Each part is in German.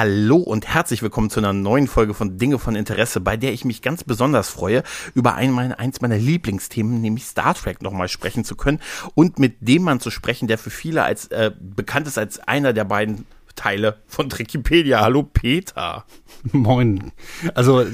Hallo und herzlich willkommen zu einer neuen Folge von Dinge von Interesse, bei der ich mich ganz besonders freue, über ein eins meiner Lieblingsthemen, nämlich Star Trek, nochmal sprechen zu können und mit dem Mann zu sprechen, der für viele als äh, bekannt ist als einer der beiden Teile von Wikipedia. Hallo Peter. Moin. Also äh,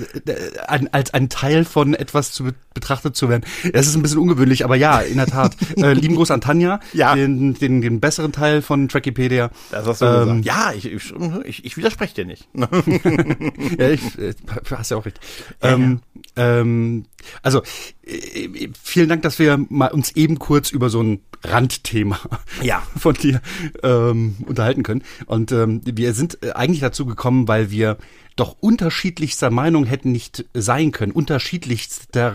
ein, als ein Teil von etwas zu betrachtet zu werden. Das ist ein bisschen ungewöhnlich, aber ja, in der Tat. äh, lieben Gruß an Tanja, ja. den, den, den besseren Teil von Trackipedia. Das hast du ähm, gesagt. Ja, ich, ich, ich widerspreche dir nicht. ja, ich, äh, hast ja auch recht. Ähm. Ähm, also äh, vielen Dank, dass wir mal uns eben kurz über so ein Randthema ja. von dir ähm, unterhalten können. Und ähm, wir sind äh, eigentlich dazu gekommen, weil wir doch unterschiedlichster Meinung hätten nicht sein können. Unterschiedlichster,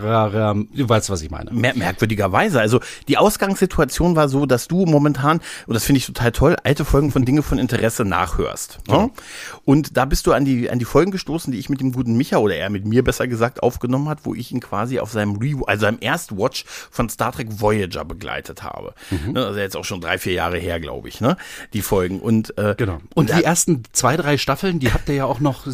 du weißt, was ich meine. Mer merkwürdigerweise. Also die Ausgangssituation war so, dass du momentan, und das finde ich total toll, alte Folgen von Dinge von Interesse nachhörst. Ne? Ja. Und da bist du an die, an die Folgen gestoßen, die ich mit dem guten Micha oder er mit mir besser gesagt aufgenommen hat, wo ich ihn quasi auf seinem Re also seinem Erstwatch von Star Trek Voyager begleitet habe. Mhm. Ne, also jetzt auch schon drei, vier Jahre her, glaube ich, ne? Die Folgen. Und, äh, genau. Und die ersten zwei, drei Staffeln, die habt ihr ja auch noch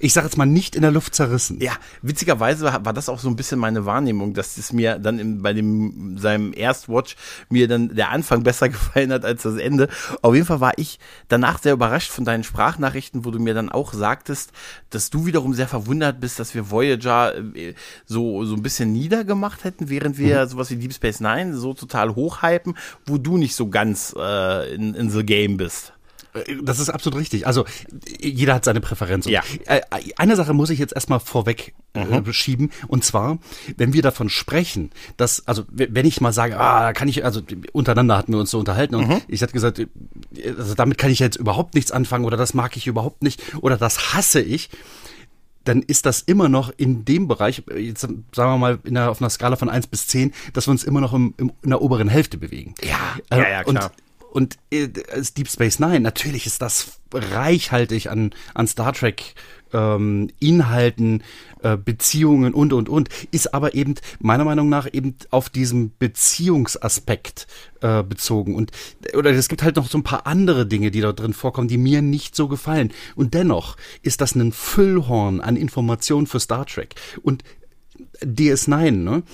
ich sage jetzt mal, nicht in der Luft zerrissen. Ja, witzigerweise war das auch so ein bisschen meine Wahrnehmung, dass es mir dann in, bei dem seinem Erstwatch mir dann der Anfang besser gefallen hat als das Ende. Auf jeden Fall war ich danach sehr überrascht von deinen Sprachnachrichten, wo du mir dann auch sagtest, dass du wiederum sehr verwundert bist, dass wir Voyager äh, so so ein bisschen niedergemacht hätten, während wir mhm. sowas wie Deep Space Nine so total hochhypen, wo du nicht so ganz äh, in, in the game bist. Das ist absolut richtig. Also jeder hat seine Präferenz. Ja. Äh, eine Sache muss ich jetzt erstmal vorweg äh, mhm. schieben. Und zwar, wenn wir davon sprechen, dass, also wenn ich mal sage, ah, kann ich, also untereinander hatten wir uns so unterhalten und mhm. ich hatte gesagt, also damit kann ich jetzt überhaupt nichts anfangen oder das mag ich überhaupt nicht oder das hasse ich dann ist das immer noch in dem Bereich, jetzt sagen wir mal in der, auf einer Skala von eins bis zehn, dass wir uns immer noch im, im, in der oberen Hälfte bewegen. Ja, äh, ja, ja, klar. Und und äh, Deep Space Nine, natürlich ist das reichhaltig an, an Star Trek ähm, Inhalten, äh, Beziehungen und und und, ist aber eben meiner Meinung nach eben auf diesem Beziehungsaspekt äh, bezogen. Und oder es gibt halt noch so ein paar andere Dinge, die da drin vorkommen, die mir nicht so gefallen. Und dennoch ist das ein Füllhorn an Informationen für Star Trek. Und DS9, ne,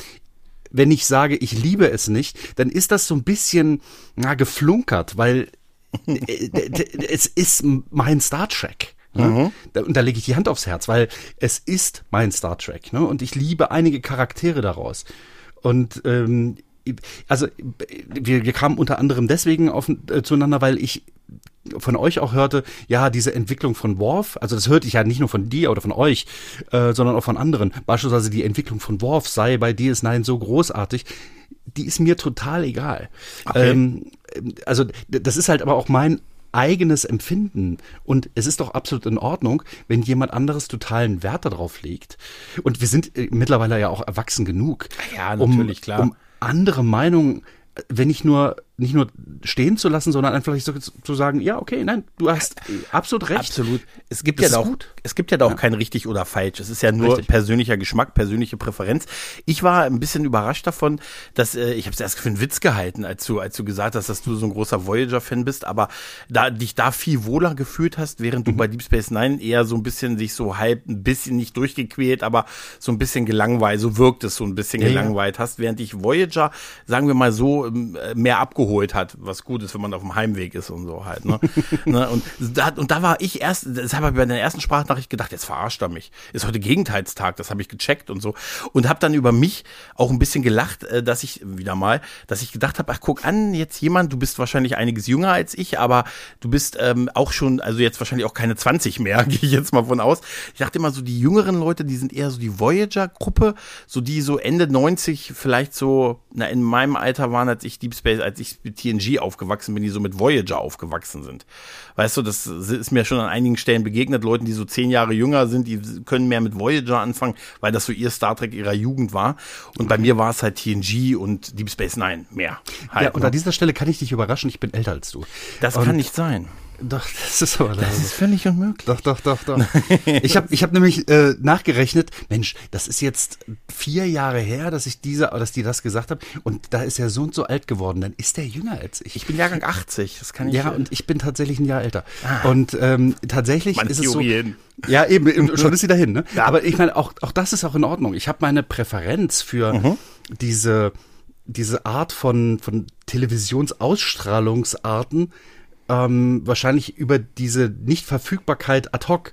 wenn ich sage, ich liebe es nicht, dann ist das so ein bisschen na, geflunkert, weil äh, es ist mein Star Trek. Ne? Mhm. Da, und da lege ich die Hand aufs Herz, weil es ist mein Star Trek. Ne? Und ich liebe einige Charaktere daraus. Und ähm, also wir, wir kamen unter anderem deswegen auf, äh, zueinander, weil ich von euch auch hörte, ja, diese Entwicklung von Worf, also das hörte ich ja nicht nur von dir oder von euch, äh, sondern auch von anderen. Beispielsweise die Entwicklung von Worf sei bei DS9 so großartig, die ist mir total egal. Okay. Ähm, also das ist halt aber auch mein eigenes Empfinden. Und es ist doch absolut in Ordnung, wenn jemand anderes totalen Wert darauf legt. Und wir sind äh, mittlerweile ja auch erwachsen genug. Ja, natürlich, um, klar. Um andere Meinungen wenn nicht nur nicht nur stehen zu lassen, sondern einfach so zu sagen, ja, okay, nein, du hast absolut recht. Absolut. Es gibt das ja auch, es gibt ja da auch ja. kein richtig oder falsch. Es ist ja nur richtig. persönlicher Geschmack, persönliche Präferenz. Ich war ein bisschen überrascht davon, dass äh, ich habe es erst für einen Witz gehalten, als du als du gesagt hast, dass du so ein großer Voyager Fan bist, aber da dich da viel wohler gefühlt hast, während du mhm. bei Deep Space Nine eher so ein bisschen sich so halb ein bisschen nicht durchgequält, aber so ein bisschen gelangweilt, so wirkt es so ein bisschen ja, gelangweilt hast, während ich Voyager, sagen wir mal so, ähm, mehr abgeholt hat, was gut ist, wenn man auf dem Heimweg ist und so halt. Ne? ne? Und, da, und da war ich erst, das habe ich bei der ersten Sprachnachricht gedacht, jetzt verarscht er mich. Ist heute Gegenteilstag, das habe ich gecheckt und so. Und habe dann über mich auch ein bisschen gelacht, äh, dass ich, wieder mal, dass ich gedacht habe, ach guck an, jetzt jemand, du bist wahrscheinlich einiges jünger als ich, aber du bist ähm, auch schon, also jetzt wahrscheinlich auch keine 20 mehr, gehe ich jetzt mal von aus. Ich dachte immer so, die jüngeren Leute, die sind eher so die Voyager-Gruppe, so die so Ende 90 vielleicht so, na in meinem Alter waren, als ich Deep Space, als ich ich mit TNG aufgewachsen bin, die so mit Voyager aufgewachsen sind. Weißt du, das ist mir schon an einigen Stellen begegnet, Leuten, die so zehn Jahre jünger sind, die können mehr mit Voyager anfangen, weil das so ihr Star Trek ihrer Jugend war. Und bei mir war es halt TNG und Deep Space Nine mehr. Halt, ja, und ne? an dieser Stelle kann ich dich überraschen, ich bin älter als du. Das und kann nicht sein. Doch, das ist aber das ist völlig unmöglich. Doch, doch, doch, doch. ich habe ich hab nämlich äh, nachgerechnet, Mensch, das ist jetzt vier Jahre her, dass ich diese, dass die das gesagt haben. Und da ist er so und so alt geworden. Dann ist er jünger als ich. Ich bin Jahrgang 80, das kann ich. Ja, und ich bin tatsächlich ein Jahr älter. Ah. Und ähm, tatsächlich Meine ist es so. Ja, eben, schon ist sie dahin, ne? Ja. Aber ich meine, auch, auch das ist auch in Ordnung. Ich habe meine Präferenz für mhm. diese, diese Art von, von Televisionsausstrahlungsarten ähm, wahrscheinlich über diese Nichtverfügbarkeit ad hoc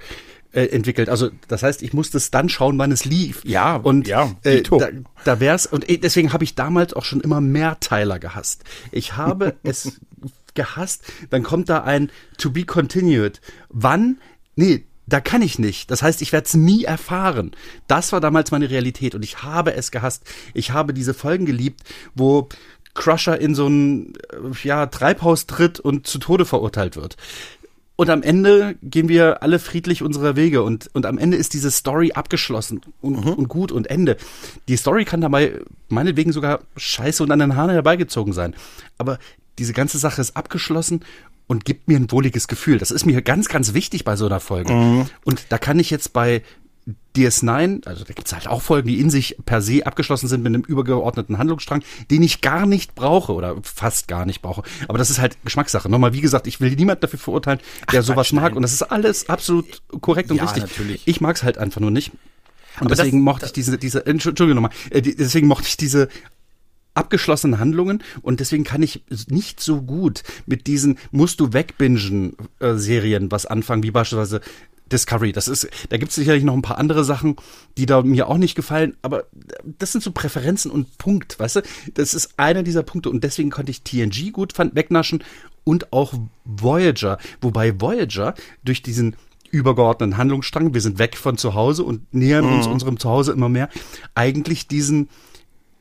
äh, entwickelt. Also das heißt, ich musste es dann schauen, wann es lief. Ja, und ja, äh, da, da wär's und äh, deswegen habe ich damals auch schon immer mehr Teiler gehasst. Ich habe es gehasst. Dann kommt da ein To be continued. Wann? Nee, da kann ich nicht. Das heißt, ich werde es nie erfahren. Das war damals meine Realität und ich habe es gehasst. Ich habe diese Folgen geliebt, wo Crusher in so ein ja, Treibhaus tritt und zu Tode verurteilt wird. Und am Ende gehen wir alle friedlich unserer Wege und, und am Ende ist diese Story abgeschlossen und, mhm. und gut und Ende. Die Story kann dabei meinetwegen sogar scheiße und an den Haaren herbeigezogen sein. Aber diese ganze Sache ist abgeschlossen und gibt mir ein wohliges Gefühl. Das ist mir ganz, ganz wichtig bei so einer Folge. Mhm. Und da kann ich jetzt bei DS9, also da gibt's halt auch Folgen, die in sich per se abgeschlossen sind mit einem übergeordneten Handlungsstrang, den ich gar nicht brauche oder fast gar nicht brauche. Aber das ist halt Geschmackssache. Nochmal, wie gesagt, ich will niemand dafür verurteilen, der Ach, sowas mag. Und das ist alles absolut korrekt und ja, richtig. Natürlich. Ich mag's halt einfach nur nicht. Und Aber deswegen das, mochte ich diese, diese, Entschuldigung nochmal, äh, deswegen mochte ich diese abgeschlossenen Handlungen und deswegen kann ich nicht so gut mit diesen musst du wegbingen äh, Serien was anfangen, wie beispielsweise Discovery. Das ist, da gibt es sicherlich noch ein paar andere Sachen, die da mir auch nicht gefallen, aber das sind so Präferenzen und Punkt, weißt du? Das ist einer dieser Punkte und deswegen konnte ich TNG gut fand, wegnaschen und auch Voyager. Wobei Voyager durch diesen übergeordneten Handlungsstrang, wir sind weg von zu Hause und nähern mhm. uns unserem Zuhause immer mehr, eigentlich diesen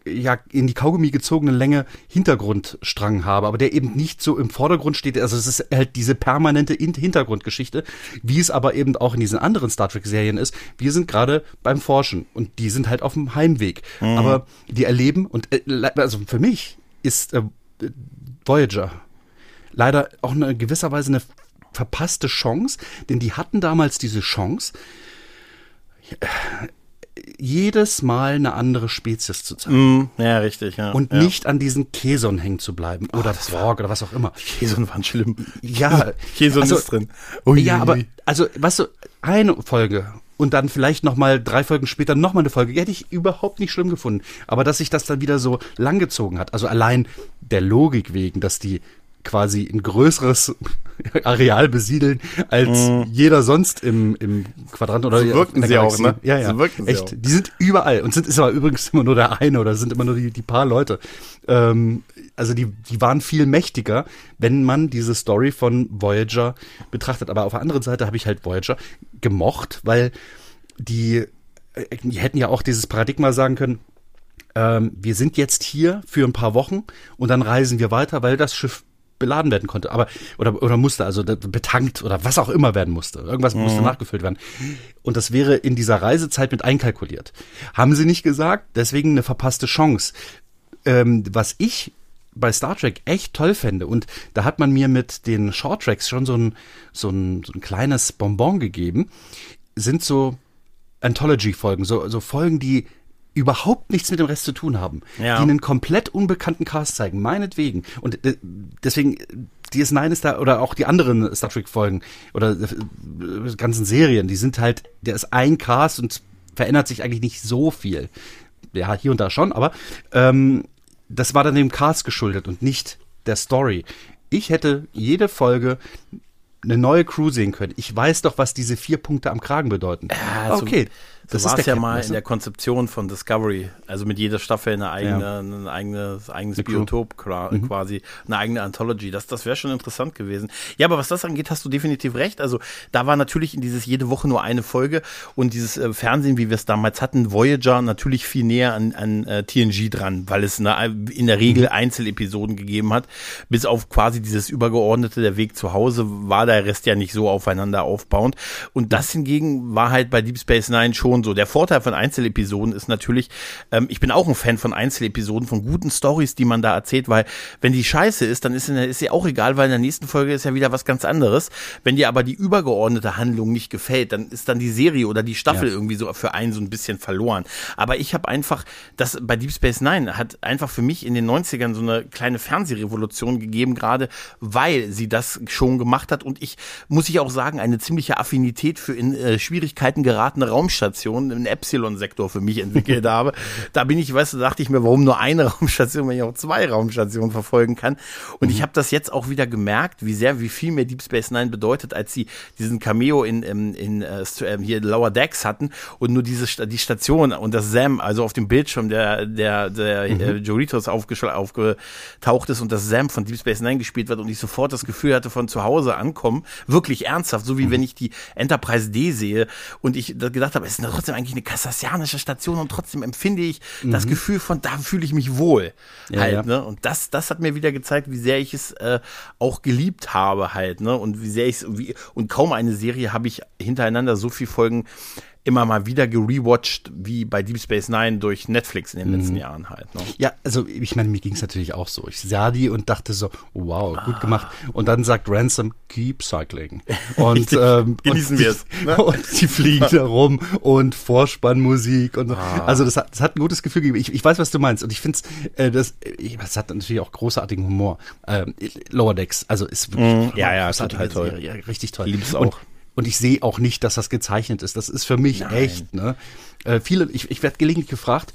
ja in die Kaugummi gezogene Länge Hintergrundstrang habe, aber der eben nicht so im Vordergrund steht. Also es ist halt diese permanente Hintergrundgeschichte, wie es aber eben auch in diesen anderen Star Trek Serien ist. Wir sind gerade beim Forschen und die sind halt auf dem Heimweg. Mhm. Aber die erleben und äh, also für mich ist äh, Voyager leider auch in gewisser Weise eine verpasste Chance, denn die hatten damals diese Chance jedes Mal eine andere Spezies zu zeigen. Mm, ja, richtig, ja. Und ja. nicht an diesen Keson hängen zu bleiben. Oder oh, Borg oder was auch immer. Die Keson waren schlimm. Ja. Keson also, ist drin. Ui, ja, aber, also, weißt du, eine Folge und dann vielleicht nochmal drei Folgen später nochmal eine Folge, hätte ich überhaupt nicht schlimm gefunden. Aber dass sich das dann wieder so langgezogen hat, also allein der Logik wegen, dass die quasi ein größeres Areal besiedeln als mm. jeder sonst im, im Quadrant oder so wirken sie auch, ne? Ja, ja. So wirken Echt, sie auch. die sind überall und sind ist aber übrigens immer nur der eine oder sind immer nur die, die paar Leute. Ähm, also die, die waren viel mächtiger, wenn man diese Story von Voyager betrachtet. Aber auf der anderen Seite habe ich halt Voyager gemocht, weil die, äh, die hätten ja auch dieses Paradigma sagen können, ähm, wir sind jetzt hier für ein paar Wochen und dann reisen wir weiter, weil das Schiff beladen werden konnte, aber oder oder musste also betankt oder was auch immer werden musste. Irgendwas mhm. musste nachgefüllt werden. Und das wäre in dieser Reisezeit mit einkalkuliert. Haben sie nicht gesagt, deswegen eine verpasste Chance. Ähm, was ich bei Star Trek echt toll fände und da hat man mir mit den Short Tracks schon so ein so ein, so ein kleines Bonbon gegeben, sind so Anthology-Folgen, so, so Folgen, die überhaupt nichts mit dem Rest zu tun haben, ja. die einen komplett unbekannten Cast zeigen, meinetwegen. Und äh, deswegen, DS9 ist da, oder auch die anderen Star Trek-Folgen oder äh, ganzen Serien, die sind halt, der ist ein Cast und verändert sich eigentlich nicht so viel. Ja, hier und da schon, aber ähm, das war dann dem Cast geschuldet und nicht der Story. Ich hätte jede Folge eine neue Crew sehen können. Ich weiß doch, was diese vier Punkte am Kragen bedeuten. Ja, okay. Das war es ja mal in der Konzeption von Discovery. Also mit jeder Staffel eine eigene, ja. ein eigenes, eigenes eine Biotop mhm. quasi, eine eigene Anthology. Das, das wäre schon interessant gewesen. Ja, aber was das angeht, hast du definitiv recht. Also da war natürlich in dieses jede Woche nur eine Folge und dieses äh, Fernsehen, wie wir es damals hatten, Voyager natürlich viel näher an, an äh, TNG dran, weil es eine, in der Regel mhm. Einzelepisoden gegeben hat. Bis auf quasi dieses übergeordnete, der Weg zu Hause, war der Rest ja nicht so aufeinander aufbauend. Und das hingegen war halt bei Deep Space Nine schon so. Der Vorteil von Einzelepisoden ist natürlich, ähm, ich bin auch ein Fan von Einzelepisoden, von guten Stories, die man da erzählt, weil wenn die scheiße ist, dann ist, ist sie auch egal, weil in der nächsten Folge ist ja wieder was ganz anderes. Wenn dir aber die übergeordnete Handlung nicht gefällt, dann ist dann die Serie oder die Staffel ja. irgendwie so für einen so ein bisschen verloren. Aber ich habe einfach, das bei Deep Space Nine hat einfach für mich in den 90ern so eine kleine Fernsehrevolution gegeben, gerade weil sie das schon gemacht hat und ich, muss ich auch sagen, eine ziemliche Affinität für in äh, Schwierigkeiten geratene Raumstationen im Epsilon-Sektor für mich entwickelt habe. Da bin ich, weißt du, dachte ich mir, warum nur eine Raumstation, wenn ich auch zwei Raumstationen verfolgen kann. Und mhm. ich habe das jetzt auch wieder gemerkt, wie sehr, wie viel mehr Deep Space Nine bedeutet, als sie diesen Cameo in, in, in uh, hier Lower Decks hatten und nur diese die Station und das Sam, also auf dem Bildschirm der der der mhm. äh, Joritos aufgetaucht ist und das Sam von Deep Space Nine gespielt wird und ich sofort das Gefühl hatte von zu Hause ankommen, wirklich ernsthaft, so wie mhm. wenn ich die Enterprise D sehe und ich gedacht habe, es ist trotzdem eigentlich eine kassassianische Station und trotzdem empfinde ich mhm. das Gefühl von, da fühle ich mich wohl. Ja, halt, ja. ne? Und das, das hat mir wieder gezeigt, wie sehr ich es äh, auch geliebt habe halt, ne? Und wie sehr ich es, und kaum eine Serie habe ich hintereinander so viel Folgen immer mal wieder gerewatcht, wie bei Deep Space Nine durch Netflix in den letzten mhm. Jahren halt. Ne? Ja, also ich meine, mir ging es natürlich auch so. Ich sah die und dachte so, wow, gut ah. gemacht. Und dann sagt Ransom, keep cycling. Und ähm, genießen wir es. Ne? Und die fliegen da rum und Vorspannmusik und ah. also das hat, das hat ein gutes Gefühl gegeben. Ich, ich weiß, was du meinst und ich finde äh, das, das hat natürlich auch großartigen Humor. Ähm, Lower Decks, also ist wirklich mm, ja ja total toll, ja, richtig toll. Lieb's auch. Und, und ich sehe auch nicht, dass das gezeichnet ist. Das ist für mich Nein. echt. Ne? Äh, viele, ich, ich werde gelegentlich gefragt,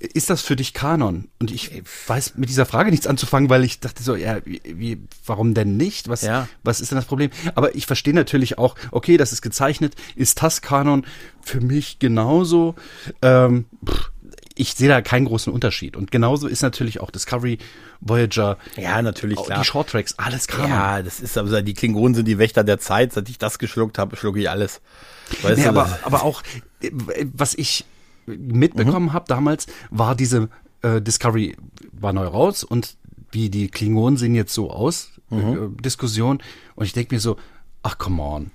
ist das für dich Kanon? Und ich weiß mit dieser Frage nichts anzufangen, weil ich dachte so, ja, wie, wie warum denn nicht? Was, ja. was ist denn das Problem? Aber ich verstehe natürlich auch, okay, das ist gezeichnet, ist das Kanon? Für mich genauso. Ähm, pff, ich sehe da keinen großen Unterschied. Und genauso ist natürlich auch Discovery, Voyager. Ja, natürlich, klar. Die Shorttracks, alles klar. Ja, das ist aber, die Klingonen sind die Wächter der Zeit. Seit ich das geschluckt habe, schlucke ich alles. Weißt nee, du, aber, aber auch, was ich mitbekommen mhm. habe damals, war diese äh, Discovery war neu raus und wie die Klingonen sehen jetzt so aus, mhm. äh, Diskussion. Und ich denke mir so, ach come on.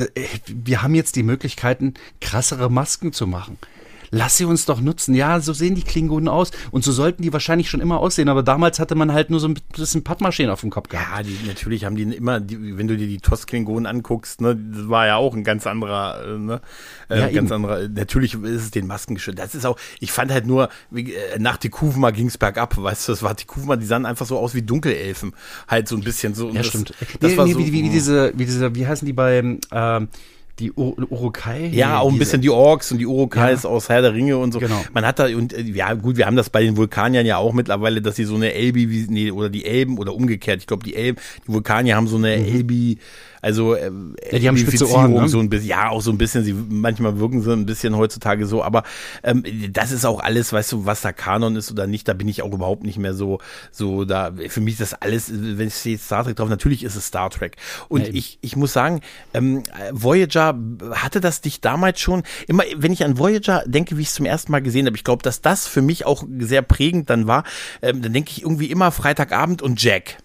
Äh, wir haben jetzt die Möglichkeiten, krassere Masken zu machen lass sie uns doch nutzen. Ja, so sehen die Klingonen aus und so sollten die wahrscheinlich schon immer aussehen, aber damals hatte man halt nur so ein bisschen Pappmaschinen auf dem Kopf gehabt. Ja, die, natürlich haben die immer, die, wenn du dir die TOS-Klingonen anguckst, ne, das war ja auch ein ganz anderer, äh, ne, äh, ja, ganz eben. anderer, natürlich ist es den Masken geschützt. Das ist auch, ich fand halt nur, wie, äh, nach Tikuvma ging es bergab, weißt du, das war Tikuvma, die sahen einfach so aus wie Dunkelelfen, halt so ein bisschen so. Ja, das, stimmt. Das nee, war nee, so, wie, wie, wie diese, wie diese, wie heißen die beim, ähm, die Ur Urukai? Ja, auch ein bisschen die Orks und die Urukais ja. aus Herr der Ringe und so. Genau. Man hat da, und äh, ja, gut, wir haben das bei den Vulkaniern ja auch mittlerweile, dass sie so eine Elbi, wie, nee, oder die Elben oder umgekehrt. Ich glaube, die Elben, die Vulkanier haben so eine mhm. Elbi, also äh, ja, die haben spitze Ohren, ne? so ein bisschen, ja, auch so ein bisschen, sie manchmal wirken sie ein bisschen heutzutage so, aber ähm, das ist auch alles, weißt du, was da Kanon ist oder nicht, da bin ich auch überhaupt nicht mehr so, so da, für mich ist das alles, wenn ich sehe Star Trek drauf, natürlich ist es Star Trek. Und ja, ich, ich muss sagen, ähm, Voyager hatte das dich damals schon, immer, wenn ich an Voyager denke, wie ich es zum ersten Mal gesehen habe, ich glaube, dass das für mich auch sehr prägend dann war, ähm, dann denke ich irgendwie immer Freitagabend und Jack.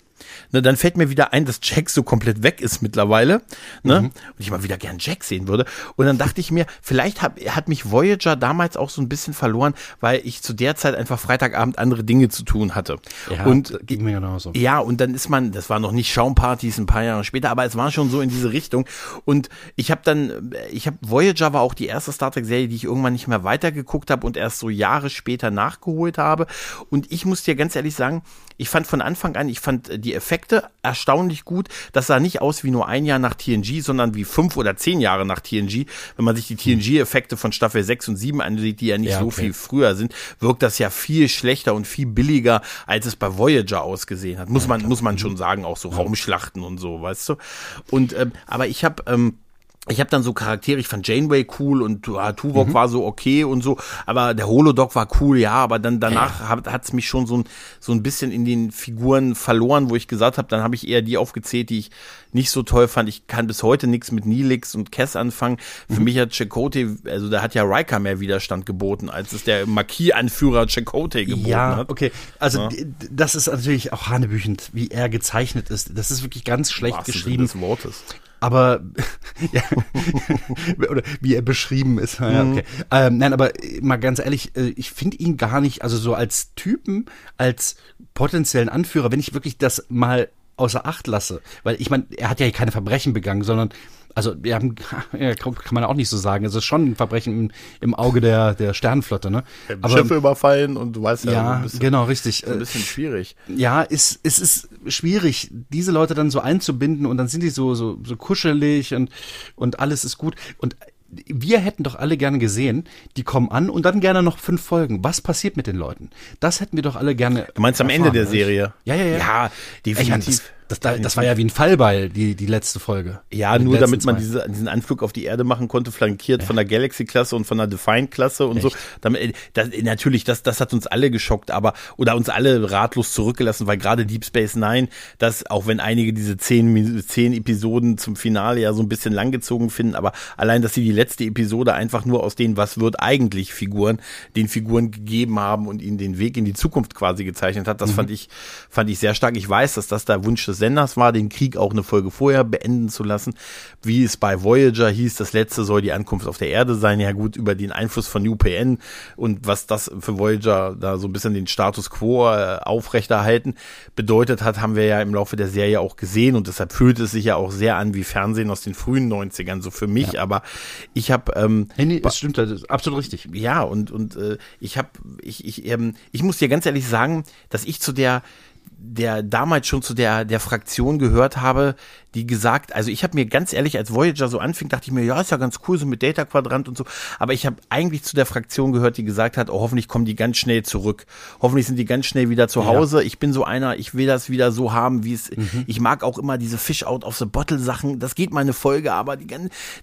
Ne, dann fällt mir wieder ein, dass Jack so komplett weg ist mittlerweile. Ne? Mhm. Und ich mal wieder gern Jack sehen würde. Und dann dachte ich mir, vielleicht hat, hat mich Voyager damals auch so ein bisschen verloren, weil ich zu der Zeit einfach Freitagabend andere Dinge zu tun hatte. Ja, und geht mir genauso. Ja, und dann ist man, das war noch nicht Schaumpartys ein paar Jahre später, aber es war schon so in diese Richtung. Und ich habe dann, ich habe Voyager war auch die erste Star Trek Serie, die ich irgendwann nicht mehr weitergeguckt habe und erst so Jahre später nachgeholt habe. Und ich muss dir ganz ehrlich sagen, ich fand von Anfang an, ich fand die Effekte erstaunlich gut. Das sah nicht aus wie nur ein Jahr nach TNG, sondern wie fünf oder zehn Jahre nach TNG. Wenn man sich die TNG-Effekte von Staffel 6 und 7 ansieht, die ja nicht ja, so viel früher sind, wirkt das ja viel schlechter und viel billiger, als es bei Voyager ausgesehen hat. Muss man, muss man schon sagen, auch so Raumschlachten und so, weißt du. Und, ähm, aber ich habe, ähm, ich habe dann so Charaktere, ich fand Janeway cool und ja, Tuvok mhm. war so okay und so, aber der Holodoc war cool, ja, aber dann danach hat es mich schon so ein, so ein bisschen in den Figuren verloren, wo ich gesagt habe, dann habe ich eher die aufgezählt, die ich nicht so toll fand. Ich kann bis heute nichts mit Nilix und Kess anfangen. Für mhm. mich hat Chakotay, also da hat ja Riker mehr Widerstand geboten, als es der Marquis-Anführer Chakotay geboten ja, hat. okay. Also ja. das ist natürlich auch hanebüchend, wie er gezeichnet ist. Das ist wirklich ganz schlecht geschrieben. Des Wortes aber ja, oder wie er beschrieben ist. Ja, mhm. okay. ähm, nein, aber mal ganz ehrlich, äh, ich finde ihn gar nicht, also so als Typen, als potenziellen Anführer, wenn ich wirklich das mal außer Acht lasse, weil ich meine, er hat ja keine Verbrechen begangen, sondern also wir haben, ja, kann man auch nicht so sagen. Es ist schon ein Verbrechen im, im Auge der, der Sternenflotte, ne? Aber, Schiffe überfallen und du weißt ja, ja bisschen, genau, richtig. Ein bisschen schwierig. Ja, ist, es ist schwierig, diese Leute dann so einzubinden und dann sind die so, so, so kuschelig und, und alles ist gut. Und wir hätten doch alle gerne gesehen, die kommen an und dann gerne noch fünf Folgen. Was passiert mit den Leuten? Das hätten wir doch alle gerne. Du meinst am Ende der Serie? Ja, ja, ja. Ja, definitiv. Das, das, das, war ja wie ein Fallbeil, die, die letzte Folge. Ja, nur damit man diese, diesen Anflug auf die Erde machen konnte, flankiert ja. von der Galaxy-Klasse und von der Defiant-Klasse und Echt? so. Damit, äh, das, natürlich, das, das hat uns alle geschockt, aber, oder uns alle ratlos zurückgelassen, weil gerade Deep Space Nine, das, auch wenn einige diese zehn, zehn Episoden zum Finale ja so ein bisschen langgezogen finden, aber allein, dass sie die letzte Episode einfach nur aus den, was wird eigentlich Figuren, den Figuren gegeben haben und ihnen den Weg in die Zukunft quasi gezeichnet hat, das mhm. fand ich, fand ich sehr stark. Ich weiß, dass das der Wunsch des Senders war, den Krieg auch eine Folge vorher beenden zu lassen. Wie es bei Voyager hieß, das letzte soll die Ankunft auf der Erde sein. Ja gut, über den Einfluss von UPN und was das für Voyager da so ein bisschen den Status quo äh, aufrechterhalten bedeutet hat, haben wir ja im Laufe der Serie auch gesehen und deshalb fühlt es sich ja auch sehr an wie Fernsehen aus den frühen 90ern, so für mich. Ja. Aber ich habe ähm, nee, nee, das stimmt, das ist absolut richtig. Ja, und, und äh, ich habe, ich, ich, ähm, ich muss dir ganz ehrlich sagen, dass ich zu der der damals schon zu der, der Fraktion gehört habe, die gesagt, also ich habe mir ganz ehrlich, als Voyager so anfing, dachte ich mir, ja, ist ja ganz cool, so mit Data Quadrant und so. Aber ich habe eigentlich zu der Fraktion gehört, die gesagt hat, oh, hoffentlich kommen die ganz schnell zurück. Hoffentlich sind die ganz schnell wieder zu Hause. Ja. Ich bin so einer, ich will das wieder so haben, wie es, mhm. ich mag auch immer diese Fish out of the bottle Sachen. Das geht mal eine Folge, aber die,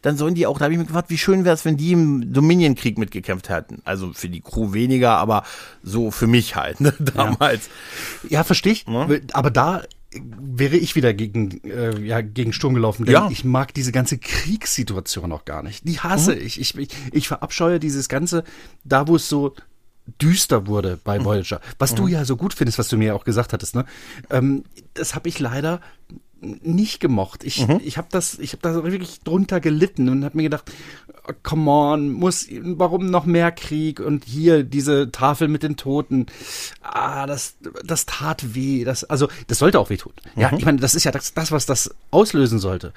dann sollen die auch, da habe ich mir gefragt, wie schön wäre es, wenn die im Dominion-Krieg mitgekämpft hätten. Also für die Crew weniger, aber so für mich halt, ne, damals. Ja, ja verstehe ich. Ja? Aber da wäre ich wieder gegen, äh, ja, gegen Sturm gelaufen, denn ja. ich mag diese ganze Kriegssituation auch gar nicht. Die hasse mhm. ich. ich. Ich ich verabscheue dieses ganze, da wo es so düster wurde bei mhm. Voyager, was mhm. du ja so gut findest, was du mir auch gesagt hattest, ne? Ähm, das habe ich leider nicht gemocht. Ich, mhm. ich habe das, ich habe da wirklich drunter gelitten und habe mir gedacht, oh, come on, muss, warum noch mehr Krieg und hier diese Tafel mit den Toten. Ah, das, das tat weh. Das, also, das sollte auch wehtun. Mhm. Ja, ich meine, das ist ja das, das, was das auslösen sollte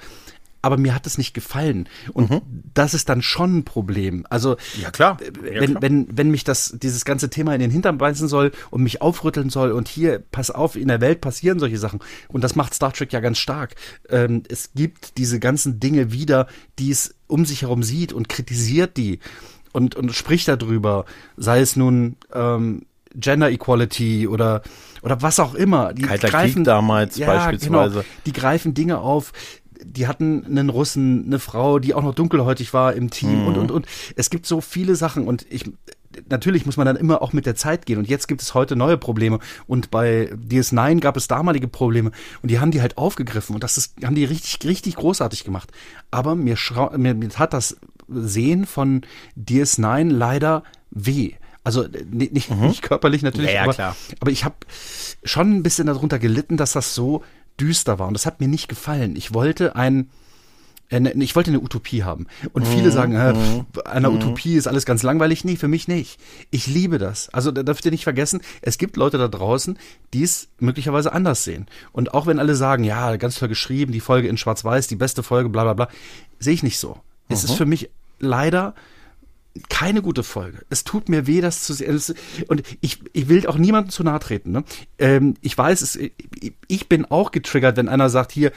aber mir hat es nicht gefallen. Und mhm. das ist dann schon ein Problem. Also, ja klar. Ja, wenn, klar. wenn, wenn mich das, dieses ganze Thema in den Hintern beißen soll und mich aufrütteln soll und hier, pass auf, in der Welt passieren solche Sachen. Und das macht Star Trek ja ganz stark. Ähm, es gibt diese ganzen Dinge wieder, die es um sich herum sieht und kritisiert die und, und spricht darüber. Sei es nun, ähm, Gender Equality oder oder was auch immer. Die Kalter greifen, Krieg damals ja, beispielsweise. Genau, die greifen Dinge auf, die hatten einen Russen, eine Frau, die auch noch dunkelhäutig war im Team mhm. und, und, und. Es gibt so viele Sachen und ich, natürlich muss man dann immer auch mit der Zeit gehen und jetzt gibt es heute neue Probleme und bei DS9 gab es damalige Probleme und die haben die halt aufgegriffen und das ist, haben die richtig, richtig großartig gemacht. Aber mir, mir, mir tat das Sehen von DS9 leider weh. Also nicht, mhm. nicht körperlich natürlich, ja, ja, aber, aber ich habe schon ein bisschen darunter gelitten, dass das so düster war. Und das hat mir nicht gefallen. Ich wollte ein, äh, ne, ich wollte eine Utopie haben. Und viele mhm. sagen, äh, pff, einer mhm. Utopie ist alles ganz langweilig. Nee, für mich nicht. Ich liebe das. Also da dürft ihr nicht vergessen, es gibt Leute da draußen, die es möglicherweise anders sehen. Und auch wenn alle sagen, ja, ganz toll geschrieben, die Folge in Schwarz-Weiß, die beste Folge, bla bla bla, sehe ich nicht so. Es ist mhm. für mich leider keine gute Folge. Es tut mir weh, das zu sehen. Und ich, ich will auch niemandem zu nahe treten. Ne? Ähm, ich weiß, es, ich bin auch getriggert, wenn einer sagt, hier,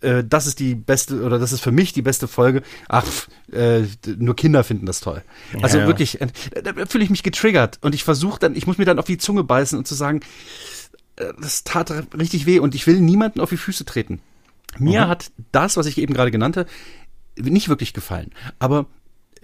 äh, das ist die beste oder das ist für mich die beste Folge. Ach, äh, nur Kinder finden das toll. Also ja, wirklich, äh, da fühle ich mich getriggert und ich versuche dann, ich muss mir dann auf die Zunge beißen und zu sagen, äh, das tat richtig weh und ich will niemanden auf die Füße treten. Mir mhm. hat das, was ich eben gerade genannte, nicht wirklich gefallen. Aber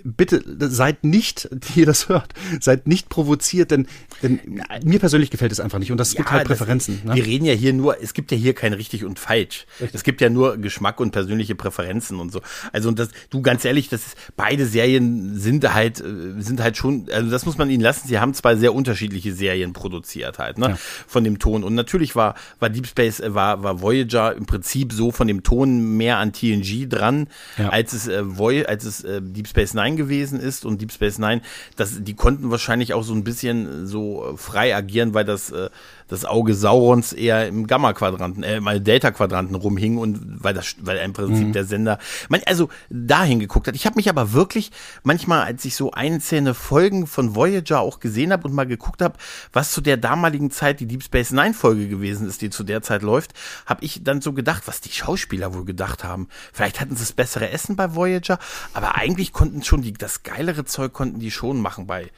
bitte seid nicht, die ihr das hört, seid nicht provoziert, denn, denn mir persönlich gefällt es einfach nicht und das ja, gibt halt Präferenzen. Das, ne? Wir reden ja hier nur, es gibt ja hier kein richtig und falsch. Richtig. Es gibt ja nur Geschmack und persönliche Präferenzen und so. Also und das, du ganz ehrlich, das ist, beide Serien sind halt, äh, sind halt schon, also das muss man ihnen lassen. Sie haben zwei sehr unterschiedliche Serien produziert halt, ne, ja. von dem Ton. Und natürlich war, war Deep Space, äh, war, war Voyager im Prinzip so von dem Ton mehr an TNG dran, ja. als es, äh, Voy als es äh, Deep Space Nine gewesen ist und Deep Space Nine, das, die konnten wahrscheinlich auch so ein bisschen so äh, frei agieren, weil das äh, das Auge Saurons eher im Gamma-Quadranten, äh, mal Delta-Quadranten rumhing und weil das, weil im Prinzip mhm. der Sender, man, also dahin geguckt hat. Ich habe mich aber wirklich manchmal, als ich so einzelne Folgen von Voyager auch gesehen habe und mal geguckt habe, was zu der damaligen Zeit die Deep Space Nine Folge gewesen ist, die zu der Zeit läuft, habe ich dann so gedacht, was die Schauspieler wohl gedacht haben. Vielleicht hatten sie das bessere Essen bei Voyager, aber eigentlich konnten schon die, das geilere Zeug konnten die schon machen bei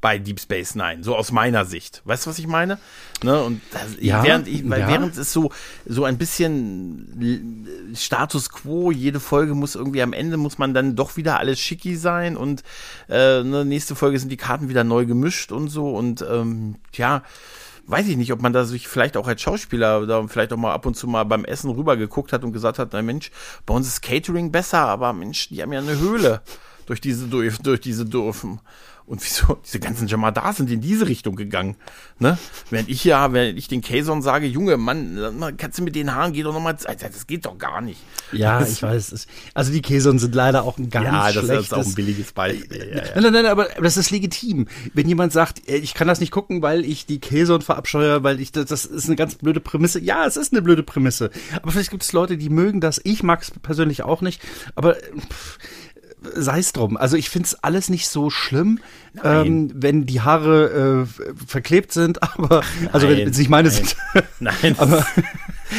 bei Deep Space Nine, so aus meiner Sicht. Weißt du, was ich meine? Ne? Und das, ja, während, ich, weil ja. während es so, so ein bisschen Status quo, jede Folge muss irgendwie am Ende muss man dann doch wieder alles schicki sein und äh, ne, nächste Folge sind die Karten wieder neu gemischt und so und ähm, ja, weiß ich nicht, ob man da sich vielleicht auch als Schauspieler da vielleicht auch mal ab und zu mal beim Essen rüber geguckt hat und gesagt hat, na Mensch, bei uns ist Catering besser, aber Mensch, die haben ja eine Höhle durch diese durch, durch diese Dürfen. Und wieso diese ganzen Jamadas sind in diese Richtung gegangen? Ne? Während ich ja, wenn ich den Kayson sage, Junge, Mann, kannst du mit den Haaren, geh doch nochmal, das geht doch gar nicht. Ja, das, ich weiß. Also die Kayson sind leider auch ein ganz ja, das schlechtes. ist auch ein billiges Beispiel. Ja, ja. Nein, nein, nein, aber das ist legitim. Wenn jemand sagt, ich kann das nicht gucken, weil ich die Kayson verabscheue, weil ich, das, das ist eine ganz blöde Prämisse. Ja, es ist eine blöde Prämisse. Aber vielleicht gibt es Leute, die mögen das. Ich mag es persönlich auch nicht. Aber pff, sei es drum. Also ich finde es alles nicht so schlimm, ähm, wenn die Haare äh, verklebt sind, aber nein, also wenn sie ich meine sind. Nein. aber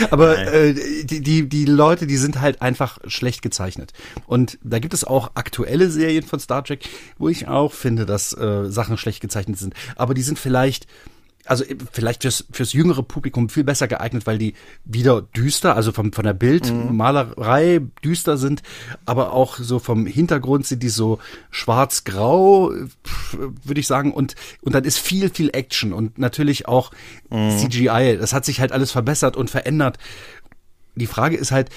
aber Äh, die, die, die Leute, die sind halt einfach schlecht gezeichnet. Und da gibt es auch aktuelle Serien von Star Trek, wo ich auch finde, dass äh, Sachen schlecht gezeichnet sind. Aber die sind vielleicht also äh, vielleicht fürs, fürs jüngere Publikum viel besser geeignet, weil die wieder düster, also vom, von der Bildmalerei mhm. düster sind, aber auch so vom Hintergrund sind die so schwarz-grau, würde ich sagen, und, und dann ist viel, viel Action und natürlich auch mhm. CGI. Das hat sich halt alles verbessert und verändert. Die Frage ist halt,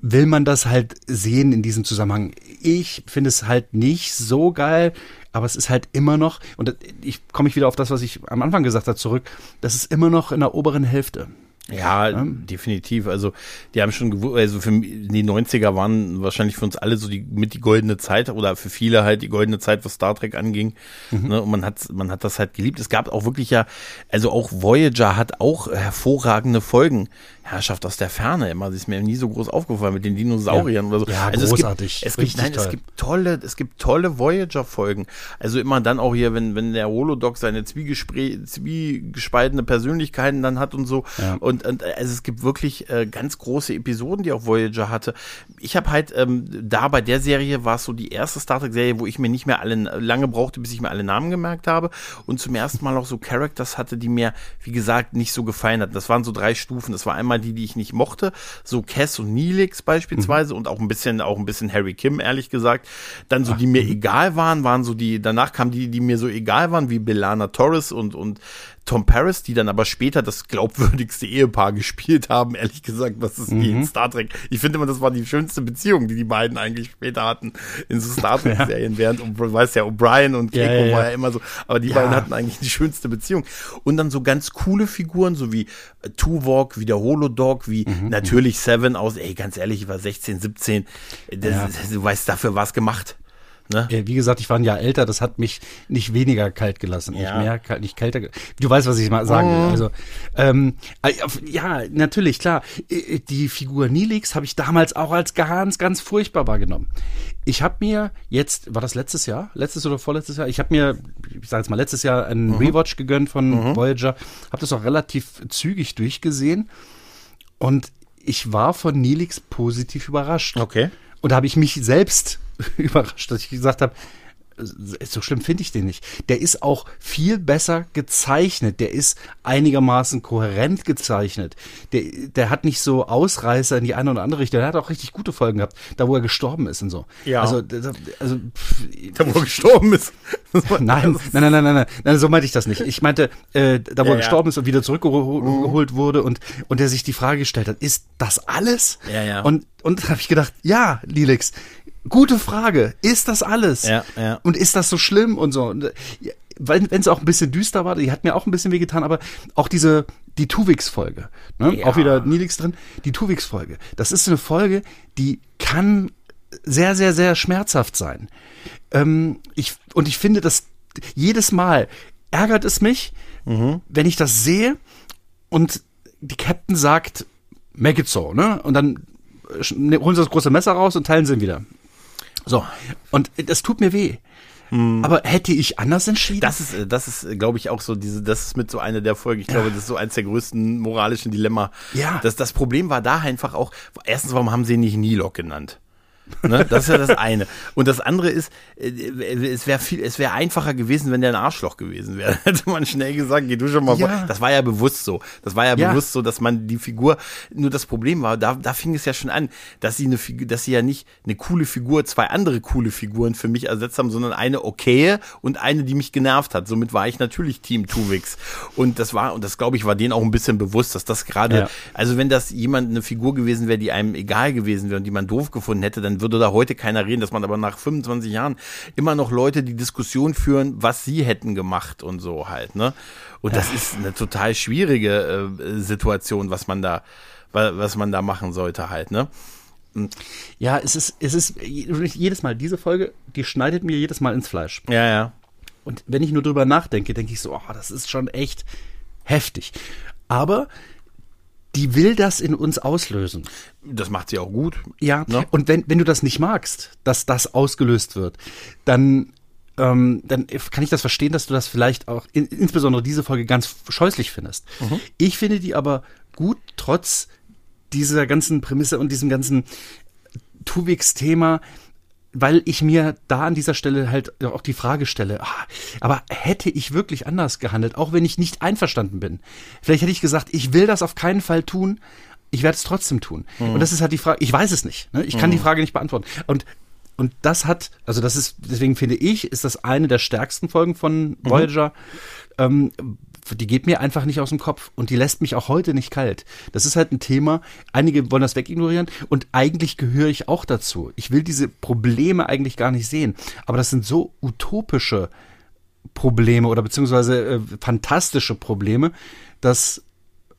will man das halt sehen in diesem Zusammenhang? Ich finde es halt nicht so geil, aber es ist halt immer noch, und ich komme ich wieder auf das, was ich am Anfang gesagt habe, zurück, das ist immer noch in der oberen Hälfte. Ja, ja, definitiv. Also die haben schon gewusst, also für die 90er waren wahrscheinlich für uns alle so die mit die goldene Zeit oder für viele halt die goldene Zeit, was Star Trek anging. Mhm. Ne? Und man hat man hat das halt geliebt. Es gab auch wirklich ja, also auch Voyager hat auch hervorragende Folgen. Herrschaft aus der Ferne immer. Das ist mir nie so groß aufgefallen mit den Dinosauriern ja. oder so. Ja, also großartig. Es gibt, es gibt, nein, toll. es gibt tolle, es gibt tolle Voyager-Folgen. Also immer dann auch hier, wenn, wenn der Holodoc seine zwiegespaltene Persönlichkeiten dann hat und so. Ja. Und, und also es gibt wirklich äh, ganz große Episoden, die auch Voyager hatte. Ich habe halt ähm, da bei der Serie war es so die erste Star Trek-Serie, wo ich mir nicht mehr alle lange brauchte, bis ich mir alle Namen gemerkt habe. Und zum ersten Mal auch so Characters hatte, die mir, wie gesagt, nicht so gefallen hatten. Das waren so drei Stufen. Das war einmal mal die, die ich nicht mochte, so Cass und Neelix beispielsweise mhm. und auch ein bisschen, auch ein bisschen Harry Kim, ehrlich gesagt. Dann so, Ach, die mir mh. egal waren, waren so die, danach kamen die, die mir so egal waren, wie Belana Torres und, und Tom Paris, die dann aber später das glaubwürdigste Ehepaar gespielt haben, ehrlich gesagt, was ist mhm. in Star Trek. Ich finde immer, das war die schönste Beziehung, die die beiden eigentlich später hatten in so Star Trek-Serien, ja. während, weißt ja, O'Brien und Keiko ja, ja, war ja immer so, aber die beiden hatten eigentlich die schönste Beziehung. Und dann so ganz coole Figuren, so wie äh, Tuvok, wie der Holodog, wie mhm. natürlich Seven aus, ey, ganz ehrlich, ich war 16, 17, das, du weißt, dafür was gemacht. Ne? Wie gesagt, ich war ein Jahr älter, das hat mich nicht weniger kalt gelassen, ja. nicht mehr, nicht kälter. Du weißt, was ich mal sagen will. Oh. Also ähm, äh, ja, natürlich, klar. Äh, die Figur Nilix habe ich damals auch als ganz, ganz furchtbar wahrgenommen. Ich habe mir jetzt, war das letztes Jahr, letztes oder vorletztes Jahr? Ich habe mir, ich sage jetzt mal letztes Jahr einen mhm. Rewatch gegönnt von mhm. Voyager, habe das auch relativ zügig durchgesehen und ich war von Nilix positiv überrascht. Okay. Und da habe ich mich selbst überrascht, dass ich gesagt habe, so schlimm finde ich den nicht. Der ist auch viel besser gezeichnet. Der ist einigermaßen kohärent gezeichnet. Der, der hat nicht so Ausreißer in die eine oder andere Richtung. Der hat auch richtig gute Folgen gehabt, da wo er gestorben ist und so. Ja. Also, da, also da wo er gestorben ist. nein, nein, nein, nein, nein, nein, so meinte ich das nicht. Ich meinte, äh, da wo ja, er gestorben ja. ist und wieder zurückgeholt mhm. wurde und und der sich die Frage gestellt hat, ist das alles? Ja, ja. Und und habe ich gedacht, ja, Lilix, gute Frage. Ist das alles? Ja, ja. Und ist das so schlimm und so? Wenn es auch ein bisschen düster war, die hat mir auch ein bisschen wehgetan, aber auch diese, die Tuvix-Folge, ne? Ja. auch wieder Nilix drin, die Tuvix-Folge, das ist eine Folge, die kann sehr, sehr, sehr schmerzhaft sein. Ähm, ich, und ich finde, dass jedes Mal ärgert es mich, mhm. wenn ich das sehe und die Captain sagt, make it so, ne? Und dann ne, holen sie das große Messer raus und teilen sie ihn wieder. So. Und das tut mir weh. Hm. Aber hätte ich anders entschieden? Das ist, äh, das ist, äh, glaube ich, auch so diese, das ist mit so einer der Folgen. Ich glaube, das ist so eins der größten moralischen Dilemma. Ja. Das, das Problem war da einfach auch, erstens, warum haben sie ihn nicht Nilok genannt? Ne? Das ist ja das eine. Und das andere ist, äh, es wäre viel, es wäre einfacher gewesen, wenn der ein Arschloch gewesen wäre. Hätte man schnell gesagt, geh du schon mal ja. vor. Das war ja bewusst so. Das war ja, ja, bewusst so, dass man die Figur, nur das Problem war, da, da fing es ja schon an, dass sie eine Figur, dass sie ja nicht eine coole Figur, zwei andere coole Figuren für mich ersetzt haben, sondern eine okaye und eine, die mich genervt hat. Somit war ich natürlich Team Tuvix. Und das war, und das glaube ich, war denen auch ein bisschen bewusst, dass das gerade, ja. also wenn das jemand eine Figur gewesen wäre, die einem egal gewesen wäre und die man doof gefunden hätte, dann dann würde da heute keiner reden, dass man aber nach 25 Jahren immer noch Leute die Diskussion führen, was sie hätten gemacht und so halt, ne? Und ja. das ist eine total schwierige äh, Situation, was man da, was man da machen sollte halt, ne? Ja, es ist, es ist jedes Mal, diese Folge, die schneidet mir jedes Mal ins Fleisch. Ja, ja. Und wenn ich nur drüber nachdenke, denke ich so, oh, das ist schon echt heftig. Aber die will das in uns auslösen. Das macht sie auch gut. Ja, ne? und wenn, wenn du das nicht magst, dass das ausgelöst wird, dann, ähm, dann kann ich das verstehen, dass du das vielleicht auch, in, insbesondere diese Folge, ganz scheußlich findest. Mhm. Ich finde die aber gut, trotz dieser ganzen Prämisse und diesem ganzen Tuvix-Thema, weil ich mir da an dieser Stelle halt auch die Frage stelle, ah, aber hätte ich wirklich anders gehandelt, auch wenn ich nicht einverstanden bin? Vielleicht hätte ich gesagt, ich will das auf keinen Fall tun, ich werde es trotzdem tun. Mhm. Und das ist halt die Frage, ich weiß es nicht. Ne? Ich kann mhm. die Frage nicht beantworten. Und und das hat, also das ist, deswegen finde ich, ist das eine der stärksten Folgen von mhm. Voyager, mhm. ähm, die geht mir einfach nicht aus dem Kopf und die lässt mich auch heute nicht kalt. Das ist halt ein Thema, einige wollen das wegignorieren und eigentlich gehöre ich auch dazu. Ich will diese Probleme eigentlich gar nicht sehen, aber das sind so utopische Probleme oder beziehungsweise äh, fantastische Probleme, dass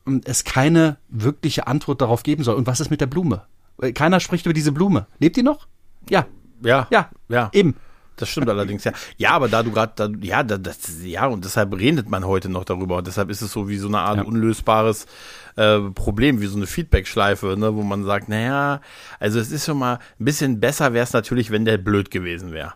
äh, es keine wirkliche Antwort darauf geben soll. Und was ist mit der Blume? Äh, keiner spricht über diese Blume. Lebt die noch? Ja. Ja. Ja. Ja. Eben. Das stimmt allerdings, ja. Ja, aber da du gerade, ja, das, ja, und deshalb redet man heute noch darüber. Und deshalb ist es so wie so eine Art ja. unlösbares äh, Problem, wie so eine Feedback-Schleife, ne, wo man sagt, naja, also es ist schon mal ein bisschen besser wäre es natürlich, wenn der blöd gewesen wäre.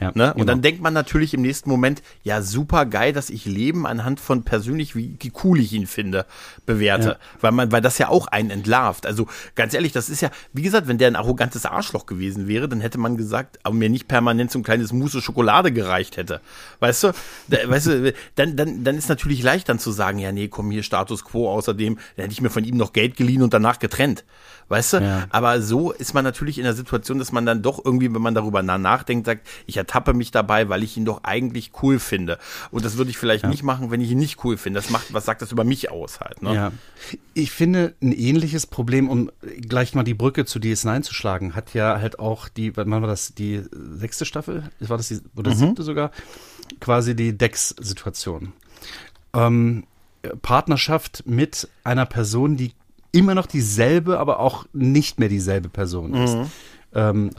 Ja, ne? Und genau. dann denkt man natürlich im nächsten Moment, ja, super geil, dass ich Leben anhand von persönlich, wie, wie cool ich ihn finde, bewerte. Ja. Weil man, weil das ja auch einen entlarvt. Also ganz ehrlich, das ist ja, wie gesagt, wenn der ein arrogantes Arschloch gewesen wäre, dann hätte man gesagt, aber mir nicht permanent so ein kleines Mousse Schokolade gereicht hätte. Weißt du? Da, weißt du, dann, dann, dann ist natürlich leicht dann zu sagen, ja, nee, komm hier Status quo, außerdem, dann hätte ich mir von ihm noch Geld geliehen und danach getrennt. Weißt du? Ja. Aber so ist man natürlich in der Situation, dass man dann doch irgendwie, wenn man darüber nachdenkt, sagt, ich ertappe mich dabei, weil ich ihn doch eigentlich cool finde. Und das würde ich vielleicht ja. nicht machen, wenn ich ihn nicht cool finde. Das macht, was sagt das über mich aus halt, ne? Ja. Ich finde, ein ähnliches Problem, um gleich mal die Brücke zu DS9 zu schlagen, hat ja halt auch die, wann war das, die sechste Staffel? War das die, oder mhm. siebte sogar? Quasi die Dex-Situation. Ähm, Partnerschaft mit einer Person, die immer noch dieselbe, aber auch nicht mehr dieselbe Person ist. Mhm. Ähm,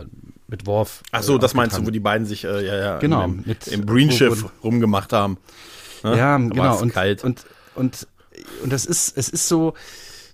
mit Worf. Ach so, äh, das meinst du, wo die beiden sich äh, ja, ja, genau, im, mit, im Greenschiff rumgemacht haben. Ne? Ja, da genau. Und, kalt. und, und, und das ist, es ist so,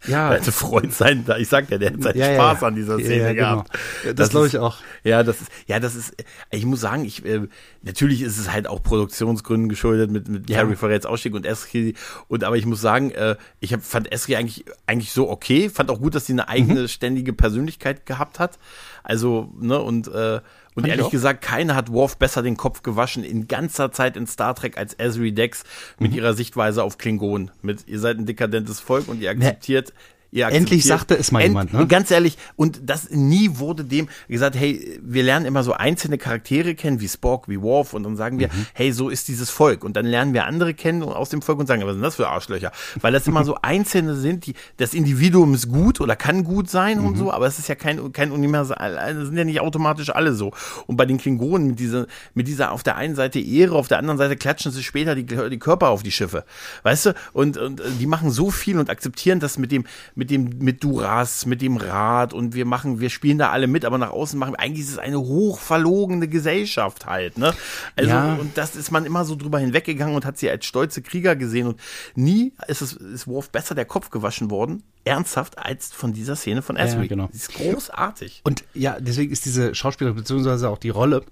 ja. Der hätte Freund sein, ich sag ja, der hätte seinen ja, Spaß ja, an dieser Szene ja, gehabt. Genau. Das, das glaube ich auch. Ja, das ist, ja, das ist, ich muss sagen, ich, äh, natürlich ist es halt auch Produktionsgründen geschuldet mit, mit ja. Harry Ferrets Ausstieg und Esri. Und aber ich muss sagen, äh, ich hab, fand Esri eigentlich, eigentlich so okay, fand auch gut, dass sie eine eigene mhm. ständige Persönlichkeit gehabt hat. Also, ne, und, äh, Und ehrlich gesagt, keiner hat Worf besser den Kopf gewaschen in ganzer Zeit in Star Trek als Ezri Dex mit mhm. ihrer Sichtweise auf Klingonen. Mit, ihr seid ein dekadentes Volk und ihr akzeptiert Endlich sagte es mal End, jemand, ne? Ganz ehrlich, und das nie wurde dem gesagt, hey, wir lernen immer so einzelne Charaktere kennen, wie Spock, wie Worf, und dann sagen wir, mhm. hey, so ist dieses Volk. Und dann lernen wir andere kennen aus dem Volk und sagen, was sind das für Arschlöcher? Weil das immer so Einzelne sind, die, das Individuum ist gut oder kann gut sein mhm. und so, aber es ist ja kein, kein Universal, also sind ja nicht automatisch alle so. Und bei den Klingonen mit dieser, mit dieser auf der einen Seite Ehre, auf der anderen Seite klatschen sie später die, die Körper auf die Schiffe. Weißt du? Und, und die machen so viel und akzeptieren das mit dem, mit dem, mit Duras, mit dem Rad und wir machen, wir spielen da alle mit, aber nach außen machen wir, eigentlich ist es eine hochverlogene Gesellschaft halt, ne? Also, ja. und das ist man immer so drüber hinweggegangen und hat sie als stolze Krieger gesehen und nie ist es, ist Worf besser der Kopf gewaschen worden, ernsthaft, als von dieser Szene von Esri. Ja, genau. Die ist großartig. Und ja, deswegen ist diese Schauspielerin, beziehungsweise auch die Rolle,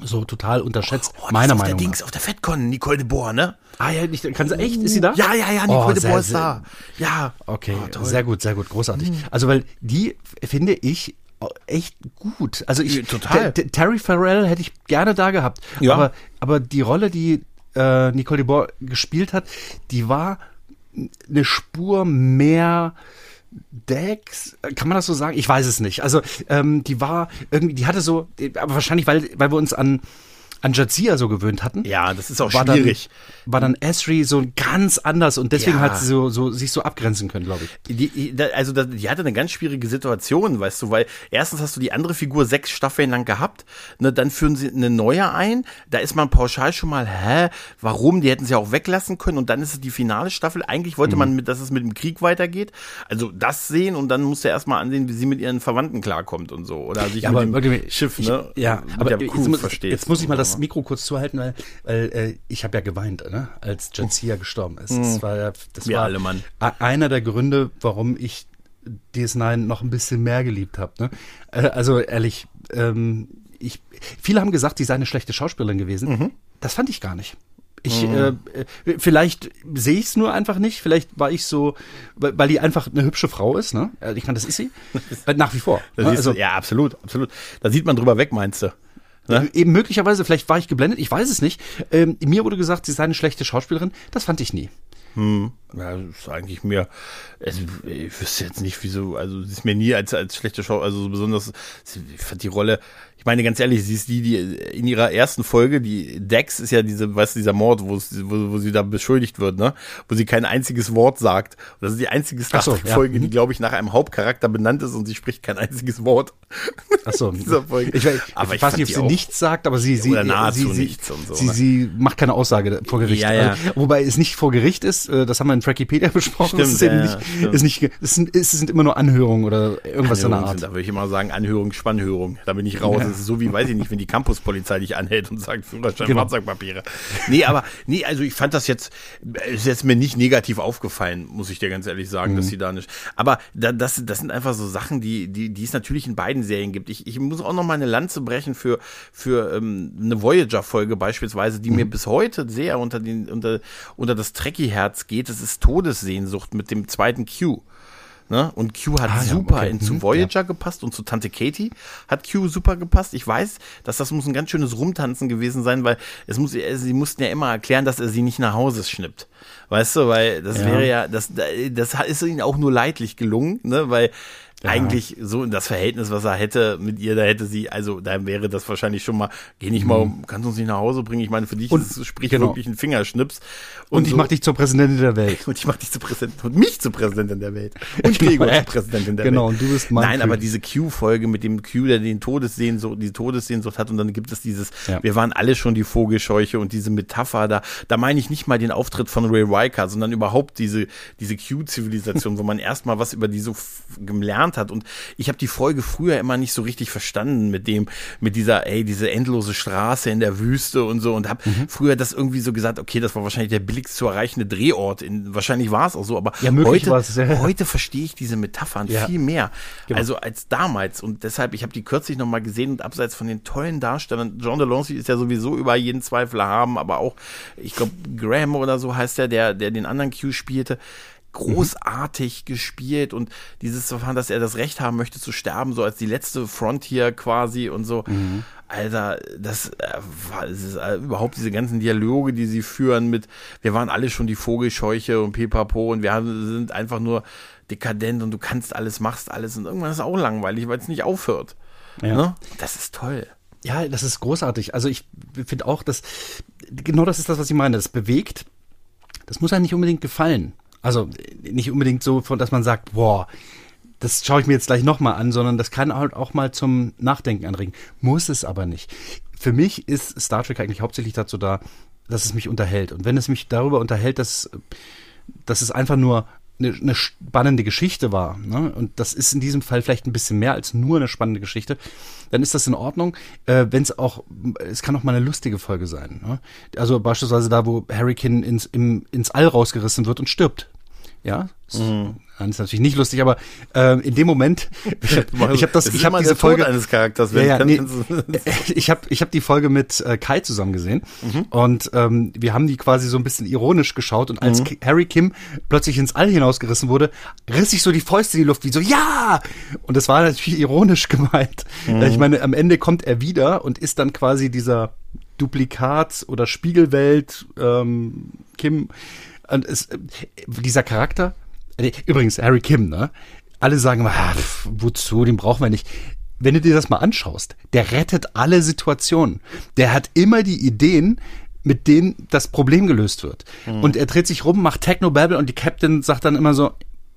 so total unterschätzt, oh, meiner Meinung nach. Dings auf der Fettcon, Nicole de Boer, ne? Ah ja, nicht, kann sie echt? Ist sie da? Ja, ja, ja, Nicole oh, de Boer ist da. Ja. Okay, oh, sehr gut, sehr gut, großartig. Mhm. Also, weil die finde ich echt gut. Also ich total. Terry Farrell hätte ich gerne da gehabt. Ja. Aber, aber die Rolle, die äh, Nicole de Boer gespielt hat, die war eine Spur mehr Dex, kann man das so sagen? Ich weiß es nicht. Also ähm, die war irgendwie, die hatte so, aber wahrscheinlich, weil, weil wir uns an an Jadzia so gewöhnt hatten. Ja, das ist auch war schwierig. Dann, war dann Esri so ganz anders und deswegen ja. hat sie so, so, sich so abgrenzen können, glaube ich. Die, also die hatte eine ganz schwierige Situation, weißt du, weil erstens hast du die andere Figur sechs Staffeln lang gehabt, ne, dann führen sie eine neue ein, da ist man pauschal schon mal, hä, warum? Die hätten sie auch weglassen können und dann ist es die finale Staffel. Eigentlich wollte mhm. man, mit, dass es mit dem Krieg weitergeht. Also das sehen und dann musst du erstmal ansehen, wie sie mit ihren Verwandten klarkommt und so. Oder sich ja, mit dem Schiff, ne? Ich, ja, aber jetzt, jetzt, muss ich mal das Mikro kurz zuhalten, weil, weil äh, ich habe ja geweint, ne? als Jadzia gestorben ist. Das hm. war, das Wir war alle, Mann. einer der Gründe, warum ich DS9 noch ein bisschen mehr geliebt habe. Ne? Äh, also ehrlich, ähm, ich, viele haben gesagt, sie sei eine schlechte Schauspielerin gewesen. Mhm. Das fand ich gar nicht. Ich, mhm. äh, vielleicht sehe ich es nur einfach nicht. Vielleicht war ich so, weil, weil die einfach eine hübsche Frau ist. Ne? Äh, ich meine, das ist sie. Nach wie vor. Ne? Also, ja, absolut, absolut. Da sieht man drüber weg, meinst du? Ne? Eben möglicherweise, vielleicht war ich geblendet, ich weiß es nicht. Ähm, mir wurde gesagt, sie sei eine schlechte Schauspielerin. Das fand ich nie. Hm. Ja, das ist eigentlich mir, also ich wüsste jetzt nicht, wieso, also sie ist mir nie als, als schlechte Schau, also so besonders, ich fand die Rolle, ich meine ganz ehrlich, sie ist die, die in ihrer ersten Folge, die Dex ist ja diese, weißt du, dieser Mord, wo, wo, sie da beschuldigt wird, ne? Wo sie kein einziges Wort sagt. Und das ist die einzige Star Trek Folge, ja. die, mhm. glaube ich, nach einem Hauptcharakter benannt ist und sie spricht kein einziges Wort. Ach so. dieser Folge. Ich, ich, aber ich weiß nicht, ob sie nichts sagt, aber sie, sie, sie, und so. Sie, ne? sie macht keine Aussage vor Gericht. Ja, ja. Also, wobei es nicht vor Gericht ist, äh, das haben wir in Trackipedia besprochen. Stimmt, ist ja, nicht, ist nicht, es sind, es sind immer nur Anhörungen oder irgendwas Anhörungen Art. Sind, da würde ich immer sagen, Anhörung, Spannhörung. Da bin ich raus. Das ist so wie, weiß ich nicht, wenn die Campuspolizei dich anhält und sagt, Führerschein, genau. Fahrzeugpapiere. Nee, aber, nee, also ich fand das jetzt, ist jetzt mir nicht negativ aufgefallen, muss ich dir ganz ehrlich sagen, mhm. dass sie da nicht, aber da, das, das sind einfach so Sachen, die, die, die es natürlich in beiden Serien gibt. Ich, ich muss auch noch mal eine Lanze brechen für, für ähm, eine Voyager-Folge beispielsweise, die mhm. mir bis heute sehr unter den, unter, unter das Trekkie-Herz geht. Das ist Todessehnsucht mit dem zweiten Q. Ne? Und Q hat ah, super ja, okay. in, zu mhm, Voyager ja. gepasst und zu Tante Katie hat Q super gepasst. Ich weiß, dass das muss ein ganz schönes Rumtanzen gewesen sein, weil es muss, sie mussten ja immer erklären, dass er sie nicht nach Hause schnippt. Weißt du, weil das ja. wäre ja, das, das ist ihnen auch nur leidlich gelungen, ne? Weil ja. eigentlich so in das Verhältnis, was er hätte mit ihr, da hätte sie, also da wäre das wahrscheinlich schon mal, geh nicht mal, mhm. kannst du uns nicht nach Hause bringen? Ich meine, für dich und, ist es sprich genau. wirklich ein Fingerschnips. Und, und ich so. mach dich zur Präsidentin der Welt. Und ich mach dich zur Präsidentin, und mich zur Präsidentin der Welt. Und Gregor zur Präsidentin der genau, Welt. Genau, und du bist mein Nein, Q. aber diese Q-Folge mit dem Q, der den Todessehnsucht, die Todessehnsucht hat und dann gibt es dieses, ja. wir waren alle schon die Vogelscheuche und diese Metapher da, da meine ich nicht mal den Auftritt von Ray Riker, sondern überhaupt diese, diese Q-Zivilisation, wo man erstmal was über die so gelernt hat und ich habe die Folge früher immer nicht so richtig verstanden mit dem, mit dieser, ey, diese endlose Straße in der Wüste und so und habe mhm. früher das irgendwie so gesagt, okay, das war wahrscheinlich der billigst zu erreichende Drehort. In, wahrscheinlich war es auch so, aber ja, heute, ja. heute verstehe ich diese Metaphern ja. viel mehr. Genau. Also als damals und deshalb, ich habe die kürzlich nochmal gesehen und abseits von den tollen Darstellern, John DeLancey ist ja sowieso über jeden Zweifel haben, aber auch, ich glaube, Graham oder so heißt der, der, der den anderen Q spielte großartig mhm. gespielt und dieses Verfahren, dass er das Recht haben möchte zu sterben, so als die letzte Frontier quasi und so. Mhm. Alter, das, äh, das ist äh, überhaupt diese ganzen Dialoge, die sie führen mit, wir waren alle schon die Vogelscheuche und Pipapo und wir sind einfach nur dekadent und du kannst alles, machst alles und irgendwann ist es auch langweilig, weil es nicht aufhört. Ja. Ne? Das ist toll. Ja, das ist großartig. Also ich finde auch, dass genau das ist das, was ich meine. Das bewegt. Das muss ja nicht unbedingt gefallen. Also nicht unbedingt so, dass man sagt, boah, das schaue ich mir jetzt gleich nochmal an, sondern das kann halt auch mal zum Nachdenken anregen. Muss es aber nicht. Für mich ist Star Trek eigentlich hauptsächlich dazu da, dass es mich unterhält. Und wenn es mich darüber unterhält, dass, dass es einfach nur eine, eine spannende Geschichte war, ne? und das ist in diesem Fall vielleicht ein bisschen mehr als nur eine spannende Geschichte, dann ist das in Ordnung. Äh, Wenn es auch, es kann auch mal eine lustige Folge sein. Ne? Also beispielsweise da, wo Harry Kinn ins, im, ins All rausgerissen wird und stirbt. Ja, mhm. Das ist natürlich nicht lustig, aber äh, in dem Moment, ich habe hab das, ich habe diese Folge eines Charakters. Ja, ja, nee, ich habe ich hab die Folge mit äh, Kai zusammen gesehen mhm. und ähm, wir haben die quasi so ein bisschen ironisch geschaut und als mhm. Harry Kim plötzlich ins All hinausgerissen wurde, riss sich so die Fäuste in die Luft wie so ja und das war natürlich ironisch gemeint. Mhm. Ich meine, am Ende kommt er wieder und ist dann quasi dieser Duplikat oder Spiegelwelt ähm, Kim und es, dieser Charakter äh, übrigens, Harry Kim, ne? Alle sagen immer, ah, pf, wozu, den brauchen wir nicht. Wenn du dir das mal anschaust, der rettet alle Situationen. Der hat immer die Ideen, mit denen das Problem gelöst wird. Mhm. Und er dreht sich rum, macht Techno-Babble und die Captain sagt dann immer so,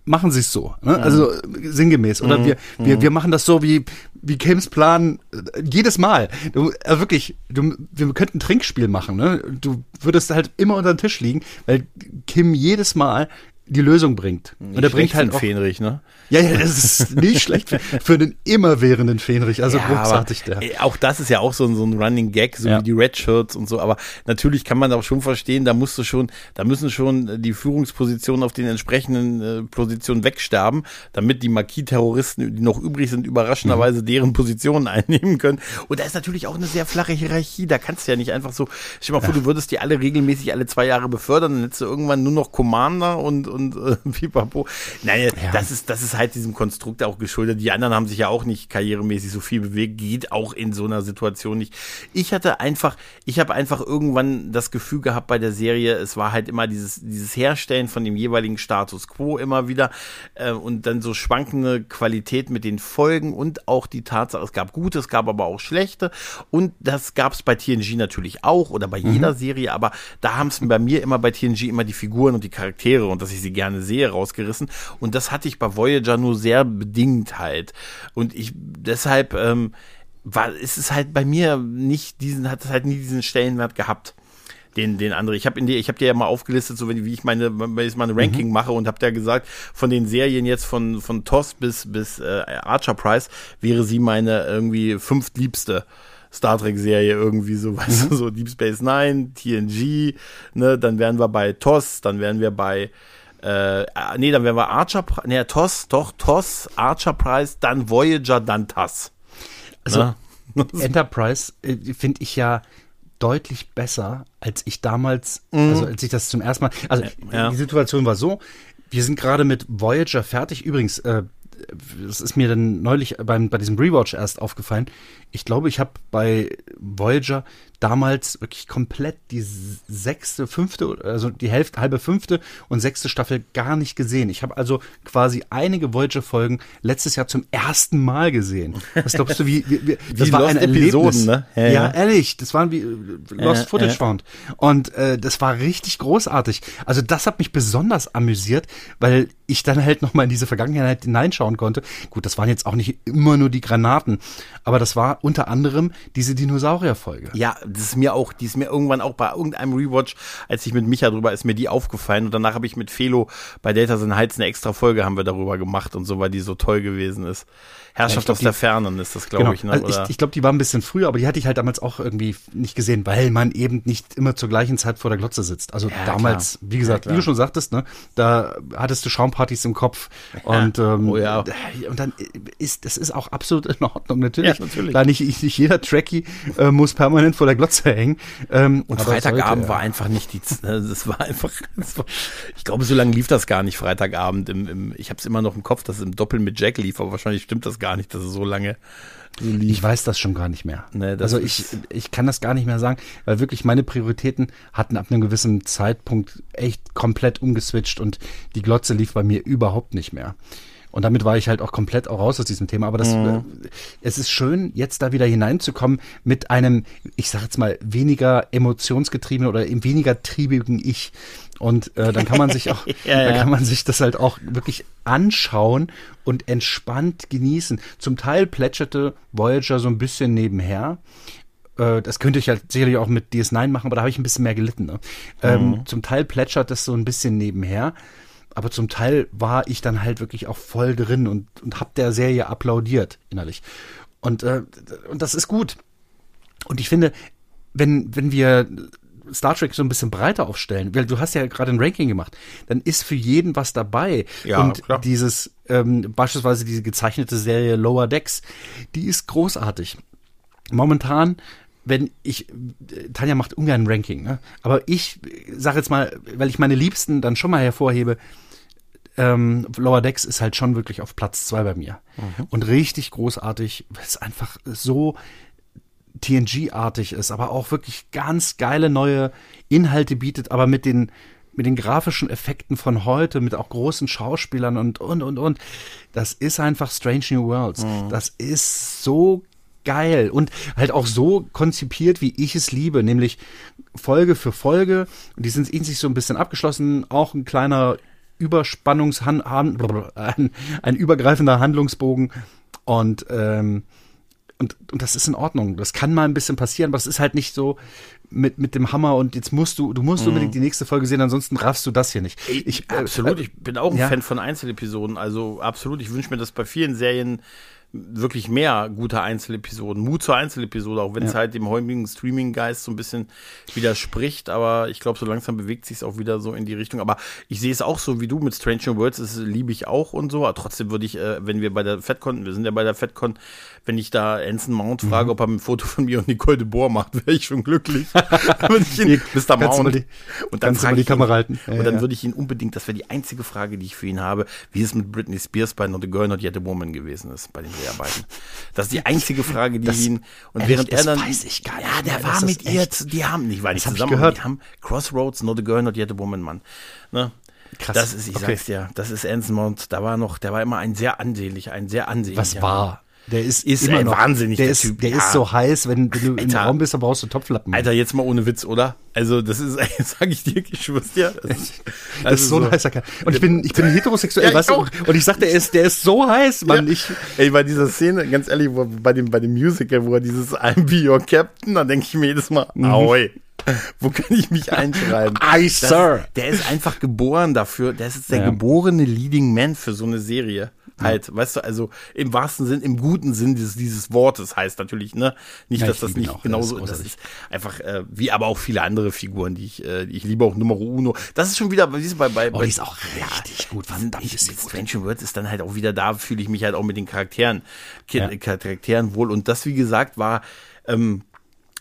machen Sie es so. Ne? Mhm. Also sinngemäß. Oder mhm. wir, wir, mhm. wir machen das so wie, wie Kims Plan äh, jedes Mal. Du, äh, wirklich, du, wir könnten ein Trinkspiel machen. Ne? Du würdest halt immer unter den Tisch liegen, weil Kim jedes Mal die Lösung bringt. Nicht und er bringt halt auch, Fähnrich, ne? Ja, ja, das ist nicht schlecht für, für den immerwährenden Fähnrich. Also ja, großartig der. Auch das ist ja auch so ein, so ein Running Gag, so ja. wie die Red Shirts und so. Aber natürlich kann man auch schon verstehen, da musst du schon, da müssen schon die Führungspositionen auf den entsprechenden äh, Positionen wegsterben, damit die Marquis-Terroristen, die noch übrig sind, überraschenderweise mhm. deren Positionen einnehmen können. Und da ist natürlich auch eine sehr flache Hierarchie. Da kannst du ja nicht einfach so, stell dir mal vor, ja. du würdest die alle regelmäßig alle zwei Jahre befördern, dann hättest du irgendwann nur noch Commander und und äh, pipapo. Naja, ja. das ist, das ist halt diesem Konstrukt auch geschuldet. Die anderen haben sich ja auch nicht karrieremäßig so viel bewegt, geht auch in so einer Situation nicht. Ich hatte einfach, ich habe einfach irgendwann das Gefühl gehabt bei der Serie, es war halt immer dieses, dieses Herstellen von dem jeweiligen Status quo immer wieder äh, und dann so schwankende Qualität mit den Folgen und auch die Tatsache, es gab gute, es gab aber auch schlechte und das gab es bei TNG natürlich auch oder bei jeder mhm. Serie, aber da haben es bei mir immer bei TNG immer die Figuren und die Charaktere und dass ich sie gerne sehe rausgerissen und das hatte ich bei Voyager nur sehr bedingt halt und ich deshalb ähm, war ist es halt bei mir nicht diesen hat es halt nie diesen Stellenwert gehabt den, den andere. Ich habe in dir, ich habe dir ja mal aufgelistet, so wie ich meine, wenn ich mal ein Ranking mhm. mache und habe dir gesagt, von den Serien jetzt von von TOS bis bis äh, Archer Price wäre sie meine irgendwie fünftliebste. Star Trek Serie irgendwie so, weißt mhm. du, so Deep Space Nine, TNG, ne, dann wären wir bei TOS, dann wären wir bei äh, nee, dann wären wir Archer, nee, TOS, doch, TOS, Archer Prize, dann Voyager, dann TAS. Also, ne? Enterprise äh, finde ich ja deutlich besser, als ich damals, mhm. also als ich das zum ersten Mal, also ja. die Situation war so, wir sind gerade mit Voyager fertig. Übrigens, äh, das ist mir dann neulich beim, bei diesem Rewatch erst aufgefallen. Ich glaube, ich habe bei Voyager damals wirklich komplett die sechste, fünfte, also die Hälfte, halbe fünfte und sechste Staffel gar nicht gesehen. Ich habe also quasi einige Voyager-Folgen letztes Jahr zum ersten Mal gesehen. Was glaubst du, wie, wie, wie das wie war ein Episoden, Erlebnis. Ne? Ja, ja, ja, ehrlich, das waren wie äh, Lost Footage ja. Found. Und äh, das war richtig großartig. Also das hat mich besonders amüsiert, weil ich dann halt nochmal in diese Vergangenheit hineinschauen konnte. Gut, das waren jetzt auch nicht immer nur die Granaten, aber das war unter anderem diese Dinosaurier-Folge. Ja, das ist mir auch, die ist mir irgendwann auch bei irgendeinem Rewatch, als ich mit Micha drüber, ist mir die aufgefallen und danach habe ich mit Felo bei Data Sin Heights eine extra Folge haben wir darüber gemacht und so, weil die so toll gewesen ist. Herrschaft ja, aus der Fernen ist das, glaube genau. ich. Ne? Also ich, ich glaube, die war ein bisschen früher, aber die hatte ich halt damals auch irgendwie nicht gesehen, weil man eben nicht immer zur gleichen Zeit vor der Glotze sitzt. Also ja, damals, klar. wie gesagt, ja, wie du schon sagtest, ne, da hattest du Schaumpartys im Kopf und ähm, oh, ja. und dann ist das ist auch absolut in Ordnung natürlich. Natürlich. Da nicht, nicht jeder Trekkie äh, muss permanent vor der der Glotze hängen. Ähm, und Freitagabend sollte, war einfach nicht die, das war einfach, das war, ich glaube, so lange lief das gar nicht Freitagabend. Im, im, ich habe es immer noch im Kopf, dass es im Doppel mit Jack lief, aber wahrscheinlich stimmt das gar nicht, dass es so lange lief. Ich weiß das schon gar nicht mehr. Nee, also ich, ich kann das gar nicht mehr sagen, weil wirklich meine Prioritäten hatten ab einem gewissen Zeitpunkt echt komplett umgeswitcht und die Glotze lief bei mir überhaupt nicht mehr. Und damit war ich halt auch komplett auch raus aus diesem Thema. Aber das, mhm. Äh, es ist schön, jetzt da wieder hineinzukommen mit einem, ich sag jetzt mal, weniger emotionsgetriebenen oder weniger triebigen Ich. Und äh, dann kann man sich auch, ja, dann kann man sich das halt auch wirklich anschauen und entspannt genießen. Zum Teil plätscherte Voyager so ein bisschen nebenher äh, das könnte ich halt sicherlich auch mit DS9 machen, aber da habe ich ein bisschen mehr gelitten. Ne? Ähm, mhm. zum Teil plätschert das so ein bisschen nebenher aber zum Teil war ich dann halt wirklich auch voll drin und, und hab der Serie applaudiert innerlich. Und, äh, und das ist gut. Und ich finde, wenn, wenn wir Star Trek so ein bisschen breiter aufstellen, weil du hast ja gerade ein Ranking gemacht, dann ist für jeden was dabei. Ja, und klar. dieses, ähm, beispielsweise diese gezeichnete Serie Lower Decks, die ist großartig. Momentan wenn ich, Tanja macht ungern ein Ranking, ne? aber ich sage jetzt mal, weil ich meine Liebsten dann schon mal hervorhebe, ähm, Lower Decks ist halt schon wirklich auf Platz zwei bei mir. Mhm. Und richtig großartig, weil es einfach so TNG-artig ist, aber auch wirklich ganz geile neue Inhalte bietet, aber mit den mit den grafischen Effekten von heute, mit auch großen Schauspielern und, und, und, und. Das ist einfach Strange New Worlds. Mhm. Das ist so geil und halt auch so konzipiert, wie ich es liebe, nämlich Folge für Folge. Die sind in sich so ein bisschen abgeschlossen, auch ein kleiner Überspannungshan ein, ein übergreifender Handlungsbogen und ähm, und, und das ist in Ordnung. Das kann mal ein bisschen passieren, aber es ist halt nicht so mit, mit dem Hammer und jetzt musst du, du musst mm. unbedingt die nächste Folge sehen, ansonsten raffst du das hier nicht. Ich, äh, absolut, ich bin auch ein ja. Fan von Einzelepisoden. Also absolut, ich wünsche mir das bei vielen Serien wirklich mehr gute Einzelepisoden, Mut zur Einzelepisode, auch wenn es halt dem heutigen Streaming-Geist so ein bisschen widerspricht, aber ich glaube, so langsam bewegt sich es auch wieder so in die Richtung. Aber ich sehe es auch so wie du mit Stranger Worlds, das liebe ich auch und so, aber trotzdem würde ich, äh, wenn wir bei der FedCon, wir sind ja bei der FedCon, wenn ich da Anson Mount mhm. frage, ob er ein Foto von mir und Nicole de Boer macht, wäre ich schon glücklich. wenn ich ihn, Mr. Mount. Die, und dann frage ich Kamera halten. Ja, und dann ja. würde ich ihn unbedingt, das wäre die einzige Frage, die ich für ihn habe, wie es mit Britney Spears bei Not a Girl, Not Yet a Woman gewesen ist, bei den Dreharbeiten. Das ist die einzige Frage, die das, ihn, und ehrlich, während er dann, weiß ich gar nicht. Ja, der war mit ihr, die haben, nicht, weil nicht zusammen, gehört. die haben Crossroads, Not a Girl, Not Yet a Woman, Mann. Ne? Krass. Das ist, ich okay. sag's dir, das ist Anson Mount, da war noch, der war immer ein sehr ansehnlicher, ein sehr ansehnlicher. Was war? Der ist, ist immer noch, wahnsinnig, der, der ist, Typ. Der ja. ist so heiß, wenn, wenn du Alter, im Raum bist, dann brauchst du Topflappen. Alter, jetzt mal ohne Witz, oder? Also, das ist, sag ich dir, ich schwör's dir. Das, ist, das ist so ein heißer Kerl. Und ich bin, ich bin heterosexuell, ja, weißt du? Und ich sag, der ist, der ist so heiß, Mann. Ja. Ich, Ey, bei dieser Szene, ganz ehrlich, wo, bei dem, bei dem Musical, wo er dieses I'm be your Captain, da denke ich mir jedes Mal, mhm. Aoi. Wo kann ich mich einschreiben? I, Sir. Der ist einfach geboren dafür. Der ist jetzt der geborene Leading Man für so eine Serie halt, ja. weißt du, also im wahrsten Sinn, im guten Sinn dieses, dieses Wortes heißt natürlich, ne? Nicht, ja, dass das nicht genauso, ist. das ist einfach, äh, wie aber auch viele andere Figuren, die ich, äh, die ich liebe, auch Numero Uno. Das ist schon wieder, wie ist bei, bei, oh, die ist auch richtig ja, gut, verdammt ich, ist Strange Words ist dann halt auch wieder da, fühle ich mich halt auch mit den Charakteren. Charakteren wohl. Und das, wie gesagt, war, ähm,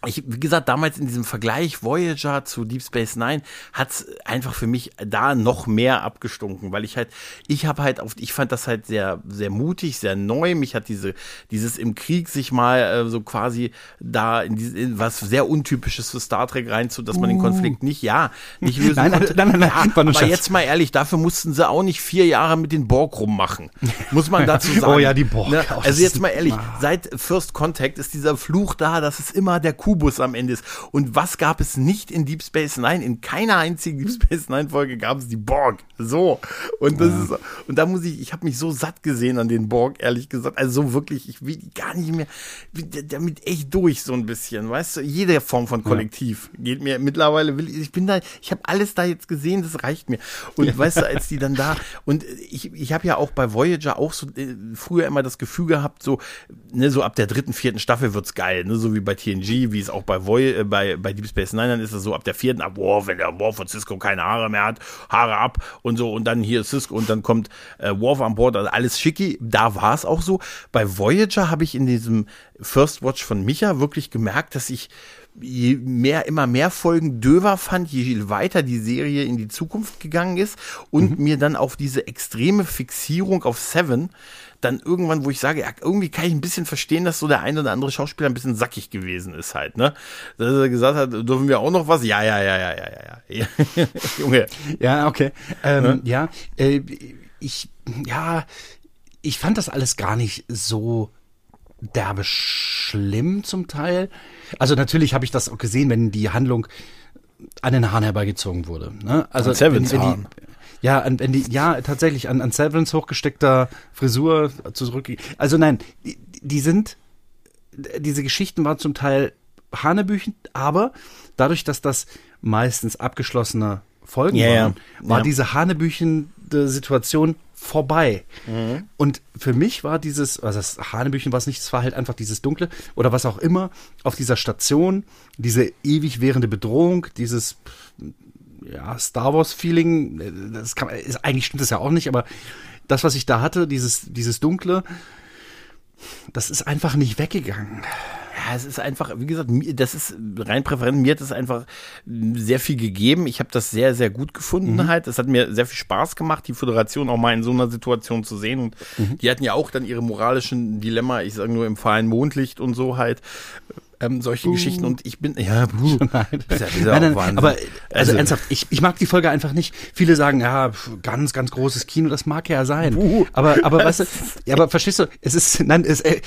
ich, wie gesagt, damals in diesem Vergleich Voyager zu Deep Space Nine hat's einfach für mich da noch mehr abgestunken, weil ich halt, ich habe halt auf, ich fand das halt sehr, sehr mutig, sehr neu. Mich hat diese, dieses im Krieg sich mal äh, so quasi da in, diese, in was sehr untypisches für Star Trek rein zu, dass man den uh. Konflikt nicht, ja, nicht lösen nein, konnte. Nein, nein, nein, nein, ja, aber Schatz. jetzt mal ehrlich, dafür mussten sie auch nicht vier Jahre mit den Borg rummachen. Muss man dazu sagen. oh ja, die Borg. Ne? Also jetzt mal ehrlich, seit First Contact ist dieser Fluch da, dass es immer der Kuh Kubus am Ende ist. Und was gab es nicht in Deep Space Nine? In keiner einzigen Deep Space Nine Folge gab es die Borg. So. Und das ja. ist, und da muss ich, ich habe mich so satt gesehen an den Borg, ehrlich gesagt. Also so wirklich, ich will gar nicht mehr, damit echt durch so ein bisschen, weißt du? Jede Form von Kollektiv ja. geht mir mittlerweile, will ich bin da, ich habe alles da jetzt gesehen, das reicht mir. Und ja. weißt du, als die dann da, und ich, ich habe ja auch bei Voyager auch so äh, früher immer das Gefühl gehabt, so, ne, so ab der dritten, vierten Staffel wird's geil, ne, so wie bei TNG, wie es auch bei, Voy äh, bei, bei Deep Space Nine, dann ist es so ab der vierten, ab, wow, wenn der Worf von Cisco keine Haare mehr hat, Haare ab und so und dann hier Cisco und dann kommt äh, Worf an Bord, also alles schicki. Da war es auch so. Bei Voyager habe ich in diesem First Watch von Micha wirklich gemerkt, dass ich je mehr, immer mehr Folgen döver fand, je weiter die Serie in die Zukunft gegangen ist und mhm. mir dann auf diese extreme Fixierung auf Seven dann irgendwann, wo ich sage, ja, irgendwie kann ich ein bisschen verstehen, dass so der ein oder andere Schauspieler ein bisschen sackig gewesen ist halt, ne? Dass er gesagt hat, dürfen wir auch noch was? Ja, ja, ja, ja, ja, ja, ja. Junge. Ja, okay. Ähm, ja, ja äh, ich, ja, ich fand das alles gar nicht so derbe schlimm zum Teil. Also natürlich habe ich das auch gesehen, wenn die Handlung an den Haaren herbeigezogen wurde. Ne? Also Sevens wenn, wenn die, ja, an, wenn die, ja, tatsächlich an, an Severance hochgesteckter Frisur zurück. Also nein, die, die sind, diese Geschichten waren zum Teil Hanebüchen, aber dadurch, dass das meistens abgeschlossene Folgen ja, waren, war ja. diese Hanebüchen Situation vorbei. Mhm. Und für mich war dieses, also das Hanebüchen war es nicht, es war halt einfach dieses Dunkle oder was auch immer auf dieser Station, diese ewig währende Bedrohung, dieses ja, Star Wars-Feeling, das kann, ist, eigentlich stimmt das ja auch nicht, aber das, was ich da hatte, dieses, dieses Dunkle, das ist einfach nicht weggegangen. Ja, es ist einfach, wie gesagt, das ist rein Präferenz. Mir hat es einfach sehr viel gegeben. Ich habe das sehr, sehr gut gefunden mhm. halt. Es hat mir sehr viel Spaß gemacht, die Föderation auch mal in so einer Situation zu sehen. Und mhm. die hatten ja auch dann ihre moralischen Dilemma, ich sage nur im freien Mondlicht und so halt ähm, solche uh. Geschichten und ich bin, ja, buh, nein. Ja, nein, nein, aber also, also, ernsthaft, ich, ich mag die Folge einfach nicht. Viele sagen, ja, ganz, ganz großes Kino, das mag ja sein. Uh, aber, aber weißt du, ja, aber verstehst du, es ist, nein, es, äh,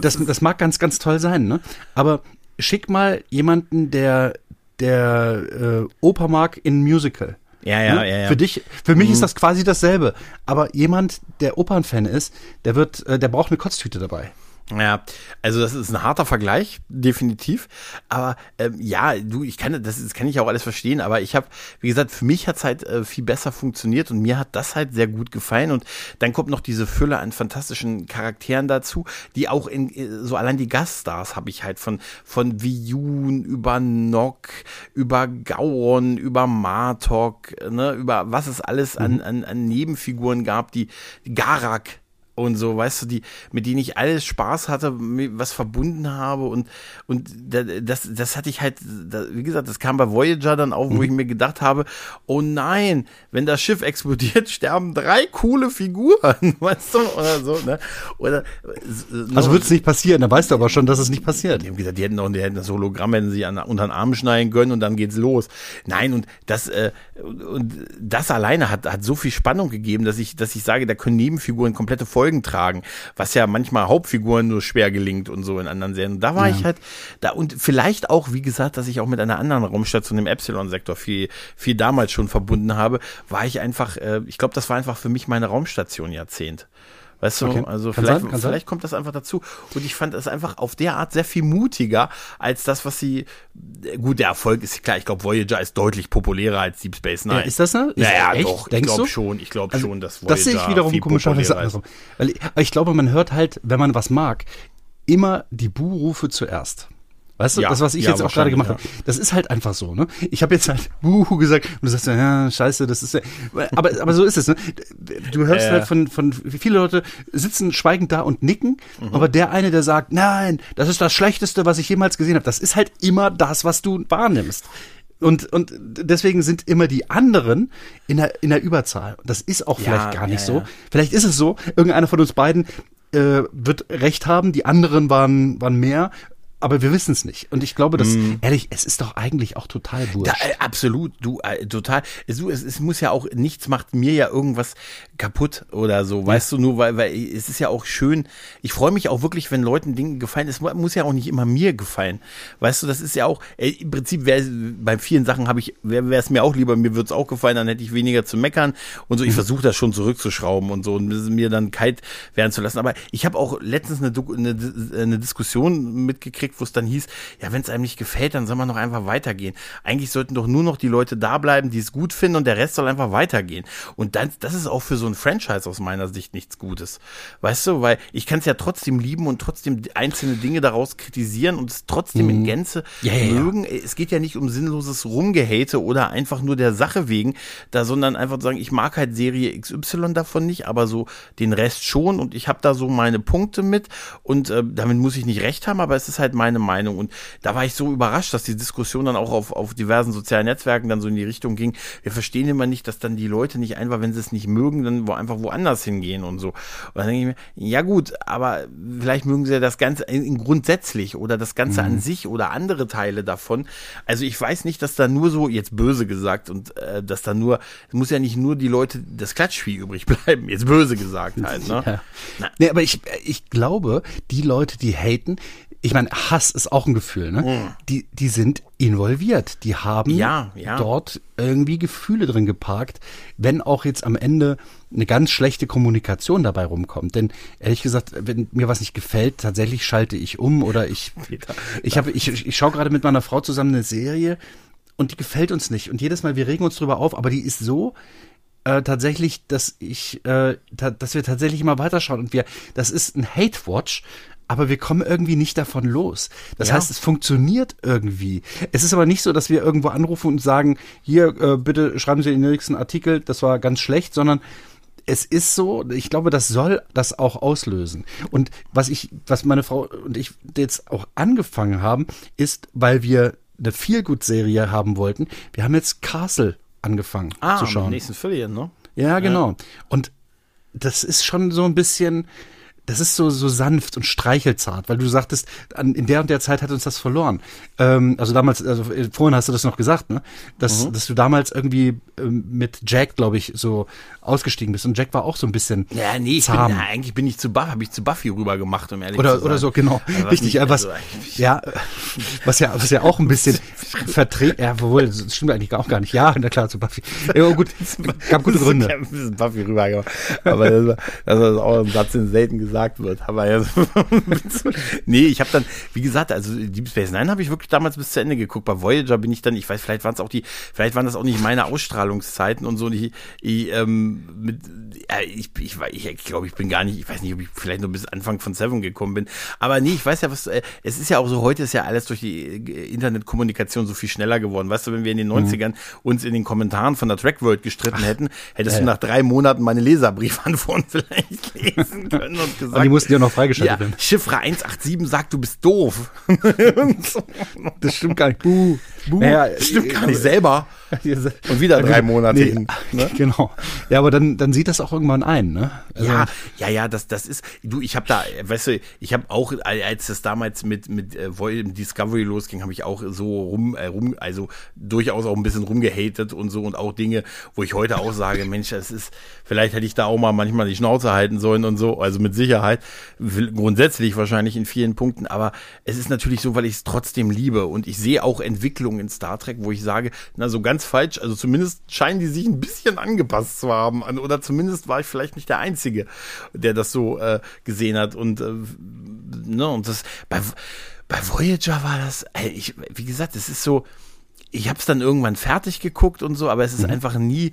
das, das mag ganz, ganz toll sein, ne? Aber schick mal jemanden, der, der äh, Oper mag in Musical. Ja, ja, ne? ja, ja. Für dich, für mich mhm. ist das quasi dasselbe. Aber jemand, der Opernfan ist, der wird, äh, der braucht eine Kotztüte dabei. Ja, also das ist ein harter Vergleich, definitiv. Aber ähm, ja, du, ich kann das, das kann ich auch alles verstehen. Aber ich habe, wie gesagt, für mich hat's halt äh, viel besser funktioniert und mir hat das halt sehr gut gefallen. Und dann kommt noch diese Fülle an fantastischen Charakteren dazu, die auch in äh, so allein die Gaststars habe ich halt von von Viyun über Nock, über Gauron, über Martok, ne, über was es alles an, mhm. an, an Nebenfiguren gab, die Garak und so, weißt du, die, mit denen ich alles Spaß hatte, was verbunden habe und, und das, das hatte ich halt, wie gesagt, das kam bei Voyager dann auf, wo mhm. ich mir gedacht habe, oh nein, wenn das Schiff explodiert, sterben drei coole Figuren, weißt du, oder so, ne? Oder, also wird es nicht passieren, da weißt du aber schon, dass es nicht passiert. Die haben gesagt, die hätten noch, die hätten das Hologramm, hätten sie an, unter den Arm schneiden können und dann geht's los. Nein, und das, äh, und das alleine hat, hat so viel Spannung gegeben, dass ich, dass ich sage, da können Nebenfiguren komplette Folgen Folgen tragen, was ja manchmal Hauptfiguren nur schwer gelingt und so in anderen Serien. Da war ja. ich halt da und vielleicht auch, wie gesagt, dass ich auch mit einer anderen Raumstation im Epsilon-Sektor viel, viel damals schon verbunden habe, war ich einfach, äh, ich glaube, das war einfach für mich meine Raumstation Jahrzehnt. Weißt du, okay. also kann vielleicht, sein, vielleicht kommt das einfach dazu. Und ich fand es einfach auf der Art sehr viel mutiger als das, was sie. Gut, der Erfolg ist klar. Ich glaube, Voyager ist deutlich populärer als Deep Space Nine. Ja, ist das so? Ist ja, ja, doch. Denkst ich glaube schon. Ich glaube also, schon, dass Voyager Das sehe ich wiederum komischerweise andersrum. Weil ich, ich glaube, man hört halt, wenn man was mag, immer die Buhrufe zuerst. Weißt du, ja, das, was ich ja, jetzt auch gerade gemacht ja. habe, das ist halt einfach so, ne? Ich habe jetzt halt Wuhu gesagt und du sagst ja, scheiße, das ist ja. Aber, aber so ist es, ne? Du hörst äh. halt von, von viele Leute sitzen schweigend da und nicken, mhm. aber der eine, der sagt, nein, das ist das Schlechteste, was ich jemals gesehen habe, das ist halt immer das, was du wahrnimmst. Und, und deswegen sind immer die anderen in der, in der Überzahl. Das ist auch vielleicht gar nicht so. Vielleicht ist es so, irgendeiner von uns beiden äh, wird recht haben, die anderen waren, waren mehr aber wir wissen es nicht. Und ich glaube, dass, mm. ehrlich, es ist doch eigentlich auch total wurscht. Da, äh, absolut, du, äh, total. Es, es, es muss ja auch, nichts macht mir ja irgendwas kaputt oder so, ja. weißt du, nur weil, weil es ist ja auch schön. Ich freue mich auch wirklich, wenn Leuten Dinge gefallen. Es muss ja auch nicht immer mir gefallen. Weißt du, das ist ja auch, ey, im Prinzip wäre bei vielen Sachen habe ich, wäre es mir auch lieber, mir würde es auch gefallen, dann hätte ich weniger zu meckern und so. Ich mhm. versuche das schon zurückzuschrauben und so und mir dann kalt werden zu lassen. Aber ich habe auch letztens eine, eine, eine Diskussion mitgekriegt, gekriegt, wo es dann hieß, ja, wenn es einem nicht gefällt, dann soll man noch einfach weitergehen. Eigentlich sollten doch nur noch die Leute da bleiben, die es gut finden und der Rest soll einfach weitergehen. Und dann, das ist auch für so ein Franchise aus meiner Sicht nichts Gutes. Weißt du, weil ich kann es ja trotzdem lieben und trotzdem einzelne Dinge daraus kritisieren und es trotzdem mhm. in Gänze ja, mögen. Ja. Es geht ja nicht um sinnloses Rumgehate oder einfach nur der Sache wegen, da, sondern einfach zu sagen, ich mag halt Serie XY davon nicht, aber so den Rest schon und ich habe da so meine Punkte mit und äh, damit muss ich nicht recht haben, aber es ist halt meine Meinung. Und da war ich so überrascht, dass die Diskussion dann auch auf, auf diversen sozialen Netzwerken dann so in die Richtung ging. Wir verstehen immer nicht, dass dann die Leute nicht einfach, wenn sie es nicht mögen, dann wo einfach woanders hingehen und so. Und dann denke ich mir, ja gut, aber vielleicht mögen sie ja das Ganze grundsätzlich oder das Ganze mhm. an sich oder andere Teile davon. Also ich weiß nicht, dass da nur so, jetzt böse gesagt, und äh, dass da nur, es muss ja nicht nur die Leute das Klatschvieh übrig bleiben, jetzt böse gesagt halt. Ne? Ja. Nee, aber ich, ich glaube, die Leute, die haten, ich meine, Hass ist auch ein Gefühl, ne? Mhm. Die, die sind involviert. Die haben ja, ja. dort irgendwie Gefühle drin geparkt, wenn auch jetzt am Ende eine ganz schlechte Kommunikation dabei rumkommt. Denn ehrlich gesagt, wenn mir was nicht gefällt, tatsächlich schalte ich um oder ich, ich habe, ich, ich schaue gerade mit meiner Frau zusammen eine Serie und die gefällt uns nicht. Und jedes Mal, wir regen uns drüber auf, aber die ist so, äh, tatsächlich, dass ich, äh, dass wir tatsächlich immer weiterschauen und wir, das ist ein Hate Watch aber wir kommen irgendwie nicht davon los. Das ja. heißt, es funktioniert irgendwie. Es ist aber nicht so, dass wir irgendwo anrufen und sagen, hier, äh, bitte schreiben Sie den nächsten Artikel, das war ganz schlecht, sondern es ist so, ich glaube, das soll das auch auslösen. Und was ich, was meine Frau und ich jetzt auch angefangen haben, ist, weil wir eine Feelgood-Serie haben wollten. Wir haben jetzt Castle angefangen ah, zu schauen. Ah, nächsten Affiliate, ne? Ja, genau. Ja. Und das ist schon so ein bisschen, das ist so, so sanft und streichelzart, weil du sagtest, an, in der und der Zeit hat uns das verloren. Ähm, also damals, also äh, vorhin hast du das noch gesagt, ne? Dass, mhm. dass du damals irgendwie ähm, mit Jack, glaube ich, so ausgestiegen bist. Und Jack war auch so ein bisschen. Ja, nee, ich zahm. bin, ja, eigentlich bin ich zu Buffy, habe ich zu Buffy rüber gemacht, um ehrlich oder, zu sein. Oder so, genau. Aber Richtig, nicht, was, also ja, was ja, was ja auch ein bisschen vertreten, ja, wohl, das stimmt eigentlich auch gar nicht. Ja, na klar, zu Buffy. Ja, gut, gab gute Gründe. Ich habe ein bisschen Buffy rüber gemacht. Aber das, das ist auch ein Satz, den selten gesagt wird. Aber ja, nee, ich habe dann, wie gesagt, also Deep Space Nine habe ich wirklich damals bis zu Ende geguckt. Bei Voyager bin ich dann, ich weiß, vielleicht waren es auch die, vielleicht waren das auch nicht meine Ausstrahlungszeiten und so. Und ich, ich ähm, mit, ja, ich, ich, ich, ich glaube, ich bin gar nicht, ich weiß nicht, ob ich vielleicht nur bis Anfang von Seven gekommen bin. Aber nee, ich weiß ja, was, äh, es ist ja auch so, heute ist ja alles durch die äh, Internetkommunikation so viel schneller geworden. Weißt du, wenn wir in den 90ern mhm. uns in den Kommentaren von der Trackworld gestritten hätten, hättest ja, du nach drei Monaten meine Leserbriefantworten vielleicht lesen können und gesagt. Und die mussten ja noch freigeschaltet ja, werden. Chiffre 187 sagt, du bist doof. das stimmt gar nicht. Buh. Buh. Naja, stimmt gar nicht selber. Und wieder drei Monate nee, hin. Ne? Genau. Ja, aber dann, dann sieht das auch irgendwann ein, ne? Also ja, ja, ja, das, das ist, du, ich habe da, weißt du, ich habe auch, als das damals mit, mit äh, Discovery losging, habe ich auch so rum, äh, rum, also durchaus auch ein bisschen rumgehatet und so und auch Dinge, wo ich heute auch sage, Mensch, das ist, vielleicht hätte ich da auch mal manchmal die Schnauze halten sollen und so, also mit Sicherheit, grundsätzlich wahrscheinlich in vielen Punkten, aber es ist natürlich so, weil ich es trotzdem liebe und ich sehe auch Entwicklungen in Star Trek, wo ich sage, na, so ganz falsch, also zumindest scheinen die sich ein bisschen angepasst zu haben. Oder zumindest war ich vielleicht nicht der Einzige, der das so äh, gesehen hat. Und äh, ne, und das bei, bei Voyager war das, ich, wie gesagt, es ist so, ich habe es dann irgendwann fertig geguckt und so, aber es ist mhm. einfach nie,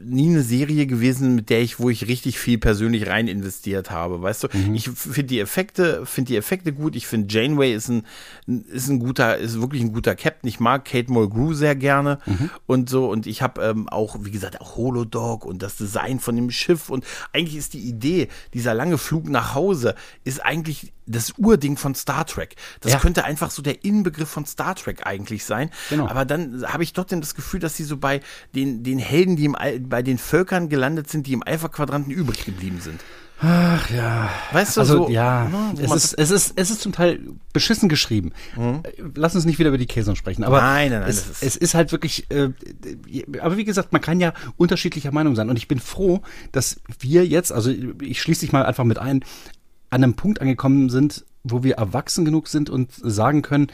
nie eine Serie gewesen, mit der ich, wo ich richtig viel persönlich rein investiert habe, weißt du? Mhm. Ich finde die Effekte, finde die Effekte gut. Ich finde Janeway ist ein, ist ein guter, ist wirklich ein guter Captain. Ich mag Kate Mulgrew sehr gerne mhm. und so. Und ich habe ähm, auch, wie gesagt, auch Holodog und das Design von dem Schiff und eigentlich ist die Idee, dieser lange Flug nach Hause, ist eigentlich das Urding von Star Trek. Das ja. könnte einfach so der Inbegriff von Star Trek eigentlich sein. Genau. Aber dann habe ich trotzdem das Gefühl, dass sie so bei den, den Helden, die im, bei den Völkern gelandet sind, die im Alpha-Quadranten übrig geblieben sind. Ach ja. Weißt du, also, so, ja, ne, es ist, es ist, es ist zum Teil beschissen geschrieben. Mhm. Lass uns nicht wieder über die Käse sprechen. Aber nein, nein, nein, es, ist es ist halt wirklich, äh, aber wie gesagt, man kann ja unterschiedlicher Meinung sein. Und ich bin froh, dass wir jetzt, also ich schließe dich mal einfach mit ein, an einem Punkt angekommen sind, wo wir erwachsen genug sind und sagen können,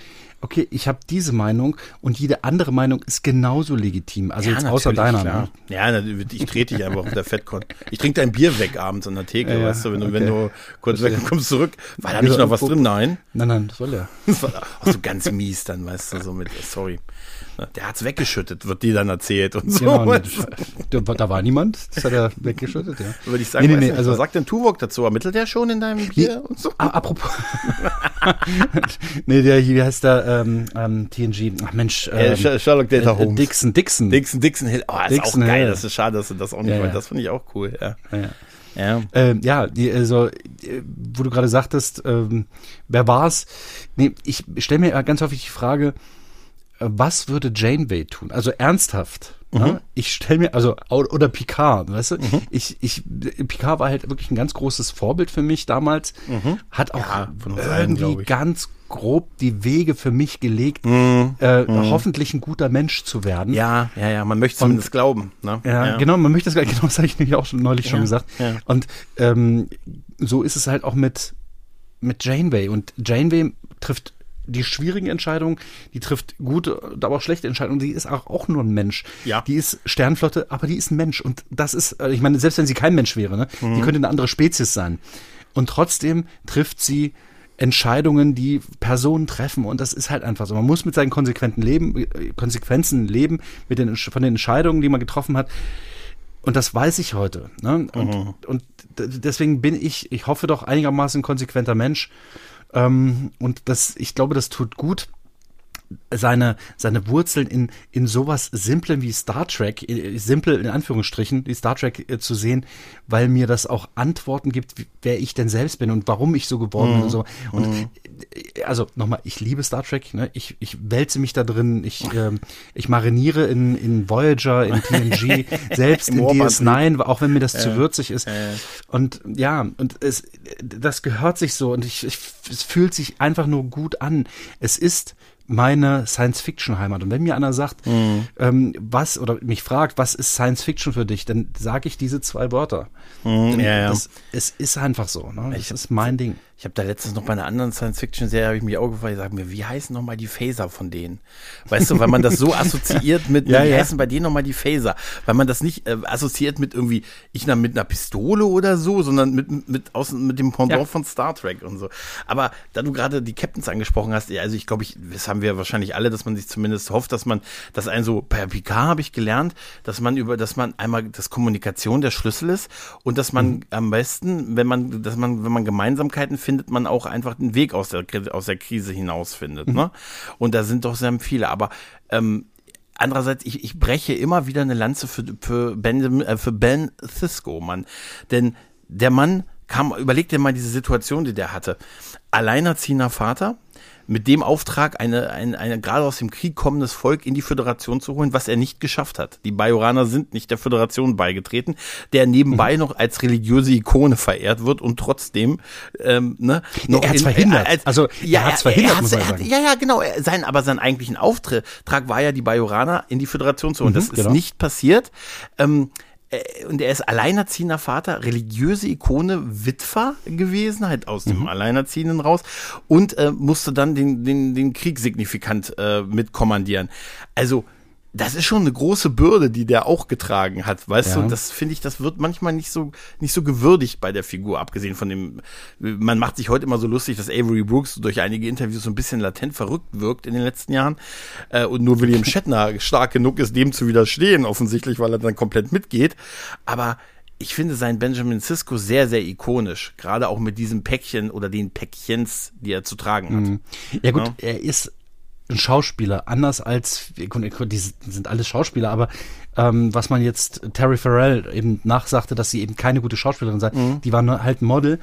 okay, ich habe diese Meinung und jede andere Meinung ist genauso legitim. Also ja, jetzt außer deiner. Klar. Ne? Ja, ich trete dich einfach auf der Fettkon. Ich trinke dein Bier weg abends an der Theke, ja, weißt du, wenn du, okay. wenn du kurz weg kommst zurück. War da nicht noch was drin? Nein. Nein, nein, das soll ja. Das war auch so ganz mies dann, weißt du, so mit, sorry. Der hat's weggeschüttet, wird dir dann erzählt und so. Genau, da, da, war niemand, das hat er weggeschüttet, ja. Würde ich sagen, nee, nee, nee, also, was sagt denn Tuvok dazu? Ermittelt er schon in deinem Bier nee, und so? Apropos, nee, der, wie heißt der, ähm, ähm, TNG, ach Mensch, ähm, äh, Sherlock Data äh, Holmes. Dixon, Dixon. Dixon, Dixon Hill. Oh, das Dixon ist auch geil. Hill. Das ist schade, dass du das auch nicht ja, ja. Das finde ich auch cool, ja. ja. Ja, ähm, ja die, also, wo du gerade sagtest, ähm, wer war's? Nee, ich stelle mir ganz häufig die Frage, äh, was würde Janeway tun? Also ernsthaft. Mhm. Ja? Ich stelle mir, also, oder Picard, weißt du? Mhm. Ich, ich, Picard war halt wirklich ein ganz großes Vorbild für mich damals. Mhm. Hat auch ja, irgendwie allen, ganz grob die Wege für mich gelegt, mhm. Äh, mhm. hoffentlich ein guter Mensch zu werden. Ja, ja, ja, man möchte zumindest glauben. Ne? Ja, ja, genau, man möchte das, genau das habe ich nämlich auch schon neulich ja, schon gesagt. Ja. Und ähm, so ist es halt auch mit, mit Janeway. Und Janeway trifft die schwierigen Entscheidungen, die trifft gute, aber auch schlechte Entscheidungen. Die ist auch, auch nur ein Mensch. Ja. Die ist Sternflotte, aber die ist ein Mensch. Und das ist, äh, ich meine, selbst wenn sie kein Mensch wäre, ne, mhm. die könnte eine andere Spezies sein. Und trotzdem trifft sie Entscheidungen, die Personen treffen. Und das ist halt einfach so. Man muss mit seinen konsequenten Leben, äh, Konsequenzen leben, mit den, von den Entscheidungen, die man getroffen hat. Und das weiß ich heute. Ne? Und, mhm. und deswegen bin ich, ich hoffe doch einigermaßen konsequenter Mensch. Ähm, und das, ich glaube, das tut gut, seine, seine Wurzeln in, in sowas Simplem wie Star Trek, äh, simpel in Anführungsstrichen, die Star Trek äh, zu sehen, weil mir das auch Antworten gibt, wie, wer ich denn selbst bin und warum ich so geworden mhm. bin und so. Und mhm. Äh, also nochmal, ich liebe Star Trek, ne? ich, ich wälze mich da drin, ich, äh, ich mariniere in, in Voyager, in TNG, selbst in DS9, auch wenn mir das ja. zu würzig ist. Ja. Und ja, und es, das gehört sich so und ich, ich, es fühlt sich einfach nur gut an. Es ist meine Science-Fiction-Heimat. Und wenn mir einer sagt, mhm. ähm, was, oder mich fragt, was ist Science-Fiction für dich, dann sage ich diese zwei Wörter. Mhm, ja, ja. Das, es ist einfach so. Ne? Das ist mein Ding. Ich habe da letztens noch bei einer anderen Science-Fiction-Serie, habe ich mich auch gefragt, ich sage mir, wie heißen nochmal die Phaser von denen? Weißt du, weil man das so assoziiert mit, ja, wie ja. heißen bei denen nochmal die Phaser? Weil man das nicht äh, assoziiert mit irgendwie, ich na, mit einer Pistole oder so, sondern mit, mit, aus, mit dem Pendant ja. von Star Trek und so. Aber da du gerade die Captains angesprochen hast, also ich glaube, ich, das haben wir wahrscheinlich alle, dass man sich zumindest hofft, dass man, dass ein so, per Picard habe ich gelernt, dass man über, dass man einmal, dass Kommunikation der Schlüssel ist und dass man mhm. am besten, wenn man, dass man, wenn man Gemeinsamkeiten findet, man auch einfach den Weg aus der, aus der Krise hinausfindet. Mhm. Ne? Und da sind doch sehr viele. Aber ähm, andererseits, ich, ich breche immer wieder eine Lanze für, für, ben, äh, für Ben Cisco, Mann. Denn der Mann kam, überleg dir mal diese Situation, die der hatte. Alleinerziehender Vater, mit dem Auftrag, eine, eine, eine gerade aus dem Krieg kommendes Volk in die Föderation zu holen, was er nicht geschafft hat. Die Bajoraner sind nicht der Föderation beigetreten, der nebenbei mhm. noch als religiöse Ikone verehrt wird und trotzdem ähm, ne, noch er hat's in, verhindert. Äh, als, also ja, er hat's verhindert, er muss man sagen. Hat, ja, ja, genau. Sein, aber sein eigentlichen Auftrag war ja, die Bajoraner in die Föderation zu holen. Mhm, das ist genau. nicht passiert. Ähm, äh, und er ist alleinerziehender Vater, religiöse Ikone, Witwer gewesen, halt aus dem mhm. Alleinerziehenden raus und äh, musste dann den, den, den Krieg signifikant äh, mitkommandieren. Also das ist schon eine große Bürde, die der auch getragen hat, weißt ja. du? Das finde ich, das wird manchmal nicht so nicht so gewürdigt bei der Figur, abgesehen von dem. Man macht sich heute immer so lustig, dass Avery Brooks durch einige Interviews so ein bisschen latent verrückt wirkt in den letzten Jahren äh, und nur William Shatner stark genug ist, dem zu widerstehen, offensichtlich, weil er dann komplett mitgeht. Aber ich finde seinen Benjamin Sisko sehr, sehr ikonisch. Gerade auch mit diesem Päckchen oder den Päckchens, die er zu tragen hat. Mhm. Ja gut, ja. er ist ein Schauspieler, anders als, die sind alles Schauspieler, aber ähm, was man jetzt Terry Farrell eben nachsagte, dass sie eben keine gute Schauspielerin sei, mhm. die war halt ein Model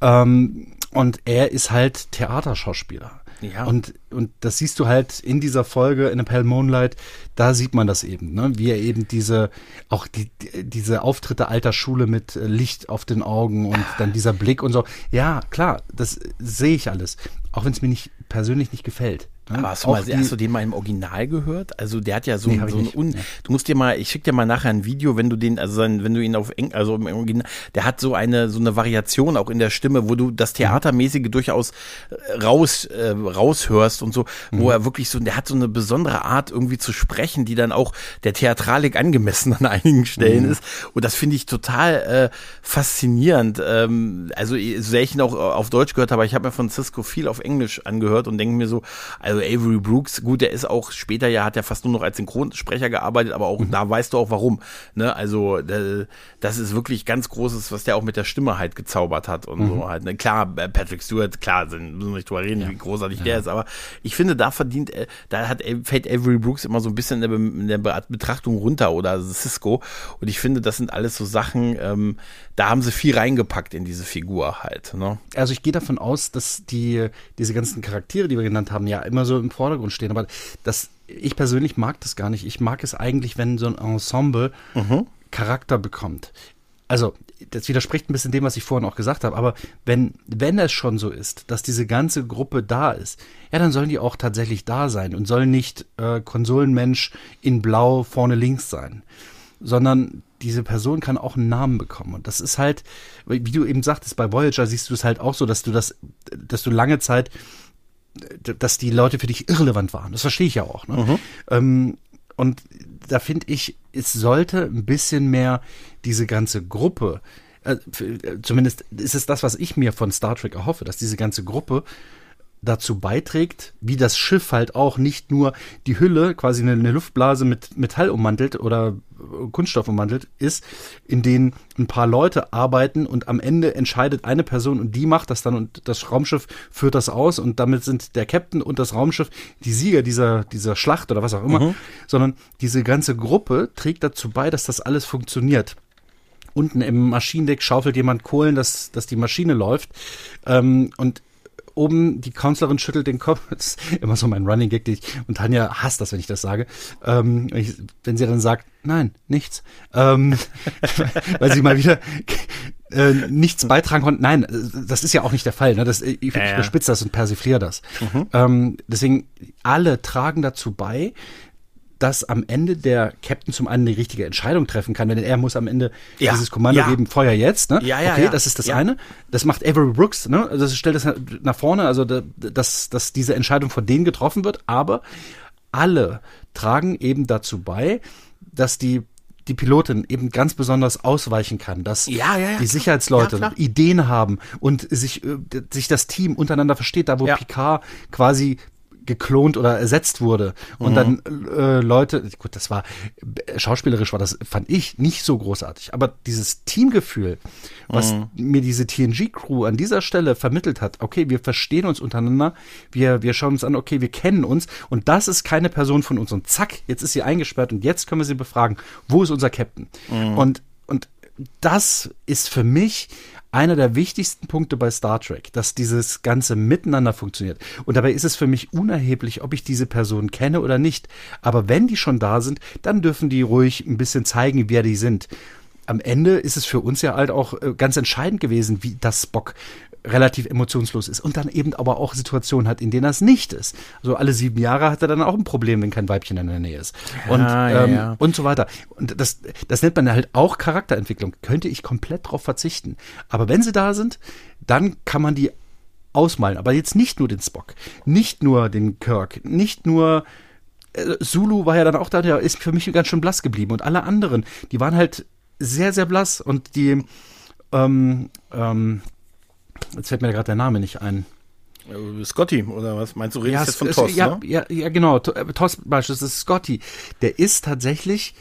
ähm, und er ist halt Theaterschauspieler. Ja. Und, und das siehst du halt in dieser Folge in A Pale Moonlight, da sieht man das eben, ne? wie er eben diese, auch die, diese Auftritte alter Schule mit Licht auf den Augen und dann dieser Blick und so. Ja, klar, das sehe ich alles. Auch wenn es mir nicht persönlich nicht gefällt. Aber hast du, mal, hast du den mal im Original gehört? Also der hat ja so, nee, so ein Un Du musst dir mal, ich schick dir mal nachher ein Video, wenn du den, also wenn du ihn auf Eng, also im Original, der hat so eine so eine Variation auch in der Stimme, wo du das Theatermäßige durchaus äh, raus äh, raushörst und so, mhm. wo er wirklich so, der hat so eine besondere Art irgendwie zu sprechen, die dann auch der Theatralik angemessen an einigen Stellen mhm. ist. Und das finde ich total äh, faszinierend. Ähm, also so sehr ich ihn auch auf Deutsch gehört habe, ich habe mir von Cisco viel auf Englisch angehört und denke mir so, also Avery Brooks, gut, der ist auch später ja, hat er fast nur noch als Synchronsprecher gearbeitet, aber auch mhm. da weißt du auch warum. Ne? Also äh, das ist wirklich ganz Großes, was der auch mit der Stimme halt gezaubert hat und mhm. so halt. Ne? Klar, äh, Patrick Stewart, klar, müssen wir nicht drüber reden, ja. wie großartig ja. der ist, aber ich finde, da verdient, äh, da hat fällt Avery Brooks immer so ein bisschen in der, in der Betrachtung runter oder Cisco und ich finde, das sind alles so Sachen, ähm, da haben sie viel reingepackt in diese Figur halt. Ne? Also ich gehe davon aus, dass die diese ganzen Charaktere, die wir genannt haben, ja immer so im Vordergrund stehen. Aber das, ich persönlich mag das gar nicht. Ich mag es eigentlich, wenn so ein Ensemble mhm. Charakter bekommt. Also, das widerspricht ein bisschen dem, was ich vorhin auch gesagt habe, aber wenn, wenn es schon so ist, dass diese ganze Gruppe da ist, ja, dann sollen die auch tatsächlich da sein und sollen nicht äh, Konsolenmensch in Blau vorne links sein, sondern diese Person kann auch einen Namen bekommen. Und das ist halt, wie du eben sagtest, bei Voyager siehst du es halt auch so, dass du das, dass du lange Zeit, dass die Leute für dich irrelevant waren. Das verstehe ich ja auch. Ne? Mhm. Ähm, und da finde ich, es sollte ein bisschen mehr diese ganze Gruppe, äh, zumindest ist es das, was ich mir von Star Trek erhoffe, dass diese ganze Gruppe dazu beiträgt, wie das Schiff halt auch nicht nur die Hülle, quasi eine, eine Luftblase mit Metall ummantelt oder Kunststoff ummantelt ist, in denen ein paar Leute arbeiten und am Ende entscheidet eine Person und die macht das dann und das Raumschiff führt das aus und damit sind der Captain und das Raumschiff die Sieger dieser, dieser Schlacht oder was auch immer, mhm. sondern diese ganze Gruppe trägt dazu bei, dass das alles funktioniert unten im Maschinendeck schaufelt jemand Kohlen, dass, dass die Maschine läuft. Ähm, und oben die Kanzlerin schüttelt den Kopf. Das ist immer so mein Running Gag. Ich, und Tanja hasst das, wenn ich das sage. Ähm, ich, wenn sie dann sagt, nein, nichts. Ähm, weil sie mal wieder äh, nichts beitragen konnte. Nein, das ist ja auch nicht der Fall. Ne? Das, ich, ich ja, das und persifliere das. Mhm. Ähm, deswegen, alle tragen dazu bei, dass am Ende der Captain zum einen die richtige Entscheidung treffen kann, wenn er muss am Ende ja. dieses Kommando ja. geben, Feuer jetzt, ne? Ja, ja, okay, ja. das ist das eine. Das macht Avery Brooks, ne? Also das stellt das nach vorne, also dass, dass diese Entscheidung von denen getroffen wird, aber alle tragen eben dazu bei, dass die die Pilotin eben ganz besonders ausweichen kann, dass ja, ja, ja, die Sicherheitsleute Ideen haben und sich, äh, sich das Team untereinander versteht, da wo Picard quasi geklont oder ersetzt wurde und mhm. dann äh, Leute, gut, das war schauspielerisch war das fand ich nicht so großartig, aber dieses Teamgefühl, was mhm. mir diese TNG Crew an dieser Stelle vermittelt hat, okay, wir verstehen uns untereinander, wir wir schauen uns an, okay, wir kennen uns und das ist keine Person von uns und zack, jetzt ist sie eingesperrt und jetzt können wir sie befragen, wo ist unser Captain? Mhm. Und und das ist für mich einer der wichtigsten Punkte bei Star Trek, dass dieses ganze Miteinander funktioniert. Und dabei ist es für mich unerheblich, ob ich diese Person kenne oder nicht. Aber wenn die schon da sind, dann dürfen die ruhig ein bisschen zeigen, wer die sind am Ende ist es für uns ja halt auch äh, ganz entscheidend gewesen, wie das Spock relativ emotionslos ist und dann eben aber auch Situationen hat, in denen das nicht ist. Also alle sieben Jahre hat er dann auch ein Problem, wenn kein Weibchen in der Nähe ist. Und, ja, ähm, ja. und so weiter. Und das, das nennt man halt auch Charakterentwicklung. Könnte ich komplett drauf verzichten. Aber wenn sie da sind, dann kann man die ausmalen. Aber jetzt nicht nur den Spock, nicht nur den Kirk, nicht nur äh, Zulu war ja dann auch da, der ist für mich ganz schön blass geblieben. Und alle anderen, die waren halt sehr, sehr blass. Und die, ähm, ähm, Jetzt fällt mir gerade der Name nicht ein. Äh, Scotty, oder was? Meinst du, redest ja, jetzt von Toss, ja, ne? ja, ja, genau. Äh, Toss beispielsweise ist Scotty. Der ist tatsächlich,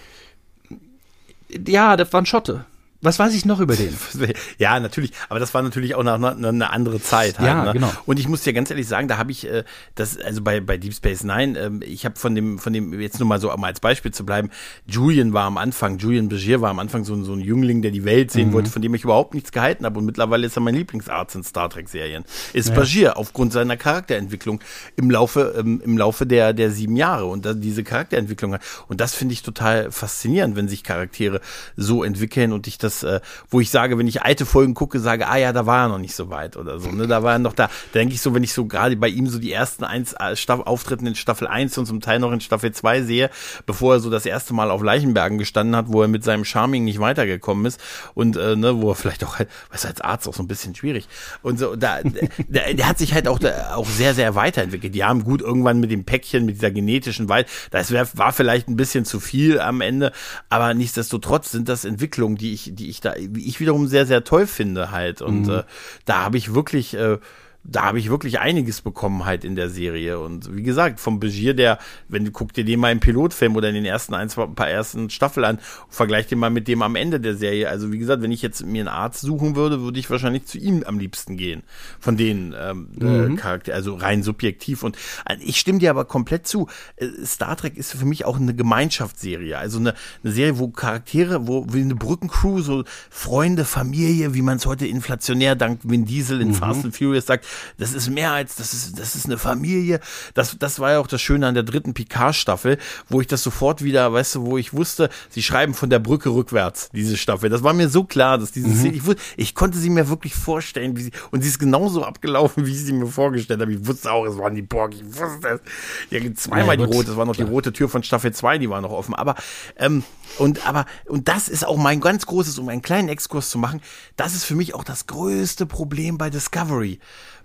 ja, der war ein Schotte. Was weiß ich noch über den? ja, natürlich. Aber das war natürlich auch noch eine, eine andere Zeit. Halt, ja, ne? genau. Und ich muss dir ganz ehrlich sagen, da habe ich äh, das, also bei, bei Deep Space Nine, äh, ich habe von dem, von dem, jetzt nur mal so um als Beispiel zu bleiben, Julian war am Anfang, Julian Begier war am Anfang so, so ein Jüngling, der die Welt sehen mhm. wollte, von dem ich überhaupt nichts gehalten habe. Und mittlerweile ist er mein Lieblingsarzt in Star Trek-Serien. Ist ja. Begier aufgrund seiner Charakterentwicklung im Laufe, ähm, im Laufe der, der sieben Jahre und da diese Charakterentwicklung. Und das finde ich total faszinierend, wenn sich Charaktere so entwickeln und ich das, äh, wo ich sage, wenn ich alte Folgen gucke, sage, ah ja, da war er noch nicht so weit oder so. Ne? Da war er noch da. Da denke ich so, wenn ich so gerade bei ihm so die ersten eins, äh, Staff, Auftritten in Staffel 1 und zum Teil noch in Staffel 2 sehe, bevor er so das erste Mal auf Leichenbergen gestanden hat, wo er mit seinem Charming nicht weitergekommen ist und äh, ne, wo er vielleicht auch, halt, was als Arzt auch so ein bisschen schwierig. Und so, da, der, der hat sich halt auch, da, auch sehr, sehr weiterentwickelt. Die haben gut irgendwann mit dem Päckchen, mit dieser genetischen Weit, das wär, war vielleicht ein bisschen zu viel am Ende, aber nichtsdestotrotz sind das Entwicklungen, die ich, die ich da, ich wiederum sehr, sehr toll finde halt. Und mhm. äh, da habe ich wirklich äh, da habe ich wirklich einiges bekommen halt in der Serie. Und wie gesagt, vom Begier, der, wenn du guck dir den mal im Pilotfilm oder in den ersten ein, zwei, ein paar ersten Staffel an, vergleich den mal mit dem am Ende der Serie. Also wie gesagt, wenn ich jetzt mir einen Arzt suchen würde, würde ich wahrscheinlich zu ihm am liebsten gehen. Von den ähm, äh, mhm. Charakter, also rein subjektiv. Und äh, ich stimme dir aber komplett zu. Äh, Star Trek ist für mich auch eine Gemeinschaftsserie. Also eine, eine Serie, wo Charaktere, wo wie eine Brückencrew, so Freunde, Familie, wie man es heute inflationär dank Vin Diesel in mhm. Fast and Furious sagt, das ist mehr als, das ist, das ist eine Familie. Das, das war ja auch das Schöne an der dritten Picard-Staffel, wo ich das sofort wieder, weißt du, wo ich wusste, sie schreiben von der Brücke rückwärts, diese Staffel. Das war mir so klar, dass diese mhm. Szene, ich, wusste, ich konnte sie mir wirklich vorstellen, wie sie, und sie ist genauso abgelaufen, wie ich sie mir vorgestellt habe. Ich wusste auch, es waren die Borg, ich wusste es. Ja, zweimal ja, die rote, es war noch klar. die rote Tür von Staffel 2, die war noch offen. Aber, ähm, und, aber, und das ist auch mein ganz großes, um einen kleinen Exkurs zu machen, das ist für mich auch das größte Problem bei Discovery.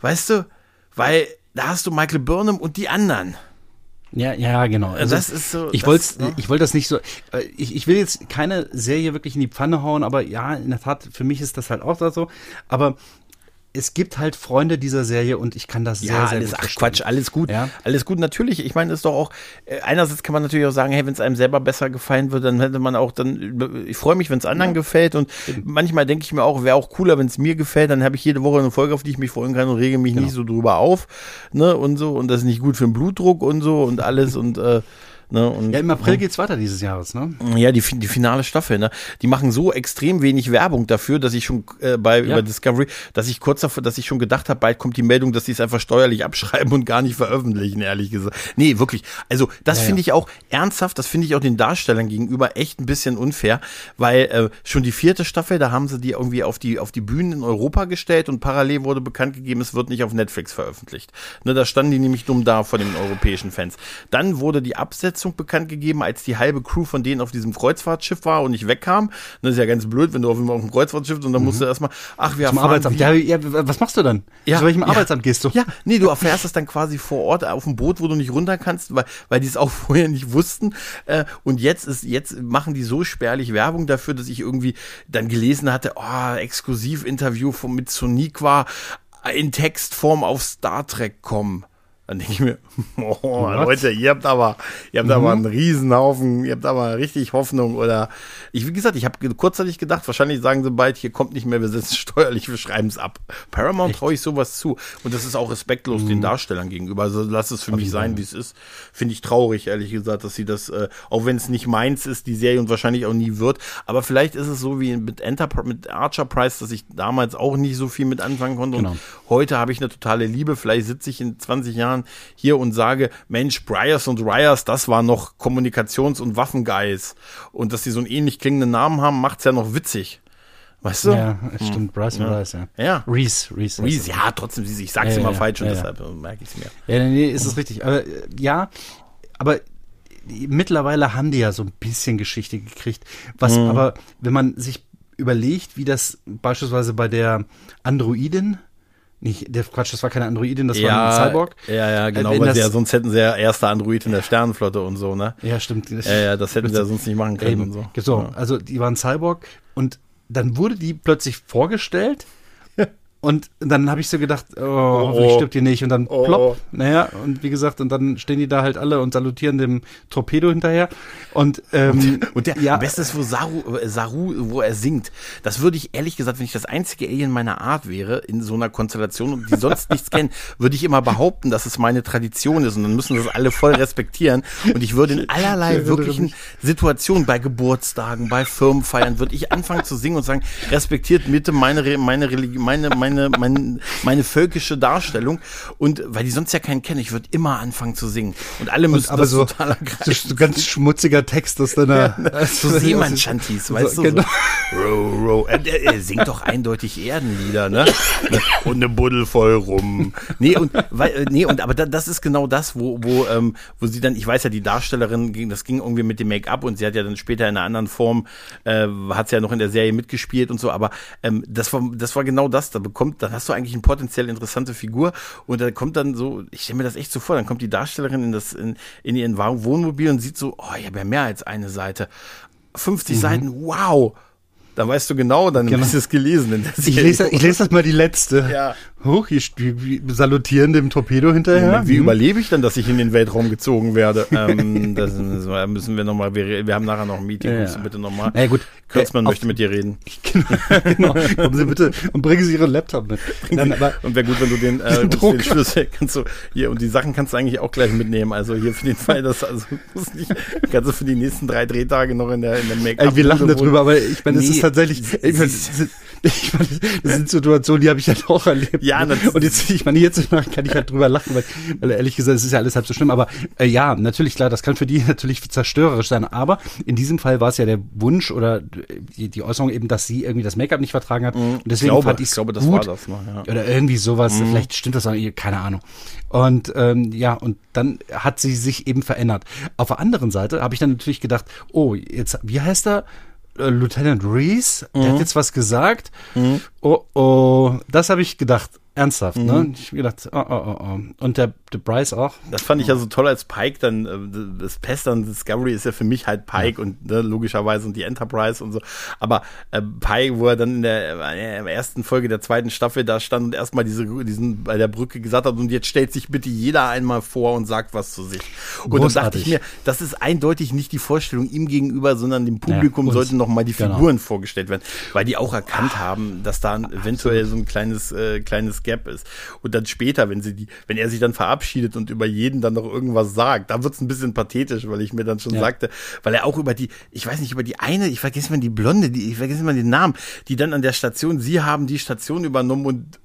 Weißt du? Weil da hast du Michael Burnham und die anderen. Ja, ja, genau. Also das ist so. Ich wollte, ne? ich wollte das nicht so. Äh, ich, ich will jetzt keine Serie wirklich in die Pfanne hauen, aber ja, in der Tat, für mich ist das halt auch so. Aber es gibt halt Freunde dieser Serie und ich kann das ja, sehr, sehr alles, gut ach Quatsch, alles gut. Ja? Alles gut, natürlich. Ich meine, ist doch auch, äh, einerseits kann man natürlich auch sagen, hey, wenn es einem selber besser gefallen würde, dann hätte man auch dann, ich freue mich, wenn es anderen ja. gefällt und manchmal denke ich mir auch, wäre auch cooler, wenn es mir gefällt, dann habe ich jede Woche eine Folge, auf die ich mich freuen kann und rege mich genau. nicht so drüber auf, ne, und so und das ist nicht gut für den Blutdruck und so und alles und äh, Ne? Und, ja, im April ja. geht's weiter dieses Jahres, ne? Ja, die, die finale Staffel, ne? Die machen so extrem wenig Werbung dafür, dass ich schon äh, bei ja. über Discovery, dass ich kurz davor, dass ich schon gedacht habe, bald kommt die Meldung, dass sie es einfach steuerlich abschreiben und gar nicht veröffentlichen, ehrlich gesagt. Nee, wirklich. Also, das ja, finde ich auch ernsthaft, das finde ich auch den Darstellern gegenüber echt ein bisschen unfair, weil äh, schon die vierte Staffel, da haben sie die irgendwie auf die auf die Bühnen in Europa gestellt und parallel wurde bekannt gegeben, es wird nicht auf Netflix veröffentlicht. Ne, da standen die nämlich dumm da vor den europäischen Fans. Dann wurde die Absetzung Besetzung bekannt gegeben, als die halbe Crew von denen auf diesem Kreuzfahrtschiff war und nicht wegkam. Das ist ja ganz blöd, wenn du auf, auf einem Kreuzfahrtschiff und dann mhm. musst du erstmal, ach, wir Zum Arbeitsamt. Ja, ja, was machst du dann? Ja, Zu welchem ja, Arbeitsamt gehst du? Ja, nee, du erfährst es dann quasi vor Ort auf dem Boot, wo du nicht runter kannst, weil, weil die es auch vorher nicht wussten. Äh, und jetzt ist, jetzt machen die so spärlich Werbung dafür, dass ich irgendwie dann gelesen hatte, oh, Exklusivinterview von, mit Soniqua in Textform auf Star Trek kommen. Dann denke ich mir, oh, Leute, ihr habt aber, ihr habt mhm. aber einen Riesenhaufen, ihr habt aber richtig Hoffnung oder ich, wie gesagt, ich habe kurzzeitig gedacht, wahrscheinlich sagen sie bald, hier kommt nicht mehr, wir setzen steuerlich, wir schreiben es ab. Paramount traue ich sowas zu und das ist auch respektlos mhm. den Darstellern gegenüber. Also lass es für Auf mich sein, wie es ist. Finde ich traurig, ehrlich gesagt, dass sie das, äh, auch wenn es nicht meins ist, die Serie und wahrscheinlich auch nie wird, aber vielleicht ist es so wie mit Enterprise, mit Archer Price, dass ich damals auch nicht so viel mit anfangen konnte genau. und heute habe ich eine totale Liebe. Vielleicht sitze ich in 20 Jahren Jahren hier und sage, Mensch, Bryers und Ryers, das war noch Kommunikations- und Waffenguys. Und dass sie so einen ähnlich klingenden Namen haben, macht's ja noch witzig. Weißt du? Ja, stimmt. Bryce ja. Bryce, ja. Ja. Reese, Reese. Reese, ja, trotzdem, ich sag's ja, immer ja, falsch und deshalb merke ich es mir. Ja, nee, ist es richtig. Aber ja, aber mittlerweile haben die ja so ein bisschen Geschichte gekriegt. Was mhm. aber, wenn man sich überlegt, wie das beispielsweise bei der Androidin nicht, der Quatsch, das war keine Androidin, das ja, war ein Cyborg. Ja, ja, genau, äh, weil sie ja, sonst hätten sie ja erster Android in der Sternenflotte und so, ne? Ja, stimmt. Ja, ja, das hätten sie ja sonst nicht machen können eben. und so. So, ja. also die waren Cyborg und dann wurde die plötzlich vorgestellt und dann habe ich so gedacht, oh, hoffentlich oh, stirbt die nicht. Und dann oh, plopp. Oh. Naja, und wie gesagt, und dann stehen die da halt alle und salutieren dem Torpedo hinterher. Und, ähm, und der, ja, am besten ist, wo Saru, äh, Saru, wo er singt. Das würde ich ehrlich gesagt, wenn ich das einzige Alien meiner Art wäre, in so einer Konstellation und die sonst nichts kennen, würde ich immer behaupten, dass es meine Tradition ist. Und dann müssen das alle voll respektieren. Und ich würde in allerlei wirklichen Situationen, bei Geburtstagen, bei Firmenfeiern, würde ich anfangen zu singen und sagen, respektiert bitte meine, meine Religion, meine, meine meine, meine, meine völkische Darstellung. Und weil die sonst ja keinen kennen, ich würde immer anfangen zu singen. Und alle müssen und aber das so, total ergreifen. So, ganz schmutziger Text aus deiner. Ja, ne, so Seemann-Shanties, weißt so, du? Genau. So. Row, row. Er, er, singt doch eindeutig Erdenlieder, ne? Und eine Buddel voll rum. Nee, und, weil, äh, nee, und aber das ist genau das, wo, wo, ähm, wo sie dann, ich weiß ja, die Darstellerin ging, das ging irgendwie mit dem Make-up und sie hat ja dann später in einer anderen Form, äh, hat sie ja noch in der Serie mitgespielt und so, aber ähm, das war, das war genau das, da kommt, dann hast du eigentlich eine potenziell interessante Figur und da kommt dann so, ich stelle mir das echt so vor, dann kommt die Darstellerin in das, in, in ihren Wohnmobil und sieht so, oh, ich habe ja mehr als eine Seite. 50 mhm. Seiten, wow. Dann weißt du genau, dann genau. du es gelesen. ich, lese, ich lese das mal die letzte. Ja. Hoch, ich, wie, salutieren dem Torpedo hinterher. Wie hm. überlebe ich dann, dass ich in den Weltraum gezogen werde? ähm, das müssen wir nochmal, wir, wir haben nachher noch ein Meeting, ja. du bitte nochmal. Ja, gut. Kürzmann äh, möchte mit dir reden. genau, kommen Sie bitte und bringen Sie Ihren Laptop mit. Aber, und wäre gut, wenn du den, äh, den Schlüssel kannst du hier und die Sachen kannst du eigentlich auch gleich mitnehmen. Also hier für den Fall, dass also muss nicht, kannst du für die nächsten drei Drehtage noch in der in der Make-up. Wir lachen darüber, aber ich meine, es nee, ist tatsächlich. Ich meine, das sind Situationen, die habe ich halt auch erlebt. Ja, ne? und jetzt, ich meine, jetzt kann ich halt drüber lachen, weil, weil ehrlich gesagt, es ist ja alles halb so schlimm. Aber äh, ja, natürlich klar, das kann für die natürlich zerstörerisch sein. Aber in diesem Fall war es ja der Wunsch oder die, die Äußerung eben, dass sie irgendwie das Make-up nicht vertragen hat. Mhm. Und deswegen ich glaube, fand ich glaube, das gut. war das noch, ja. Oder irgendwie sowas. Mhm. Vielleicht stimmt das auch, keine Ahnung. Und ähm, ja, und dann hat sie sich eben verändert. Auf der anderen Seite habe ich dann natürlich gedacht, oh, jetzt, wie heißt er? Äh, Lieutenant Reese, der hat mhm. jetzt was gesagt. Mhm. Oh, oh, das habe ich gedacht. Ernsthaft, ne? mhm. ne? Ich hab gedacht, oh, oh, oh, oh. Und der, der Bryce auch. Das fand ich ja so toll als Pike dann, äh, das Pest an Discovery ist ja für mich halt Pike ja. und ne, logischerweise und die Enterprise und so. Aber äh, Pike, wo er dann in der, in der ersten Folge der zweiten Staffel da stand und erstmal diese, diesen bei der Brücke gesagt hat, und jetzt stellt sich bitte jeder einmal vor und sagt was zu sich. Und Großartig. dann dachte ich mir, das ist eindeutig nicht die Vorstellung ihm gegenüber, sondern dem Publikum ja, sollten noch mal die genau. Figuren genau. vorgestellt werden, weil die auch erkannt haben, dass da eventuell so ein kleines, äh, kleines Gap ist. Und dann später, wenn sie die, wenn er sich dann verabschiedet und über jeden dann noch irgendwas sagt, da wird's ein bisschen pathetisch, weil ich mir dann schon ja. sagte, weil er auch über die, ich weiß nicht, über die eine, ich vergesse mal die Blonde, die, ich vergesse mal den Namen, die dann an der Station, sie haben die Station übernommen und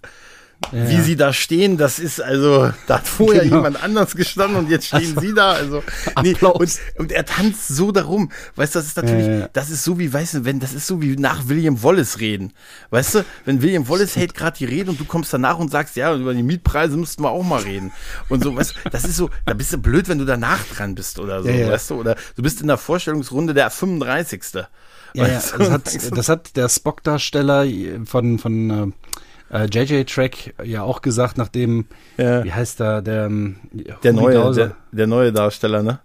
ja. Wie sie da stehen, das ist also, da hat vorher genau. jemand anders gestanden und jetzt stehen sie da. Also, nee, und, und, er tanzt so darum. Weißt du, das ist natürlich, ja, ja. das ist so wie, weißt du, wenn, das ist so wie nach William Wallace reden. Weißt du, wenn William Wallace hält gerade die Rede und du kommst danach und sagst, ja, über die Mietpreise müssten wir auch mal reden. Und so, weißt du, das ist so, da bist du blöd, wenn du danach dran bist oder so, weißt du, oder du bist in der Vorstellungsrunde der 35. Ja, ja, das hat, das hat der Spock-Darsteller von, von, äh, JJ Track ja auch gesagt, nachdem, ja. wie heißt da, der, ähm, der neue, der, der, neue Darsteller, ne?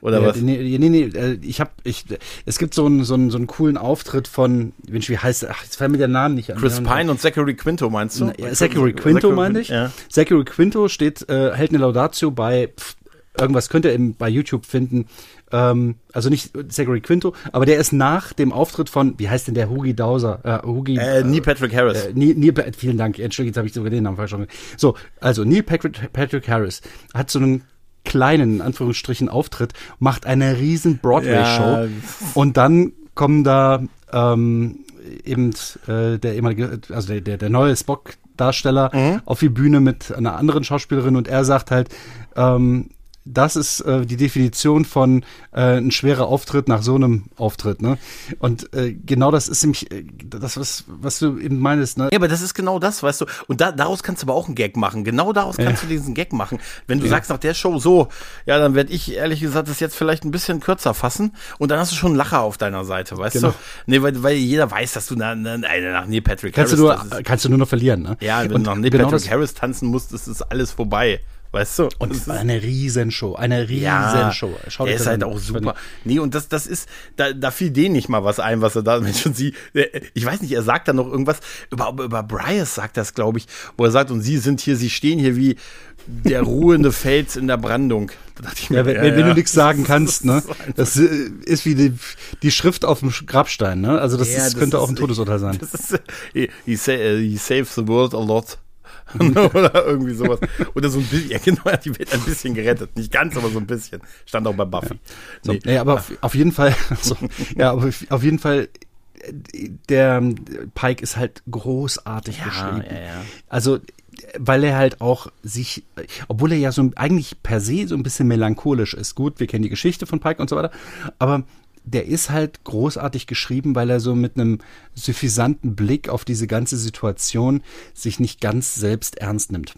Oder ja, was? Nee, nee, nee, äh, ich hab, ich, es gibt so einen, so einen, so einen coolen Auftritt von, Mensch, wie heißt? Ach, jetzt fällt mir der Name nicht an. Chris Pine und Zachary Quinto meinst du? Ja, Zachary Quinto meine ich. Ja. Zachary Quinto steht, äh, hält eine Laudatio bei, pff, irgendwas könnt ihr eben bei YouTube finden, ähm, also nicht Zachary Quinto, aber der ist nach dem Auftritt von, wie heißt denn der Hugi Dowser? Äh, Hugi, äh, Neil Patrick Harris. Äh, Neil, Neil, vielen Dank, Entschuldigung, jetzt habe ich sogar den Namen falsch So, also Neil Patrick, Patrick Harris hat so einen kleinen, in Anführungsstrichen, Auftritt, macht eine riesen Broadway-Show ja. und dann kommen da ähm, eben äh, der ehemalige, also der, der, der neue Spock-Darsteller mhm. auf die Bühne mit einer anderen Schauspielerin und er sagt halt, ähm, das ist äh, die Definition von äh, ein schwerer Auftritt nach so einem Auftritt, ne? Und äh, genau das ist nämlich äh, das, was, was du eben meinst, ne? Ja, aber das ist genau das, weißt du. Und da, daraus kannst du aber auch einen Gag machen. Genau daraus kannst ja. du diesen Gag machen. Wenn du ja. sagst nach der Show so, ja, dann werde ich ehrlich gesagt das jetzt vielleicht ein bisschen kürzer fassen und dann hast du schon einen Lacher auf deiner Seite, weißt genau. du? Nee, weil, weil jeder weiß, dass du nach, nach, nach Neil Patrick kannst Harris. Du nur, kannst du nur noch verlieren, ne? Ja, wenn und du nach Neil genau Patrick Harris tanzen musst, ist das alles vorbei. Weißt du? Und es war eine Riesenshow, eine Riesenshow. Ja, der ist halt auch super. Nee, und das, das ist, da, da fiel denen nicht mal was ein, was er da, Mensch, und sie, ich weiß nicht, er sagt da noch irgendwas, über, über Bryce sagt das, glaube ich, wo er sagt, und sie sind hier, sie stehen hier wie der ruhende Fels in der Brandung. Mir, ja, wenn, ja, wenn du nichts sagen kannst, ne? Das ist wie die, die Schrift auf dem Grabstein, ne? Also das, ja, ist, das könnte ist, auch ein Todesurteil sein. Ist, he, he, he saves the world a lot. oder irgendwie sowas. Oder so ein bisschen, ja genau, die Welt ein bisschen gerettet. Nicht ganz, aber so ein bisschen. Stand auch bei Buffy. Ja. So, nee. nee. aber auf, auf, jeden Fall, so, ja, aber auf jeden Fall, der Pike ist halt großartig ja, geschrieben. Ja, ja. Also, weil er halt auch sich, obwohl er ja so eigentlich per se so ein bisschen melancholisch ist. Gut, wir kennen die Geschichte von Pike und so weiter, aber der ist halt großartig geschrieben, weil er so mit einem suffisanten Blick auf diese ganze Situation sich nicht ganz selbst ernst nimmt.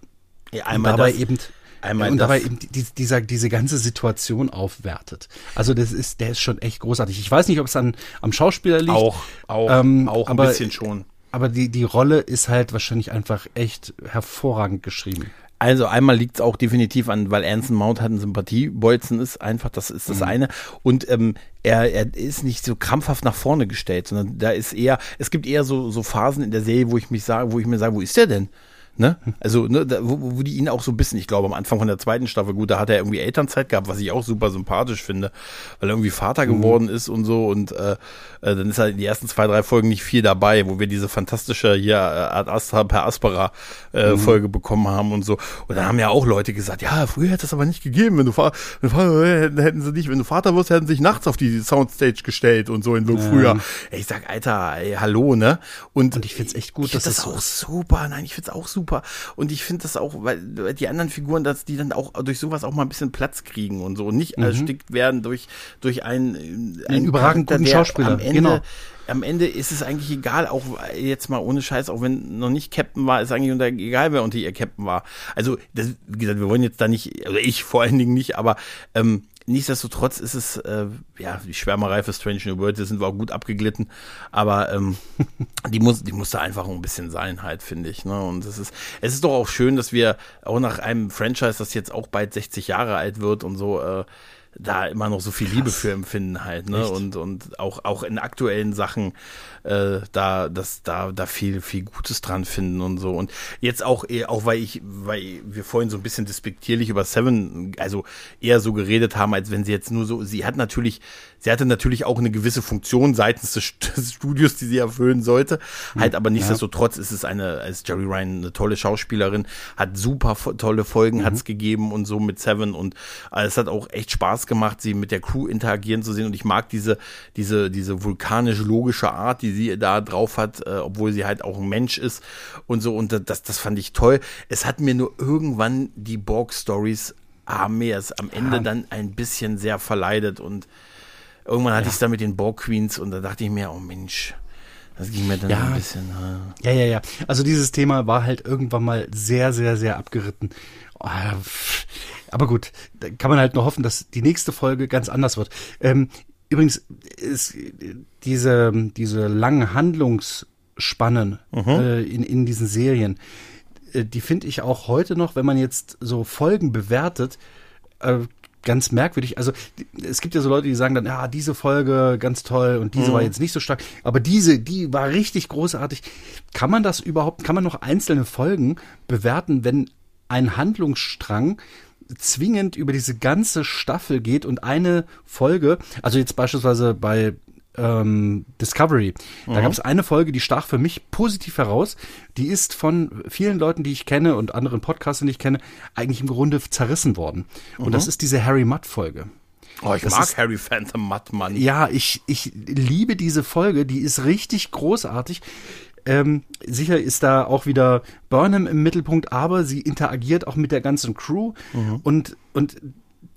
Ja, einmal und dabei das, eben einmal und dabei eben die, dieser, diese ganze Situation aufwertet. Also das ist, der ist schon echt großartig. Ich weiß nicht, ob es an am Schauspieler liegt. Auch, auch, ähm, auch ein aber, bisschen schon. Aber die, die Rolle ist halt wahrscheinlich einfach echt hervorragend geschrieben. Also einmal liegt es auch definitiv an, weil Anson Mount halt ein Sympathiebolzen ist, einfach, das ist das mhm. eine. Und ähm, er, er ist nicht so krampfhaft nach vorne gestellt, sondern da ist eher, es gibt eher so, so Phasen in der Serie, wo ich mich sage, wo ich mir sage, wo ist der denn? Ne? Also, ne, da, wo, wo die ihn auch so ein bisschen, ich glaube, am Anfang von der zweiten Staffel, gut, da hat er irgendwie Elternzeit gehabt, was ich auch super sympathisch finde, weil er irgendwie Vater mhm. geworden ist und so und äh, äh, dann ist halt in die ersten zwei, drei Folgen nicht viel dabei, wo wir diese fantastische hier äh, Ad Astra per Aspera äh, mhm. Folge bekommen haben und so. Und dann haben ja auch Leute gesagt, ja, früher hätte es aber nicht gegeben, wenn du Vater, wenn du hätten, sie nicht, wenn du Vater wirst, hätten sie sich nachts auf die Soundstage gestellt und so in so ja. früher. Ey, ich sag, Alter, ey, hallo, ne? Und, und ich find's echt gut, dass das, das auch super. Nein, ich find's auch super super. Und ich finde das auch, weil die anderen Figuren, dass die dann auch durch sowas auch mal ein bisschen Platz kriegen und so und nicht mhm. erstickt werden durch, durch einen, einen überragend guten Schauspieler. Am Ende, genau am Ende ist es eigentlich egal, auch jetzt mal ohne Scheiß, auch wenn noch nicht Captain war, ist eigentlich egal, wer unter ihr Captain war. Also, das, wie gesagt, wir wollen jetzt da nicht, also ich vor allen Dingen nicht, aber ähm, nichtsdestotrotz ist es, äh, ja, die Schwärmerei für Strange New World, sind wir auch gut abgeglitten, aber ähm, die muss, die muss da einfach ein bisschen sein halt, finde ich. Ne? Und es ist, es ist doch auch schön, dass wir auch nach einem Franchise, das jetzt auch bald 60 Jahre alt wird und so, äh, da immer noch so viel Liebe für empfinden halt, ne? Echt? Und, und auch, auch in aktuellen Sachen äh, da, das, da, da viel, viel Gutes dran finden und so. Und jetzt auch, eh, auch weil ich, weil wir vorhin so ein bisschen despektierlich über Seven, also eher so geredet haben, als wenn sie jetzt nur so, sie hat natürlich, sie hatte natürlich auch eine gewisse Funktion seitens des, des Studios, die sie erfüllen sollte. Mhm. Halt, aber nichtsdestotrotz ja. ist es eine, als Jerry Ryan eine tolle Schauspielerin, hat super tolle Folgen, mhm. hat's gegeben und so mit Seven und äh, es hat auch echt Spaß gemacht, sie mit der Crew interagieren zu sehen und ich mag diese, diese, diese vulkanisch-logische Art, die sie da drauf hat, äh, obwohl sie halt auch ein Mensch ist und so. Und das, das fand ich toll. Es hat mir nur irgendwann die Borg-Stories haben mir es am Ende ja. dann ein bisschen sehr verleidet und irgendwann hatte ja. ich es dann mit den Borg Queens und da dachte ich mir, oh Mensch, das ging mir dann ja. ein bisschen. Ja, ja, ja. Also dieses Thema war halt irgendwann mal sehr, sehr, sehr abgeritten. Oh, aber gut, da kann man halt nur hoffen, dass die nächste Folge ganz anders wird. Ähm, Übrigens ist diese, diese langen Handlungsspannen mhm. äh, in, in diesen Serien, äh, die finde ich auch heute noch, wenn man jetzt so Folgen bewertet, äh, ganz merkwürdig. Also es gibt ja so Leute, die sagen dann, ja, diese Folge ganz toll und diese mhm. war jetzt nicht so stark, aber diese, die war richtig großartig. Kann man das überhaupt, kann man noch einzelne Folgen bewerten, wenn ein Handlungsstrang zwingend über diese ganze Staffel geht und eine Folge, also jetzt beispielsweise bei ähm, Discovery, mhm. da gab es eine Folge, die stach für mich positiv heraus. Die ist von vielen Leuten, die ich kenne und anderen Podcastern, die ich kenne, eigentlich im Grunde zerrissen worden. Und mhm. das ist diese Harry Mudd Folge. Oh, ich das mag ist, Harry Phantom Mudd, Mann. Ja, ich, ich liebe diese Folge, die ist richtig großartig. Ähm, sicher ist da auch wieder Burnham im Mittelpunkt, aber sie interagiert auch mit der ganzen Crew mhm. und, und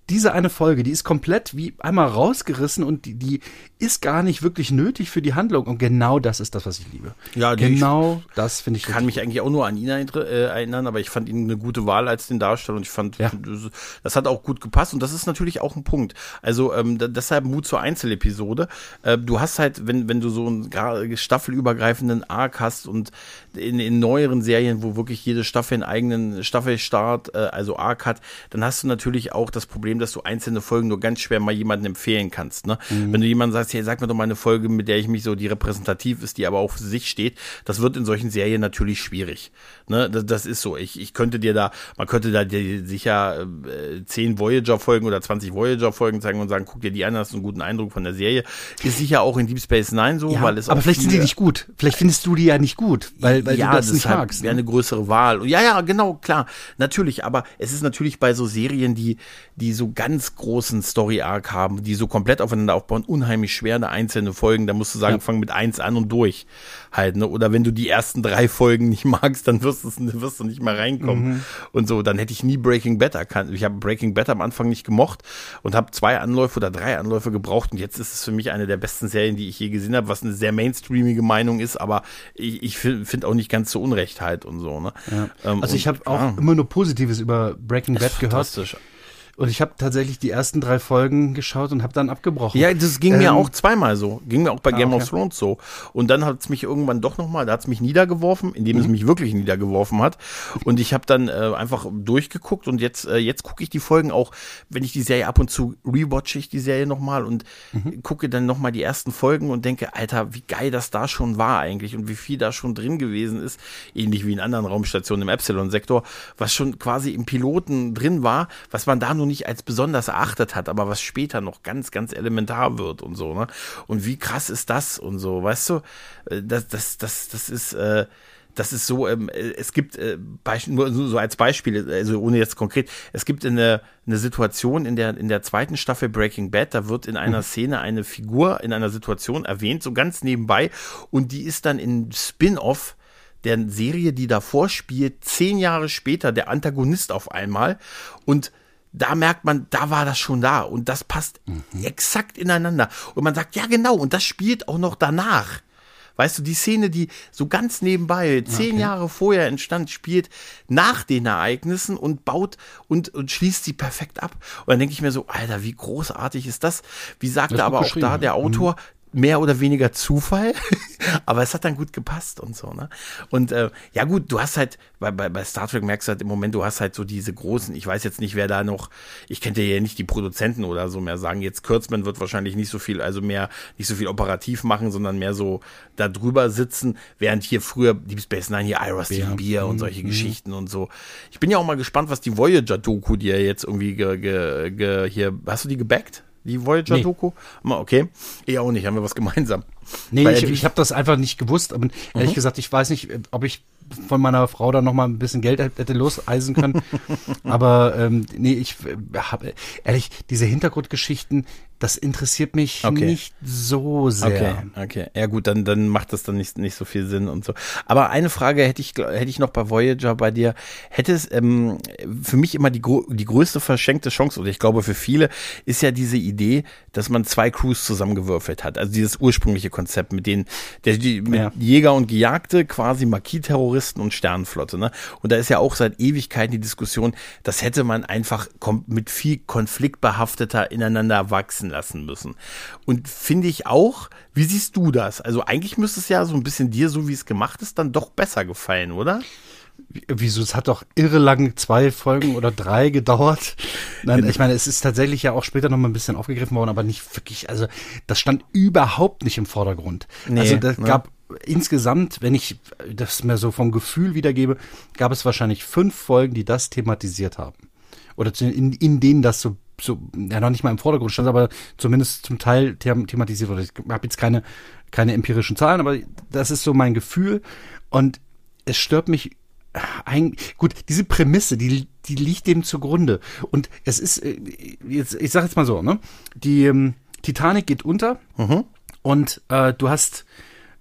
diese eine Folge, die ist komplett wie einmal rausgerissen und die, die ist gar nicht wirklich nötig für die Handlung. Und genau das ist das, was ich liebe. Ja, genau ich das finde ich. Kann mich eigentlich auch nur an ihn äh, erinnern, aber ich fand ihn eine gute Wahl als den Darsteller und ich fand, ja. das hat auch gut gepasst und das ist natürlich auch ein Punkt. Also ähm, deshalb Mut zur Einzelepisode. Äh, du hast halt, wenn, wenn du so einen staffelübergreifenden Arc hast und in, in neueren Serien, wo wirklich jede Staffel einen eigenen Staffelstart, äh, also Arc hat, dann hast du natürlich auch das Problem, dass du einzelne Folgen nur ganz schwer mal jemandem empfehlen kannst. Ne? Mhm. Wenn du jemandem sagst, hey, sag mir doch mal eine Folge, mit der ich mich so, die repräsentativ ist, die aber auch für sich steht, das wird in solchen Serien natürlich schwierig. Ne? Das, das ist so. Ich, ich könnte dir da, man könnte da dir sicher äh, 10 Voyager-Folgen oder 20 Voyager-Folgen zeigen und sagen, guck dir die an, hast einen guten Eindruck von der Serie. Ist sicher auch in Deep Space Nine so, ja, weil es Aber vielleicht sind die nicht gut. Vielleicht findest du die ja nicht gut, weil, weil ja, du das, das nicht halt magst. Wäre ne? eine größere Wahl. Ja, ja, genau, klar. Natürlich, aber es ist natürlich bei so Serien, die, die so ganz großen Story-Arc haben, die so komplett aufeinander aufbauen, unheimlich schwer, eine einzelne Folgen. Da musst du sagen, ja. fang mit eins an und durch. Halt, ne? Oder wenn du die ersten drei Folgen nicht magst, dann wirst, du, wirst du nicht mehr reinkommen. Mhm. Und so, dann hätte ich nie Breaking Bad erkannt. Ich habe Breaking Bad am Anfang nicht gemocht und habe zwei Anläufe oder drei Anläufe gebraucht. Und jetzt ist es für mich eine der besten Serien, die ich je gesehen habe, was eine sehr mainstreamige Meinung ist, aber ich, ich finde auch nicht ganz so Unrecht halt und so. Ne? Ja. Ähm, also ich habe auch ja. immer nur Positives über Breaking Bad gehört. Und ich habe tatsächlich die ersten drei Folgen geschaut und habe dann abgebrochen. Ja, das ging ähm, mir auch zweimal so. Ging mir auch bei ah, Game okay. of Thrones so. Und dann hat es mich irgendwann doch nochmal, da hat es mich niedergeworfen, indem mhm. es mich wirklich niedergeworfen hat. Und ich habe dann äh, einfach durchgeguckt und jetzt, äh, jetzt gucke ich die Folgen auch, wenn ich die Serie ab und zu rewatche ich die Serie nochmal und mhm. gucke dann nochmal die ersten Folgen und denke, Alter, wie geil das da schon war eigentlich und wie viel da schon drin gewesen ist. Ähnlich wie in anderen Raumstationen im Epsilon-Sektor, was schon quasi im Piloten drin war, was man da nur nicht als besonders erachtet hat, aber was später noch ganz, ganz elementar wird und so, ne? Und wie krass ist das und so, weißt du? Äh, das, das, das, das ist, äh, das ist so, ähm, äh, es gibt, äh, nur so als Beispiel, also ohne jetzt konkret, es gibt eine, eine Situation in der, in der zweiten Staffel Breaking Bad, da wird in einer mhm. Szene eine Figur in einer Situation erwähnt, so ganz nebenbei, und die ist dann in Spin-off der Serie, die davor spielt, zehn Jahre später der Antagonist auf einmal und da merkt man, da war das schon da und das passt mhm. exakt ineinander. Und man sagt, ja genau, und das spielt auch noch danach. Weißt du, die Szene, die so ganz nebenbei, zehn okay. Jahre vorher entstand, spielt nach den Ereignissen und baut und, und schließt sie perfekt ab. Und dann denke ich mir so, Alter, wie großartig ist das? Wie sagte aber auch da der Autor, mhm mehr oder weniger Zufall, aber es hat dann gut gepasst und so, ne? Und äh, ja gut, du hast halt, bei, bei, bei Star Trek merkst du halt im Moment, du hast halt so diese großen, ich weiß jetzt nicht, wer da noch, ich könnte ja nicht die Produzenten oder so mehr sagen, jetzt Kurzman wird wahrscheinlich nicht so viel, also mehr, nicht so viel operativ machen, sondern mehr so da drüber sitzen, während hier früher Deep Space Nine, hier Ira Steven Beer und solche mhm. Geschichten und so. Ich bin ja auch mal gespannt, was die Voyager-Doku, die ja jetzt irgendwie ge, ge, ge, hier, hast du die gebackt? Die Voyager-Doku? Nee. Okay. Ich auch nicht, haben wir was gemeinsam. Nee, Weil ich, ich habe das einfach nicht gewusst. Aber ehrlich mhm. gesagt, ich weiß nicht, ob ich von meiner Frau dann noch mal ein bisschen Geld hätte loseisen können. aber ähm, nee, ich äh, habe ehrlich diese Hintergrundgeschichten, das interessiert mich okay. nicht so sehr. Okay, okay. Ja gut, dann, dann macht das dann nicht, nicht so viel Sinn und so. Aber eine Frage hätte ich, hätte ich noch bei Voyager bei dir. Hätte es ähm, für mich immer die, die größte verschenkte Chance, oder ich glaube für viele, ist ja diese Idee, dass man zwei Crews zusammengewürfelt hat. Also dieses ursprüngliche Konzept mit den der, die, mit ja. Jäger und Gejagte, quasi Marquis-Terroristen und Sternenflotte. Ne? Und da ist ja auch seit Ewigkeiten die Diskussion, das hätte man einfach mit viel konfliktbehafteter ineinander wachsen wachsen lassen müssen. Und finde ich auch, wie siehst du das? Also eigentlich müsste es ja so ein bisschen dir, so wie es gemacht ist, dann doch besser gefallen, oder? Wieso? Es hat doch irre lang zwei Folgen oder drei gedauert. Nein, ich meine, es ist tatsächlich ja auch später noch mal ein bisschen aufgegriffen worden, aber nicht wirklich, also das stand überhaupt nicht im Vordergrund. Nee, also das ne? gab insgesamt, wenn ich das mir so vom Gefühl wiedergebe, gab es wahrscheinlich fünf Folgen, die das thematisiert haben. Oder in, in denen das so so, ja noch nicht mal im Vordergrund stand, aber zumindest zum Teil thematisiert wurde. Ich habe jetzt keine, keine empirischen Zahlen, aber das ist so mein Gefühl. Und es stört mich ein, gut, diese Prämisse, die, die liegt dem zugrunde. Und es ist, äh, jetzt, ich sag jetzt mal so, ne? Die ähm, Titanic geht unter mhm. und äh, du hast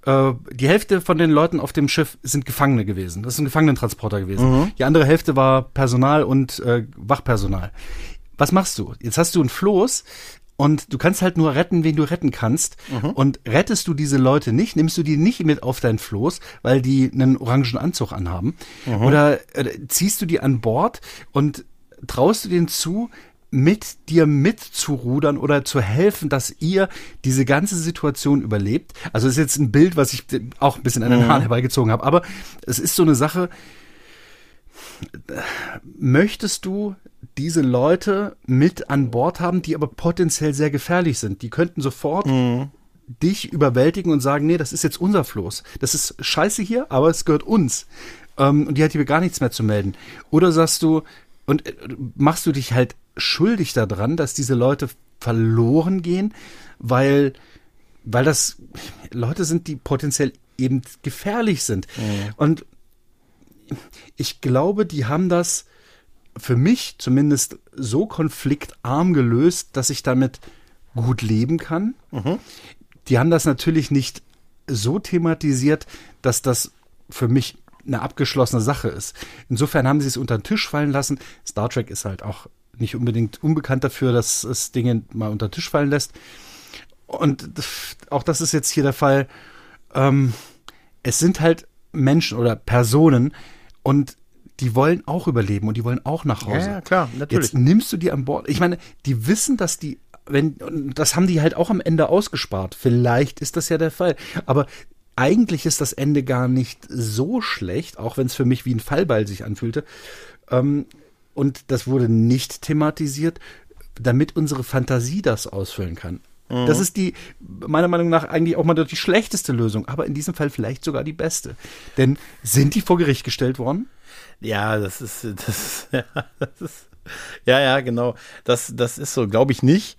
äh, die Hälfte von den Leuten auf dem Schiff sind Gefangene gewesen. Das ist ein Gefangenentransporter gewesen. Mhm. Die andere Hälfte war Personal und äh, Wachpersonal was machst du? Jetzt hast du einen Floß und du kannst halt nur retten, wen du retten kannst. Mhm. Und rettest du diese Leute nicht, nimmst du die nicht mit auf dein Floß, weil die einen orangen Anzug anhaben. Mhm. Oder äh, ziehst du die an Bord und traust du denen zu, mit dir mitzurudern oder zu helfen, dass ihr diese ganze Situation überlebt. Also das ist jetzt ein Bild, was ich auch ein bisschen an den mhm. Haaren herbeigezogen habe, aber es ist so eine Sache, möchtest du diese Leute mit an Bord haben, die aber potenziell sehr gefährlich sind? Die könnten sofort mhm. dich überwältigen und sagen, nee, das ist jetzt unser Floß. Das ist scheiße hier, aber es gehört uns. Ähm, und die hat hier gar nichts mehr zu melden. Oder sagst du, und äh, machst du dich halt schuldig daran, dass diese Leute verloren gehen, weil, weil das Leute sind, die potenziell eben gefährlich sind. Mhm. Und ich glaube, die haben das für mich zumindest so konfliktarm gelöst, dass ich damit gut leben kann. Mhm. Die haben das natürlich nicht so thematisiert, dass das für mich eine abgeschlossene Sache ist. Insofern haben sie es unter den Tisch fallen lassen. Star Trek ist halt auch nicht unbedingt unbekannt dafür, dass es Dinge mal unter den Tisch fallen lässt. Und auch das ist jetzt hier der Fall. Ähm, es sind halt Menschen oder Personen, und die wollen auch überleben und die wollen auch nach Hause. Ja, klar, natürlich. Jetzt nimmst du die an Bord. Ich meine, die wissen, dass die, wenn, das haben die halt auch am Ende ausgespart. Vielleicht ist das ja der Fall. Aber eigentlich ist das Ende gar nicht so schlecht, auch wenn es für mich wie ein Fallball sich anfühlte. Ähm, und das wurde nicht thematisiert, damit unsere Fantasie das ausfüllen kann. Mhm. Das ist die, meiner Meinung nach, eigentlich auch mal die schlechteste Lösung, aber in diesem Fall vielleicht sogar die beste. Denn sind die vor Gericht gestellt worden? Ja, das ist, das, ja, das ist, ja, ja, genau. Das, das ist so, glaube ich nicht.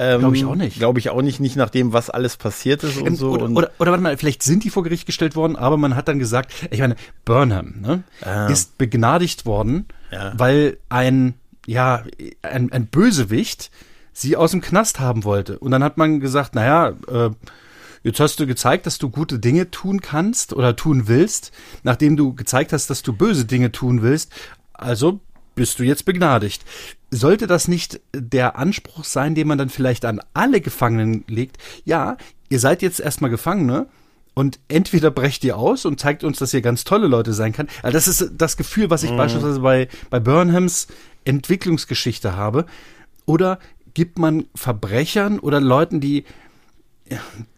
Ähm, glaube ich auch nicht. Glaube ich auch nicht, nicht nach dem, was alles passiert ist und ähm, so. Oder, und oder, oder warte mal, vielleicht sind die vor Gericht gestellt worden, aber man hat dann gesagt, ich meine, Burnham ne, ah. ist begnadigt worden, ja. weil ein, ja, ein, ein Bösewicht sie aus dem Knast haben wollte. Und dann hat man gesagt, naja, äh, jetzt hast du gezeigt, dass du gute Dinge tun kannst oder tun willst, nachdem du gezeigt hast, dass du böse Dinge tun willst. Also bist du jetzt begnadigt. Sollte das nicht der Anspruch sein, den man dann vielleicht an alle Gefangenen legt? Ja, ihr seid jetzt erstmal Gefangene und entweder brecht ihr aus und zeigt uns, dass ihr ganz tolle Leute sein kann. Also das ist das Gefühl, was ich mhm. beispielsweise bei, bei Burnhams Entwicklungsgeschichte habe. Oder gibt man Verbrechern oder Leuten, die,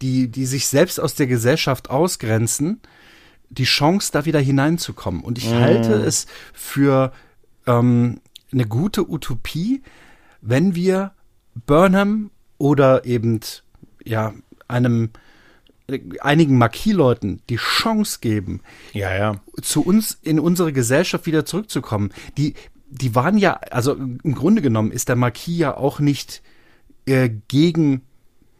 die, die sich selbst aus der Gesellschaft ausgrenzen, die Chance, da wieder hineinzukommen. Und ich mm. halte es für ähm, eine gute Utopie, wenn wir Burnham oder eben ja einem einigen Marquis-Leuten die Chance geben, ja, ja. zu uns in unsere Gesellschaft wieder zurückzukommen. Die die waren ja, also im Grunde genommen ist der Marquis ja auch nicht äh, gegen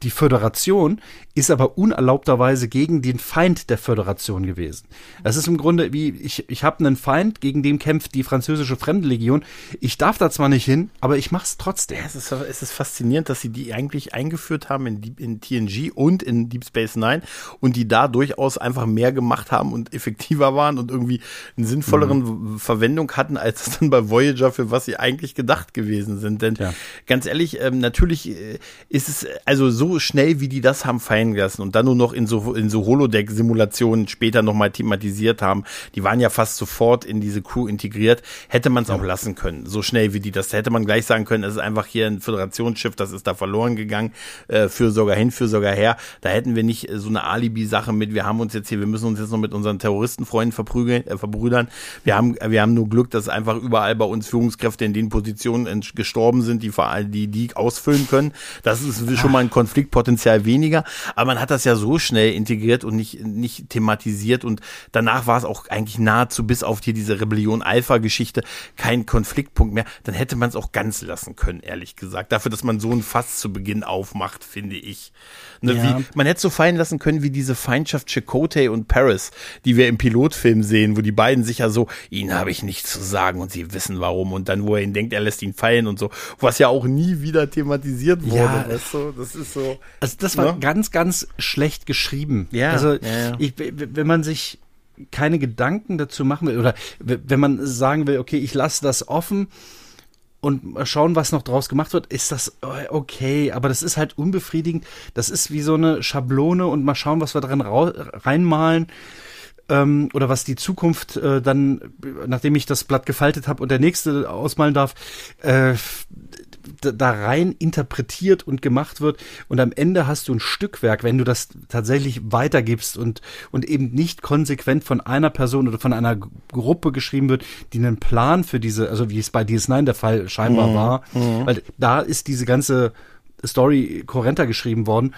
die Föderation ist aber unerlaubterweise gegen den Feind der Föderation gewesen. Es ist im Grunde wie, ich, ich habe einen Feind, gegen den kämpft die französische Fremdenlegion. Ich darf da zwar nicht hin, aber ich trotzdem. Ja, es, ist, es ist faszinierend, dass sie die eigentlich eingeführt haben in, in TNG und in Deep Space Nine und die da durchaus einfach mehr gemacht haben und effektiver waren und irgendwie einen sinnvolleren mhm. Verwendung hatten, als das dann bei Voyager, für was sie eigentlich gedacht gewesen sind. Denn ja. ganz ehrlich, ähm, natürlich äh, ist es also so schnell, wie die das haben lassen und dann nur noch in so, in so Holodeck-Simulationen später nochmal thematisiert haben, die waren ja fast sofort in diese Crew integriert, hätte man es ja. auch lassen können. So schnell wie die das, hätte man gleich sagen können, es ist einfach hier ein Föderationsschiff, das ist da verloren gegangen, äh, für sogar hin, für sogar her. Da hätten wir nicht äh, so eine Alibi-Sache mit, wir haben uns jetzt hier, wir müssen uns jetzt noch mit unseren Terroristenfreunden verprügeln, äh, verbrüdern. Wir haben, wir haben nur Glück, dass einfach überall bei uns Führungskräfte in den Positionen gestorben sind, die, die, die ausfüllen können. Das ist schon mal ein Konflikt Konfliktpotenzial weniger. Aber man hat das ja so schnell integriert und nicht, nicht thematisiert und danach war es auch eigentlich nahezu bis auf hier diese Rebellion Alpha-Geschichte kein Konfliktpunkt mehr. Dann hätte man es auch ganz lassen können, ehrlich gesagt. Dafür, dass man so ein Fass zu Beginn aufmacht, finde ich. Ne, ja. wie, man hätte so fallen lassen können wie diese Feindschaft Chakotay und Paris, die wir im Pilotfilm sehen, wo die beiden sich ja so, ihnen habe ich nichts zu sagen und sie wissen warum und dann, wo er ihn denkt, er lässt ihn fallen und so, was ja auch nie wieder thematisiert wurde, ja. weißt du? Das ist so. Also das war ne? ganz, ganz schlecht geschrieben. Ja. Also ja, ich, wenn man sich keine Gedanken dazu machen will oder wenn man sagen will, okay, ich lasse das offen, und mal schauen, was noch draus gemacht wird, ist das äh, okay, aber das ist halt unbefriedigend. Das ist wie so eine Schablone und mal schauen, was wir dran reinmalen ähm, oder was die Zukunft äh, dann, nachdem ich das Blatt gefaltet habe und der nächste ausmalen darf, äh, da rein interpretiert und gemacht wird. Und am Ende hast du ein Stückwerk, wenn du das tatsächlich weitergibst und, und eben nicht konsequent von einer Person oder von einer Gruppe geschrieben wird, die einen Plan für diese, also wie es bei DS9 der Fall scheinbar mhm. war, mhm. weil da ist diese ganze Story kohärenter geschrieben worden.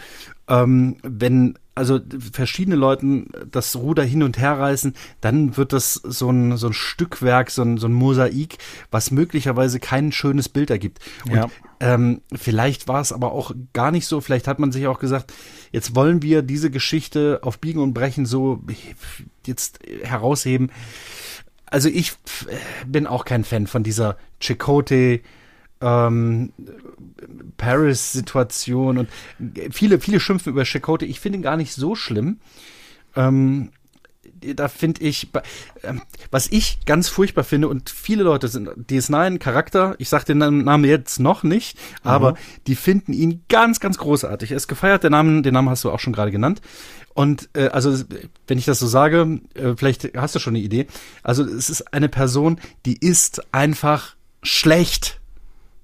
Ähm, wenn also verschiedene Leuten das Ruder hin und her reißen, dann wird das so ein, so ein Stückwerk, so ein, so ein Mosaik, was möglicherweise kein schönes Bild ergibt. Und ja. ähm, vielleicht war es aber auch gar nicht so, vielleicht hat man sich auch gesagt, jetzt wollen wir diese Geschichte auf Biegen und Brechen so jetzt herausheben. Also ich bin auch kein Fan von dieser Chicote ähm, Paris-Situation und viele, viele schimpfen über Chakotay. Ich finde ihn gar nicht so schlimm. Ähm, da finde ich, ähm, was ich ganz furchtbar finde und viele Leute sind, DS9 Charakter, ich sag den Namen jetzt noch nicht, aber mhm. die finden ihn ganz, ganz großartig. Er ist gefeiert, der Name, den Namen hast du auch schon gerade genannt. Und äh, also, wenn ich das so sage, äh, vielleicht hast du schon eine Idee. Also es ist eine Person, die ist einfach schlecht.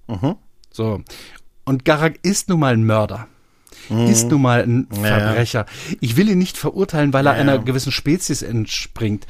Mhm. So. Und Garak ist nun mal ein Mörder. Mhm. Ist nun mal ein Verbrecher. Ja, Ich will ihn nicht verurteilen, weil er ja, einer gewissen Spezies entspringt.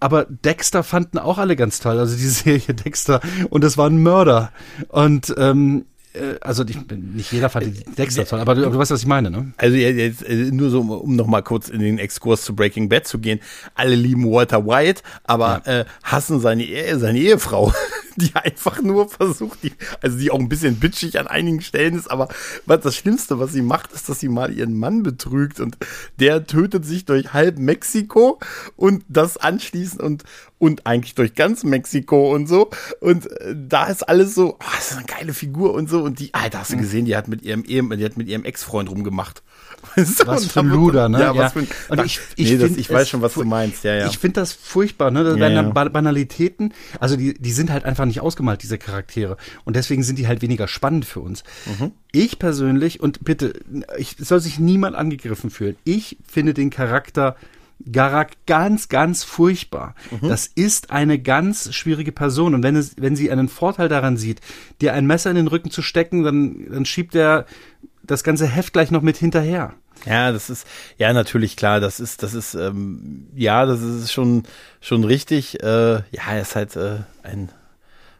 Aber Dexter fanden auch alle ganz toll. Also die Serie Dexter. Und es war ein Mörder. Und ähm, äh, also die, nicht jeder fand die Dexter toll, aber du, du weißt, was ich meine, ne? Also jetzt äh, nur so, um noch mal kurz in den Exkurs zu Breaking Bad zu gehen. Alle lieben Walter White, aber ja. äh, hassen seine, seine Ehefrau, die einfach nur versucht, die, also die auch ein bisschen bitchig an einigen Stellen ist, aber was das Schlimmste, was sie macht, ist, dass sie mal ihren Mann betrügt und der tötet sich durch halb Mexiko und das anschließend und und eigentlich durch ganz Mexiko und so. Und äh, da ist alles so, oh, das ist eine geile Figur und so. Und die, Alter, hast du mhm. gesehen, die hat mit ihrem Ehe, die hat mit ihrem Ex-Freund rumgemacht. so, was für ein Luder, ne? Ja, ja. was für ein, und ich, ich, nee, das, ich weiß schon, was du meinst, ja, ja. Ich finde das furchtbar, ne? Das ja, werden ja. Banalitäten, also die, die sind halt einfach nicht ausgemalt, diese Charaktere. Und deswegen sind die halt weniger spannend für uns. Mhm. Ich persönlich, und bitte, ich soll sich niemand angegriffen fühlen, ich finde den Charakter Garak ganz, ganz furchtbar. Mhm. Das ist eine ganz schwierige Person. Und wenn, es, wenn sie einen Vorteil daran sieht, dir ein Messer in den Rücken zu stecken, dann, dann schiebt er das ganze Heft gleich noch mit hinterher. Ja, das ist ja natürlich klar. Das ist, das ist ähm, ja, das ist schon schon richtig. Äh, ja, er ist halt äh, ein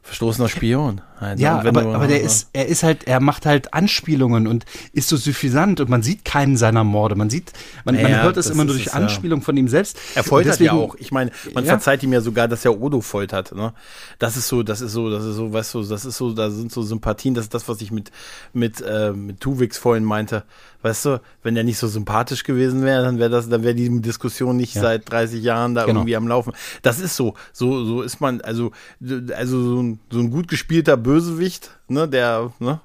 verstoßener Spion. Also ja, aber, du, aber der ist, er ist halt, er macht halt Anspielungen und ist so suffisant und man sieht keinen seiner Morde. Man sieht, man, ja, man hört es immer nur durch es, Anspielung ja. von ihm selbst. Er foltert deswegen, ja auch. Ich meine, man ja. verzeiht ihm ja sogar, dass er Odo foltert. Ne? Das ist so, das ist so, das ist so, weißt du, das ist so, da sind so Sympathien. Das ist das, was ich mit mit äh, mit Tuvix vorhin meinte. Weißt du, wenn er nicht so sympathisch gewesen wäre, dann wäre das, dann wäre die Diskussion nicht seit 30 Jahren da genau. irgendwie am Laufen. Das ist so, so so ist man, also also so ein, so ein gut gespielter Bösewicht, ne, der, ne,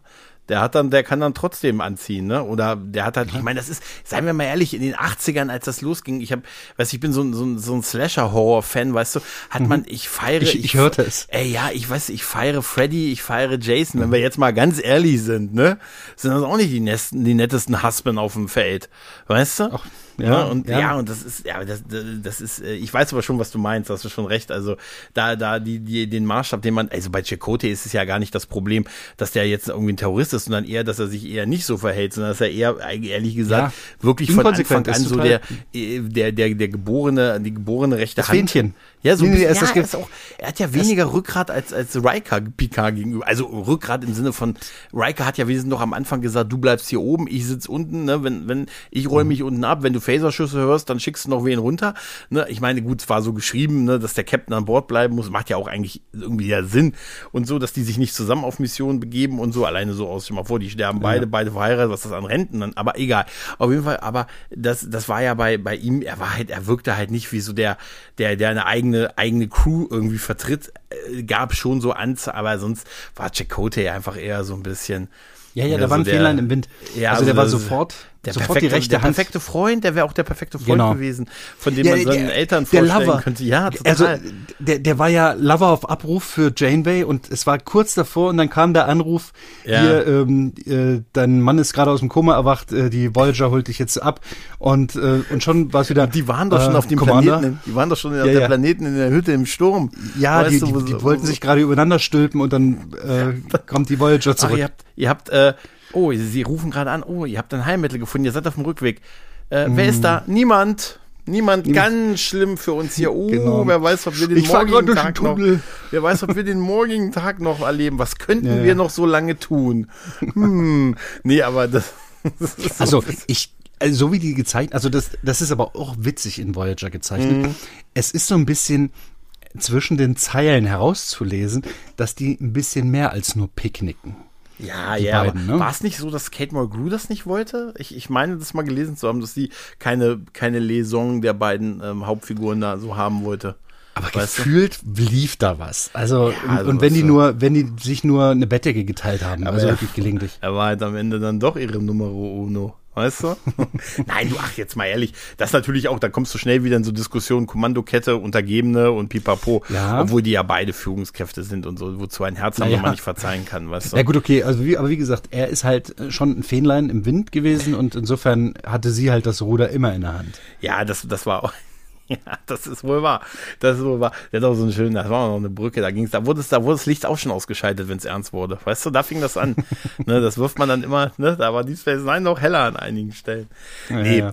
der hat dann, der kann dann trotzdem anziehen, ne? Oder der hat halt, ich meine, das ist, seien wir mal ehrlich, in den 80ern, als das losging, ich habe, weiß ich bin so, so, so ein Slasher-Horror-Fan, weißt du, hat man, ich feiere. Ich, ich, ich hörte es. Ey, ja, ich weiß, ich feiere Freddy, ich feiere Jason, wenn wir jetzt mal ganz ehrlich sind, ne? Sind das auch nicht die, nesten, die nettesten Husband auf dem Feld, weißt du? Ach. Ja, und ja. ja. und das ist, ja, das, das ist, äh, ich weiß aber schon, was du meinst, hast du schon recht. Also da, da, die, die, den Maßstab, den man, also bei Chakotay ist es ja gar nicht das Problem, dass der jetzt irgendwie ein Terrorist ist, sondern eher, dass er sich eher nicht so verhält, sondern dass er eher, ehrlich gesagt, ja. wirklich von Anfang an so der, äh, der, der, der geborene, die geborene rechte das Hand. Fähnchen. Ja, so nee, nee, ja, das ist auch, er hat ja weniger Rückgrat als, als Riker Picard gegenüber. Also Rückgrat im Sinne von, Riker hat ja wesentlich noch am Anfang gesagt, du bleibst hier oben, ich sitz unten, ne, wenn, wenn, ich räume mhm. mich unten ab, wenn du Phaserschüsse hörst, dann schickst du noch wen runter. Ne? Ich meine, gut, es war so geschrieben, ne, dass der Captain an Bord bleiben muss, macht ja auch eigentlich irgendwie ja Sinn und so, dass die sich nicht zusammen auf Missionen begeben und so, alleine so aus, mal vor, die sterben beide, ja. beide verheiratet, was das an Renten dann, aber egal. Auf jeden Fall, aber das, das war ja bei, bei ihm, er war halt, er wirkte halt nicht wie so der, der, der eine eigene, eigene Crew irgendwie vertritt, äh, gab schon so Anzahl, aber sonst war Chakotay einfach eher so ein bisschen, ja, ja, da war ein so Fähnlein im Wind. Ja, also, also der war sofort der Sofort perfekte, die rechte der Hand. perfekte Freund, der wäre auch der perfekte Freund genau. gewesen, von dem ja, man seinen der, Eltern vorstellen Lover. könnte. Ja, total. Also der, der war ja Lover auf Abruf für Janeway und es war kurz davor und dann kam der Anruf, ja. hier, ähm, äh, dein Mann ist gerade aus dem Koma erwacht, äh, die Voyager holt dich jetzt ab und äh, und schon war es wieder. Die waren doch schon äh, auf dem Commander. Planeten, die waren doch schon auf ja, der Planeten in der Hütte im Sturm. Ja, die, du, die, die, wollten sich gerade übereinander stülpen und dann äh, kommt die Voyager zurück. Ach, ihr habt, ihr habt äh, Oh, Sie rufen gerade an. Oh, ihr habt ein Heilmittel gefunden. Ihr seid auf dem Rückweg. Äh, mm. Wer ist da? Niemand. Niemand. Niemand. Ganz schlimm für uns hier. Oh, genau. wer weiß, ob wir den ich morgigen Tag noch. Wer weiß, ob wir den morgigen Tag noch erleben. Was könnten ja, wir noch so lange tun? Hm. Nee, aber das. das so also ich also so wie die gezeichnet, also das, das ist aber auch witzig in Voyager gezeichnet. Mhm. Es ist so ein bisschen zwischen den Zeilen herauszulesen, dass die ein bisschen mehr als nur picknicken. Ja, ja, beiden, ne? war es nicht so, dass Kate Mulgrew das nicht wollte? Ich, ich meine, das mal gelesen zu haben, dass sie keine, keine Lesung der beiden ähm, Hauptfiguren da so haben wollte. Aber weißt gefühlt du? lief da was. Also, ja, also und wenn die nur, wenn die sich nur eine Bettdecke geteilt haben, aber also wirklich gelegentlich. Er war halt am Ende dann doch ihre Nummer uno. Weißt du? Nein, du, ach, jetzt mal ehrlich, das natürlich auch, da kommst du schnell wieder in so Diskussionen, Kommandokette, Untergebene und Pipapo, ja. obwohl die ja beide Führungskräfte sind und so, wozu ein Herz haben, naja. man nicht verzeihen kann, weißt du? Ja gut, okay, also wie, aber wie gesagt, er ist halt schon ein Fähnlein im Wind gewesen und insofern hatte sie halt das Ruder immer in der Hand. Ja, das, das war auch, Ja, das ist wohl wahr. Das ist wohl wahr. Der hat auch so einen schönen, das war noch eine Brücke, da ging's, da wurde es, da wurde das Licht auch schon ausgeschaltet, wenn es ernst wurde. Weißt du, da fing das an. ne, das wirft man dann immer, ne, da war die Space Nine noch heller an einigen Stellen. Ja, nee. Ja.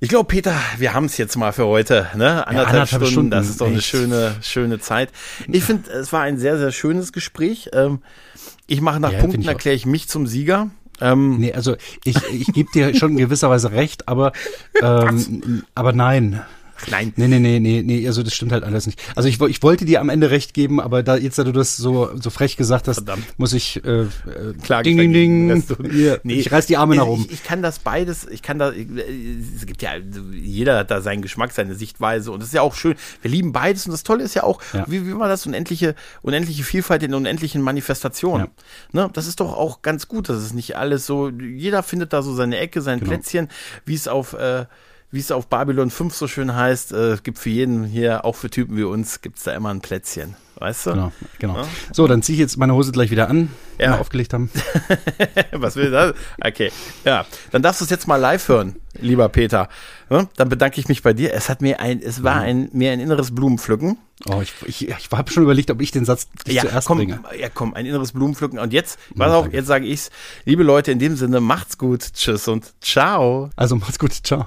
Ich glaube, Peter, wir haben es jetzt mal für heute, ne? Anderthalb, ja, anderthalb Stunden, Stunden, das ist doch eine schöne, schöne Zeit. Ich finde, es war ein sehr, sehr schönes Gespräch. Ähm, ich mache nach Punkten, erkläre ich mich zum Sieger. Ähm, nee, also ich, ich gebe dir schon in gewisser Weise recht, aber, ähm, aber nein. Nein. Nee, nee, nee, nee, nee, also das stimmt halt alles nicht. Also ich, ich wollte dir am Ende recht geben, aber da jetzt, da du das so, so frech gesagt hast, Verdammt. muss ich äh, äh, Klar, ding, ding, ding. Hier, nee, ich reiß die Arme nach oben. Ich, ich, kann das beides, ich kann da, es gibt ja, jeder hat da seinen Geschmack, seine Sichtweise und das ist ja auch schön. Wir lieben beides und das Tolle ist ja auch, ja. wie, wie war das, unendliche, unendliche Vielfalt in unendlichen Manifestationen. Ja. Ne? Das ist doch auch ganz gut, dass es nicht alles so, jeder findet da so seine Ecke, sein genau. Plätzchen, wie es auf, äh, wie es auf Babylon 5 so schön heißt, äh, gibt für jeden hier, auch für Typen wie uns, gibt es da immer ein Plätzchen. Weißt du? Genau, genau. Ja? So, dann ziehe ich jetzt meine Hose gleich wieder an, ja. wir aufgelegt haben. Was will das? Okay. Ja, dann darfst du es jetzt mal live hören, lieber Peter. Ja? Dann bedanke ich mich bei dir. Es hat mir ein, es war ein, mir ein inneres Blumenpflücken. Oh, ich, ich, ich habe schon überlegt, ob ich den Satz ja, zuerst komm, bringe. Ja, komm, ein inneres Blumenpflücken. Und jetzt, pass auf, jetzt sage ich's. Liebe Leute, in dem Sinne, macht's gut, tschüss und ciao. Also macht's gut, ciao.